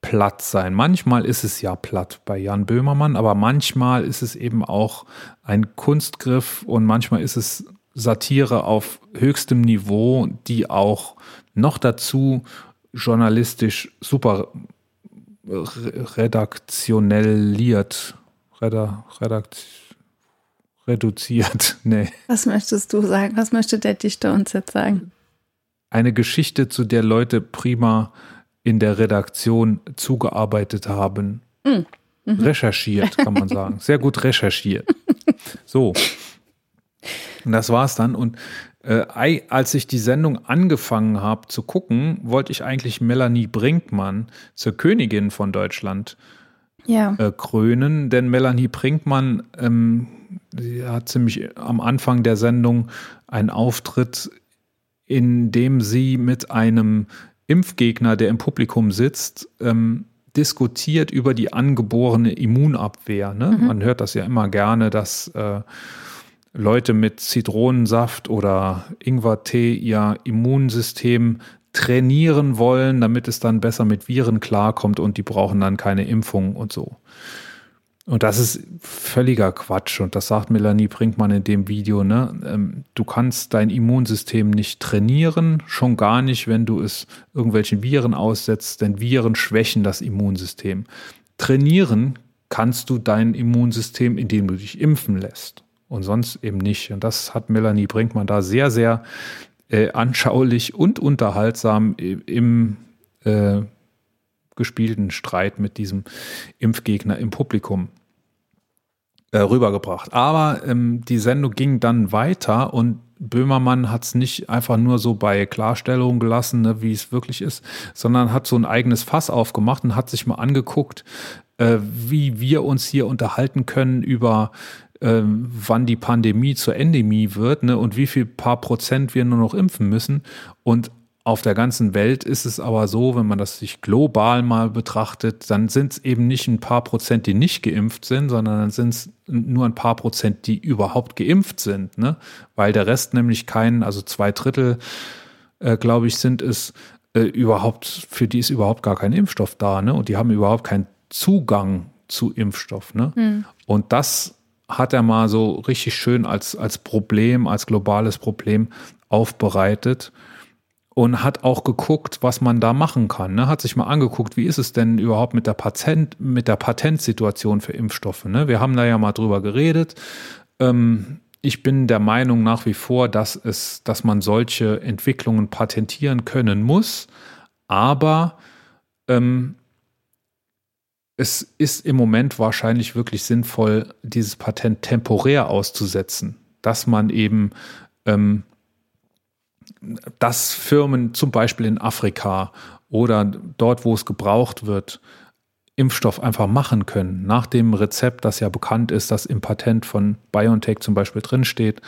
S1: platt sein. Manchmal ist es ja platt bei Jan Böhmermann, aber manchmal ist es eben auch ein Kunstgriff und manchmal ist es Satire auf höchstem Niveau, die auch noch dazu journalistisch super redaktionelliert, redakt, reduziert. *laughs* Nee.
S2: Was möchtest du sagen? Was möchte der Dichter uns jetzt sagen?
S1: Eine Geschichte, zu der Leute prima in der Redaktion zugearbeitet haben. Mhm. Mhm. Recherchiert, kann man sagen. *laughs* Sehr gut recherchiert. So. Und das war's dann. Und äh, als ich die Sendung angefangen habe zu gucken, wollte ich eigentlich Melanie Brinkmann zur Königin von Deutschland ja. äh, krönen. Denn Melanie Brinkmann ähm, hat ziemlich am Anfang der Sendung einen Auftritt, in dem sie mit einem Impfgegner, der im Publikum sitzt, ähm, diskutiert über die angeborene Immunabwehr. Ne? Mhm. Man hört das ja immer gerne, dass äh, Leute mit Zitronensaft oder Ingwertee ihr Immunsystem trainieren wollen, damit es dann besser mit Viren klarkommt und die brauchen dann keine Impfung und so. Und das ist völliger Quatsch. Und das sagt Melanie Brinkmann in dem Video. Ne? Ähm, du kannst dein Immunsystem nicht trainieren, schon gar nicht, wenn du es irgendwelchen Viren aussetzt, denn Viren schwächen das Immunsystem. Trainieren kannst du dein Immunsystem, indem du dich impfen lässt. Und sonst eben nicht. Und das hat Melanie Brinkmann da sehr, sehr äh, anschaulich und unterhaltsam im äh, gespielten Streit mit diesem Impfgegner im Publikum äh, rübergebracht. Aber ähm, die Sendung ging dann weiter und Böhmermann hat es nicht einfach nur so bei Klarstellungen gelassen, ne, wie es wirklich ist, sondern hat so ein eigenes Fass aufgemacht und hat sich mal angeguckt, äh, wie wir uns hier unterhalten können über äh, wann die Pandemie zur Endemie wird ne, und wie viel paar Prozent wir nur noch impfen müssen. Und auf der ganzen Welt ist es aber so, wenn man das sich global mal betrachtet, dann sind es eben nicht ein paar Prozent, die nicht geimpft sind, sondern dann sind es nur ein paar Prozent, die überhaupt geimpft sind. Ne? Weil der Rest nämlich keinen, also zwei Drittel, äh, glaube ich, sind es äh, überhaupt, für die ist überhaupt gar kein Impfstoff da. Ne? Und die haben überhaupt keinen Zugang zu Impfstoff. Ne? Hm. Und das hat er mal so richtig schön als, als Problem, als globales Problem aufbereitet und hat auch geguckt, was man da machen kann. Ne? Hat sich mal angeguckt, wie ist es denn überhaupt mit der Patent, mit der Patentsituation für Impfstoffe. Ne? Wir haben da ja mal drüber geredet. Ähm, ich bin der Meinung nach wie vor, dass es, dass man solche Entwicklungen patentieren können muss, aber ähm, es ist im Moment wahrscheinlich wirklich sinnvoll, dieses Patent temporär auszusetzen, dass man eben ähm, dass Firmen zum Beispiel in Afrika oder dort, wo es gebraucht wird, Impfstoff einfach machen können, nach dem Rezept, das ja bekannt ist, das im Patent von BioNTech zum Beispiel drinsteht,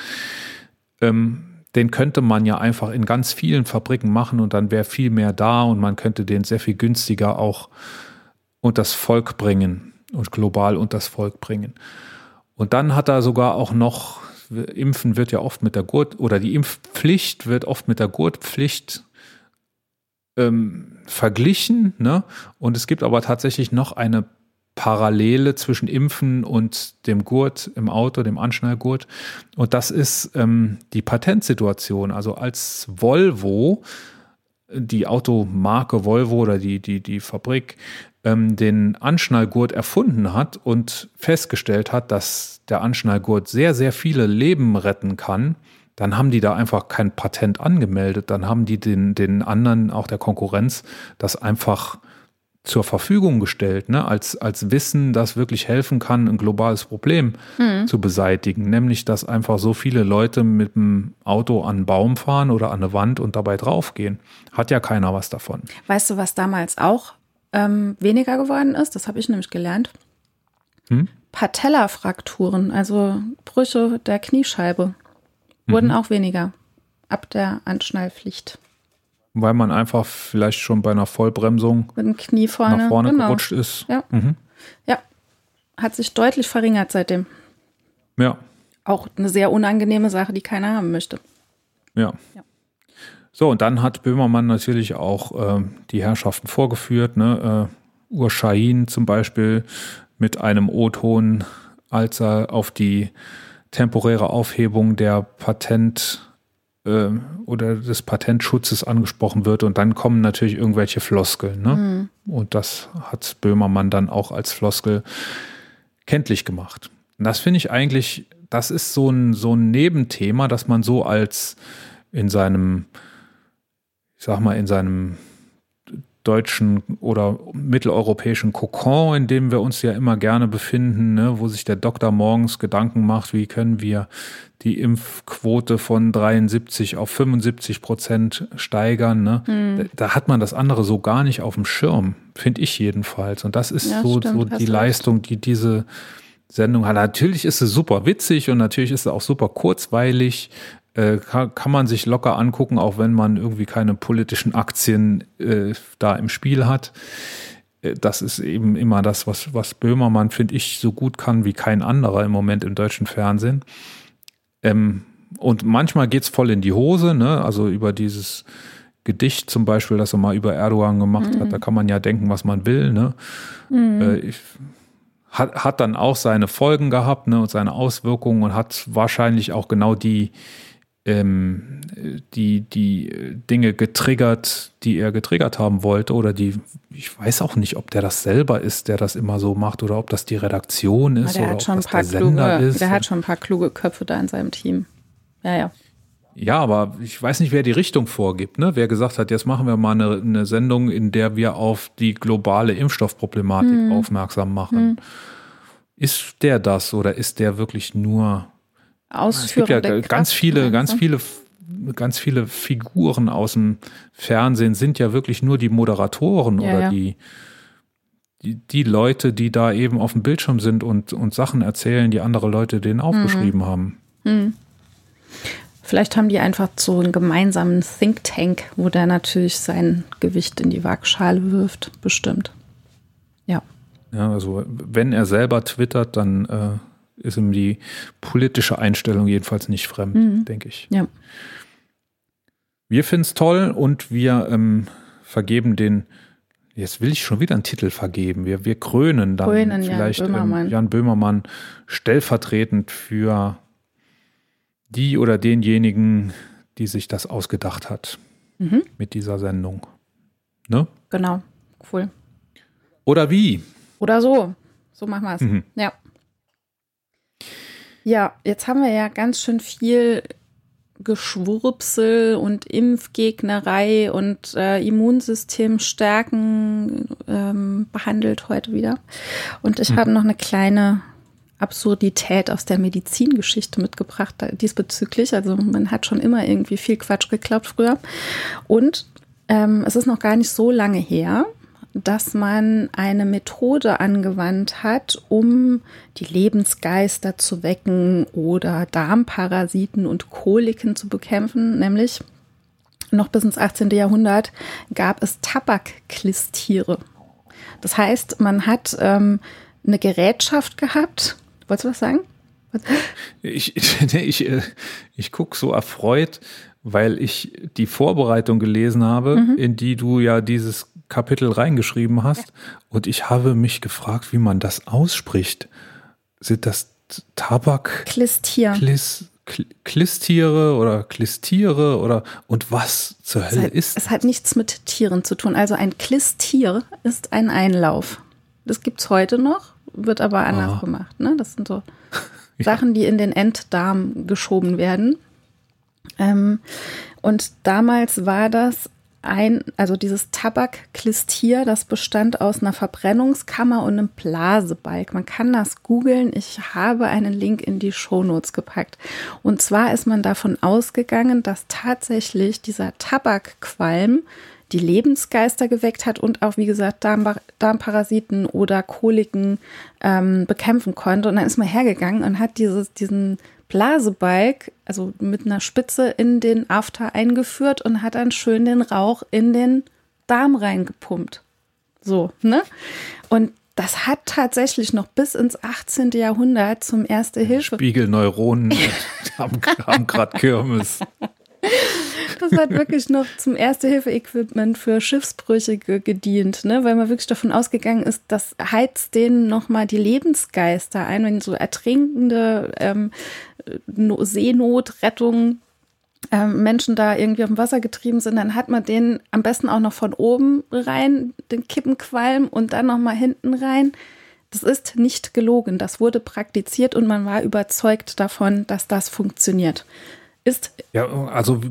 S1: ähm, den könnte man ja einfach in ganz vielen Fabriken machen und dann wäre viel mehr da und man könnte den sehr viel günstiger auch unters Volk bringen und global unters Volk bringen. Und dann hat er sogar auch noch Impfen wird ja oft mit der Gurt oder die Impfpflicht wird oft mit der Gurtpflicht ähm, verglichen. Ne? Und es gibt aber tatsächlich noch eine Parallele zwischen Impfen und dem Gurt im Auto, dem Anschnallgurt. Und das ist ähm, die Patentsituation. Also als Volvo, die Automarke Volvo oder die, die, die Fabrik, ähm, den Anschnallgurt erfunden hat und festgestellt hat, dass der Anschnallgurt sehr, sehr viele Leben retten kann, dann haben die da einfach kein Patent angemeldet. Dann haben die den, den anderen, auch der Konkurrenz, das einfach zur Verfügung gestellt, ne? als, als Wissen, das wirklich helfen kann, ein globales Problem mhm. zu beseitigen. Nämlich, dass einfach so viele Leute mit dem Auto an einen Baum fahren oder an eine Wand und dabei draufgehen. Hat ja keiner was davon.
S2: Weißt du, was damals auch ähm, weniger geworden ist? Das habe ich nämlich gelernt. Hm? Patella-Frakturen, also Brüche der Kniescheibe, wurden mhm. auch weniger ab der Anschnallpflicht
S1: weil man einfach vielleicht schon bei einer Vollbremsung
S2: mit dem Knie vorne,
S1: nach vorne genau. gerutscht ist.
S2: Ja. Mhm. ja, hat sich deutlich verringert seitdem.
S1: Ja.
S2: Auch eine sehr unangenehme Sache, die keiner haben möchte.
S1: Ja. ja. So, und dann hat Böhmermann natürlich auch äh, die Herrschaften vorgeführt, ne? Äh, Urschahin zum Beispiel mit einem O-Ton, als er auf die temporäre Aufhebung der Patent- äh, oder des Patentschutzes angesprochen wird und dann kommen natürlich irgendwelche Floskeln. Ne? Mhm. Und das hat Böhmermann dann auch als Floskel kenntlich gemacht. Und das finde ich eigentlich, das ist so ein, so ein Nebenthema, dass man so als in seinem, ich sag mal, in seinem deutschen oder mitteleuropäischen Kokon, in dem wir uns ja immer gerne befinden, ne, wo sich der Doktor morgens Gedanken macht, wie können wir die Impfquote von 73 auf 75 Prozent steigern. Ne? Mhm. Da, hat man das andere so gar nicht auf dem Schirm, finde ich jedenfalls. Und das ist ja, so, stimmt, so die Leistung, die diese Sendung hat. Natürlich ist sie super witzig und natürlich ist sie auch super kurzweilig. Äh, kann, kann, man sich locker angucken, auch wenn man irgendwie keine politischen Aktien äh, da im Spiel hat. Äh, das ist eben immer das, was, was Böhmermann, finde ich, so gut kann wie kein anderer im Moment im deutschen Fernsehen. Ähm, und manchmal geht es voll in die Hose, ne? Also über dieses Gedicht zum Beispiel, das er mal über Erdogan gemacht mhm. hat, da kann man ja denken, was man will, ne? Mhm. Äh, ich, hat, hat dann auch seine Folgen gehabt, ne? Und seine Auswirkungen und hat wahrscheinlich auch genau die, ähm, die, die Dinge getriggert, die er getriggert haben wollte oder die, ich weiß auch nicht, ob der das selber ist, der das immer so macht oder ob das die Redaktion ist
S2: der
S1: oder
S2: hat schon ob das ein paar der Sender kluge, ist. Der hat schon ein paar kluge Köpfe da in seinem Team. Ja, ja.
S1: Ja, aber ich weiß nicht, wer die Richtung vorgibt, ne? Wer gesagt hat, jetzt machen wir mal eine, eine Sendung, in der wir auf die globale Impfstoffproblematik hm. aufmerksam machen. Hm. Ist der das oder ist der wirklich nur
S2: Ausführende
S1: es gibt ja ganz viele, ganz viele, ganz viele Figuren aus dem Fernsehen sind ja wirklich nur die Moderatoren ja, oder ja. Die, die, die Leute, die da eben auf dem Bildschirm sind und, und Sachen erzählen, die andere Leute denen aufgeschrieben mhm. haben. Mhm.
S2: Vielleicht haben die einfach so einen gemeinsamen Think Tank, wo der natürlich sein Gewicht in die Waagschale wirft, bestimmt. Ja.
S1: Ja, also wenn er selber twittert, dann äh, ist ihm die politische Einstellung jedenfalls nicht fremd, mhm. denke ich.
S2: Ja.
S1: Wir finden es toll und wir ähm, vergeben den, jetzt will ich schon wieder einen Titel vergeben, wir, wir krönen dann krönen vielleicht Jan Böhmermann. Ähm, Jan Böhmermann stellvertretend für die oder denjenigen, die sich das ausgedacht hat mhm. mit dieser Sendung. Ne?
S2: Genau, cool.
S1: Oder wie?
S2: Oder so. So machen wir es. Mhm. Ja. Ja, jetzt haben wir ja ganz schön viel Geschwurbsel und Impfgegnerei und äh, Immunsystem stärken ähm, behandelt heute wieder. Und ich mhm. habe noch eine kleine Absurdität aus der Medizingeschichte mitgebracht diesbezüglich. Also man hat schon immer irgendwie viel Quatsch geglaubt früher. Und ähm, es ist noch gar nicht so lange her, dass man eine Methode angewandt hat, um die Lebensgeister zu wecken oder Darmparasiten und Koliken zu bekämpfen, nämlich noch bis ins 18. Jahrhundert gab es Tabakklistiere. Das heißt, man hat ähm, eine Gerätschaft gehabt. Wolltest du was sagen? Was?
S1: Ich, *laughs* ich, ich, äh, ich gucke so erfreut, weil ich die Vorbereitung gelesen habe, mhm. in die du ja dieses Kapitel reingeschrieben hast. Ja. Und ich habe mich gefragt, wie man das ausspricht. Sind das Tabak?
S2: Klistier.
S1: Klis, Klistiere oder Klistiere oder und was zur Hölle
S2: es hat,
S1: ist?
S2: Es hat nichts mit Tieren zu tun. Also ein Klistier ist ein Einlauf. Das gibt es heute noch, wird aber anders
S1: Ah.
S2: gemacht. Ne? Das sind so *laughs* Sachen, die in den Enddarm geschoben werden. Ähm, und damals war das ein, also dieses Tabakklistier, das bestand aus einer Verbrennungskammer und einem Blasebalg. Man kann das googeln. Ich habe einen Link in die Shownotes gepackt. Und zwar ist man davon ausgegangen, dass tatsächlich dieser Tabakqualm die Lebensgeister geweckt hat und auch, wie gesagt, Darm Darmparasiten oder Koliken ähm, bekämpfen konnte. Und dann ist man hergegangen und hat dieses, diesen Blasebalg, also mit einer Spitze in den After eingeführt und hat dann schön den Rauch in den Darm reingepumpt. So, ne? Und das hat tatsächlich noch bis ins 18. Jahrhundert zum Erste Hilfe.
S1: Spiegelneuronen haben, *laughs* haben gerade Kirmes.
S2: Das hat wirklich noch zum Erste-Hilfe-Equipment für Schiffsbrüchige gedient, ne? weil man wirklich davon ausgegangen ist, das heizt denen nochmal die Lebensgeister ein, wenn so ertrinkende ähm, No- Seenotrettung ähm, Menschen da irgendwie auf dem Wasser getrieben sind, dann hat man den am besten auch noch von oben rein, den Kippenqualm und dann nochmal hinten rein. Das ist nicht gelogen, das wurde praktiziert und man war überzeugt davon, dass das funktioniert. Ist
S1: Ja, also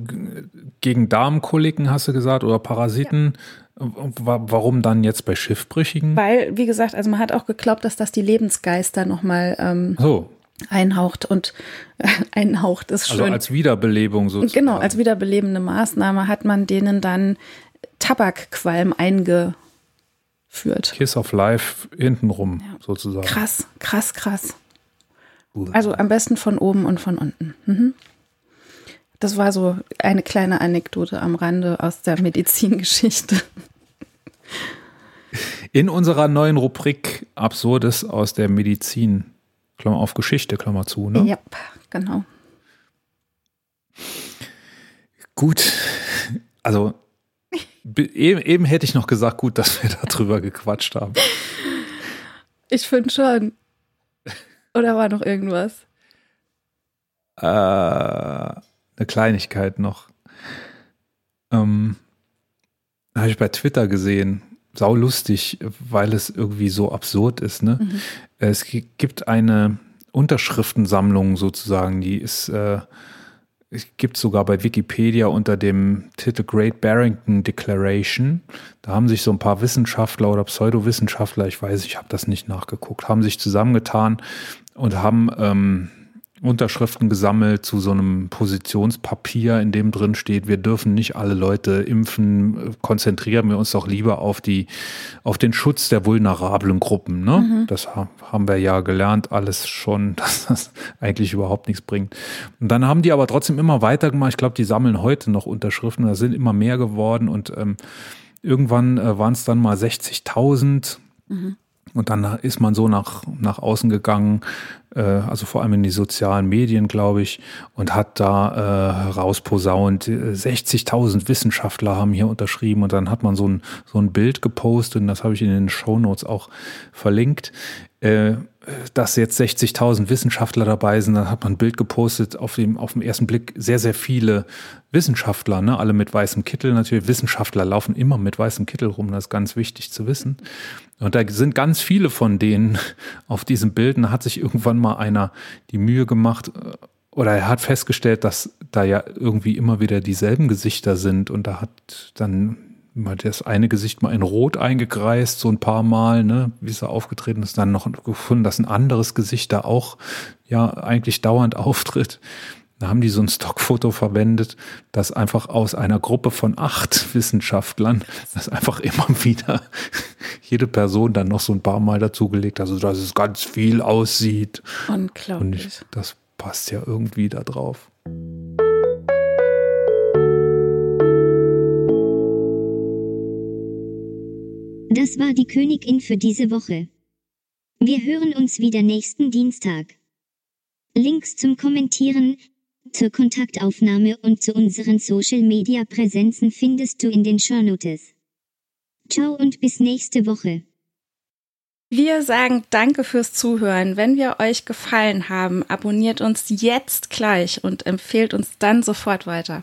S1: gegen Darmkoliken hast du gesagt oder Parasiten. Wa- Warum dann jetzt bei Schiffbrüchigen?
S2: Weil, wie gesagt, also man hat auch geglaubt, dass das die Lebensgeister nochmal ähm,
S1: So,
S2: einhaucht und äh, *laughs* einhaucht ist
S1: also
S2: schön.
S1: als Wiederbelebung sozusagen.
S2: genau, als wiederbelebende Maßnahme hat man denen dann Tabakqualm eingeführt.
S1: Kiss of Life hintenrum sozusagen.
S2: Krass, krass, krass. Also am besten von oben und von unten. Mhm. Das war so eine kleine Anekdote am Rande aus der *laughs* Medizingeschichte.
S1: In unserer neuen Rubrik Absurdes aus der Medizin, Klammer auf Geschichte, Klammer zu. Ne?
S2: Ja, genau.
S1: Gut, also be- eben, eben hätte ich noch gesagt, gut, dass wir *laughs* darüber gequatscht haben.
S2: Ich finde schon. Oder war noch irgendwas?
S1: Äh, eine Kleinigkeit noch. Ähm, habe ich bei Twitter gesehen. Sau lustig, weil es irgendwie so absurd ist. Ne? Es gi- gibt eine Unterschriftensammlung sozusagen, die ist, äh, es gibt sogar bei Wikipedia unter dem Titel Great Barrington Declaration. Da haben sich so ein paar Wissenschaftler oder Pseudowissenschaftler, ich weiß, ich habe das nicht nachgeguckt, haben sich zusammengetan und haben ähm, Unterschriften gesammelt zu so einem Positionspapier, in dem drin steht, wir dürfen nicht alle Leute impfen, konzentrieren wir uns doch lieber auf die, auf den Schutz der vulnerablen Gruppen. Ne? Das ha- haben wir ja gelernt, alles schon, *laughs* dass das eigentlich überhaupt nichts bringt. Und dann haben die aber trotzdem immer weitergemacht. Ich glaube, die sammeln heute noch Unterschriften, da sind immer mehr geworden und ähm, irgendwann äh, waren es dann mal 60.000. Und dann ist man so nach, nach außen gegangen, äh, also vor allem in die sozialen Medien, glaube ich, und hat da äh, rausposaunt, äh, 60.000 Wissenschaftler haben hier unterschrieben und dann hat man so ein, so ein Bild gepostet und das habe ich in den Shownotes auch verlinkt. Äh, dass jetzt 60.000 Wissenschaftler dabei sind, dann hat man ein Bild gepostet, auf dem, auf dem ersten Blick sehr, sehr viele Wissenschaftler, ne? alle mit weißem Kittel natürlich. Wissenschaftler laufen immer mit weißem Kittel rum, das ist ganz wichtig zu wissen. Und da sind ganz viele von denen *laughs* auf diesem Bild. Und da hat sich irgendwann mal einer die Mühe gemacht, äh, oder er hat festgestellt, dass da ja irgendwie immer wieder dieselben Gesichter sind. Und da hat dann mal das eine Gesicht mal in Rot eingekreist, so ein paar Mal, ne, wie es da aufgetreten ist, dann noch gefunden, dass ein anderes Gesicht da auch ja eigentlich dauernd *laughs* auftritt. Da haben die so ein Stockfoto verwendet, das einfach aus einer Gruppe von acht *laughs* Wissenschaftlern, das einfach immer *laughs* wieder jede Person dann noch so ein paar Mal dazugelegt, also dass es ganz viel aussieht. Und
S2: Unglaublich.
S1: ich, das passt ja irgendwie da drauf.
S3: Das war die Königin für diese Woche. Wir hören uns wieder nächsten Dienstag. Links zum Kommentieren, zur Kontaktaufnahme und zu unseren Social Media Präsenzen findest du in den Shownotes. Ciao und bis nächste Woche.
S2: Wir sagen danke fürs Zuhören. Wenn wir euch gefallen haben, abonniert uns jetzt gleich und empfehlt uns dann sofort weiter.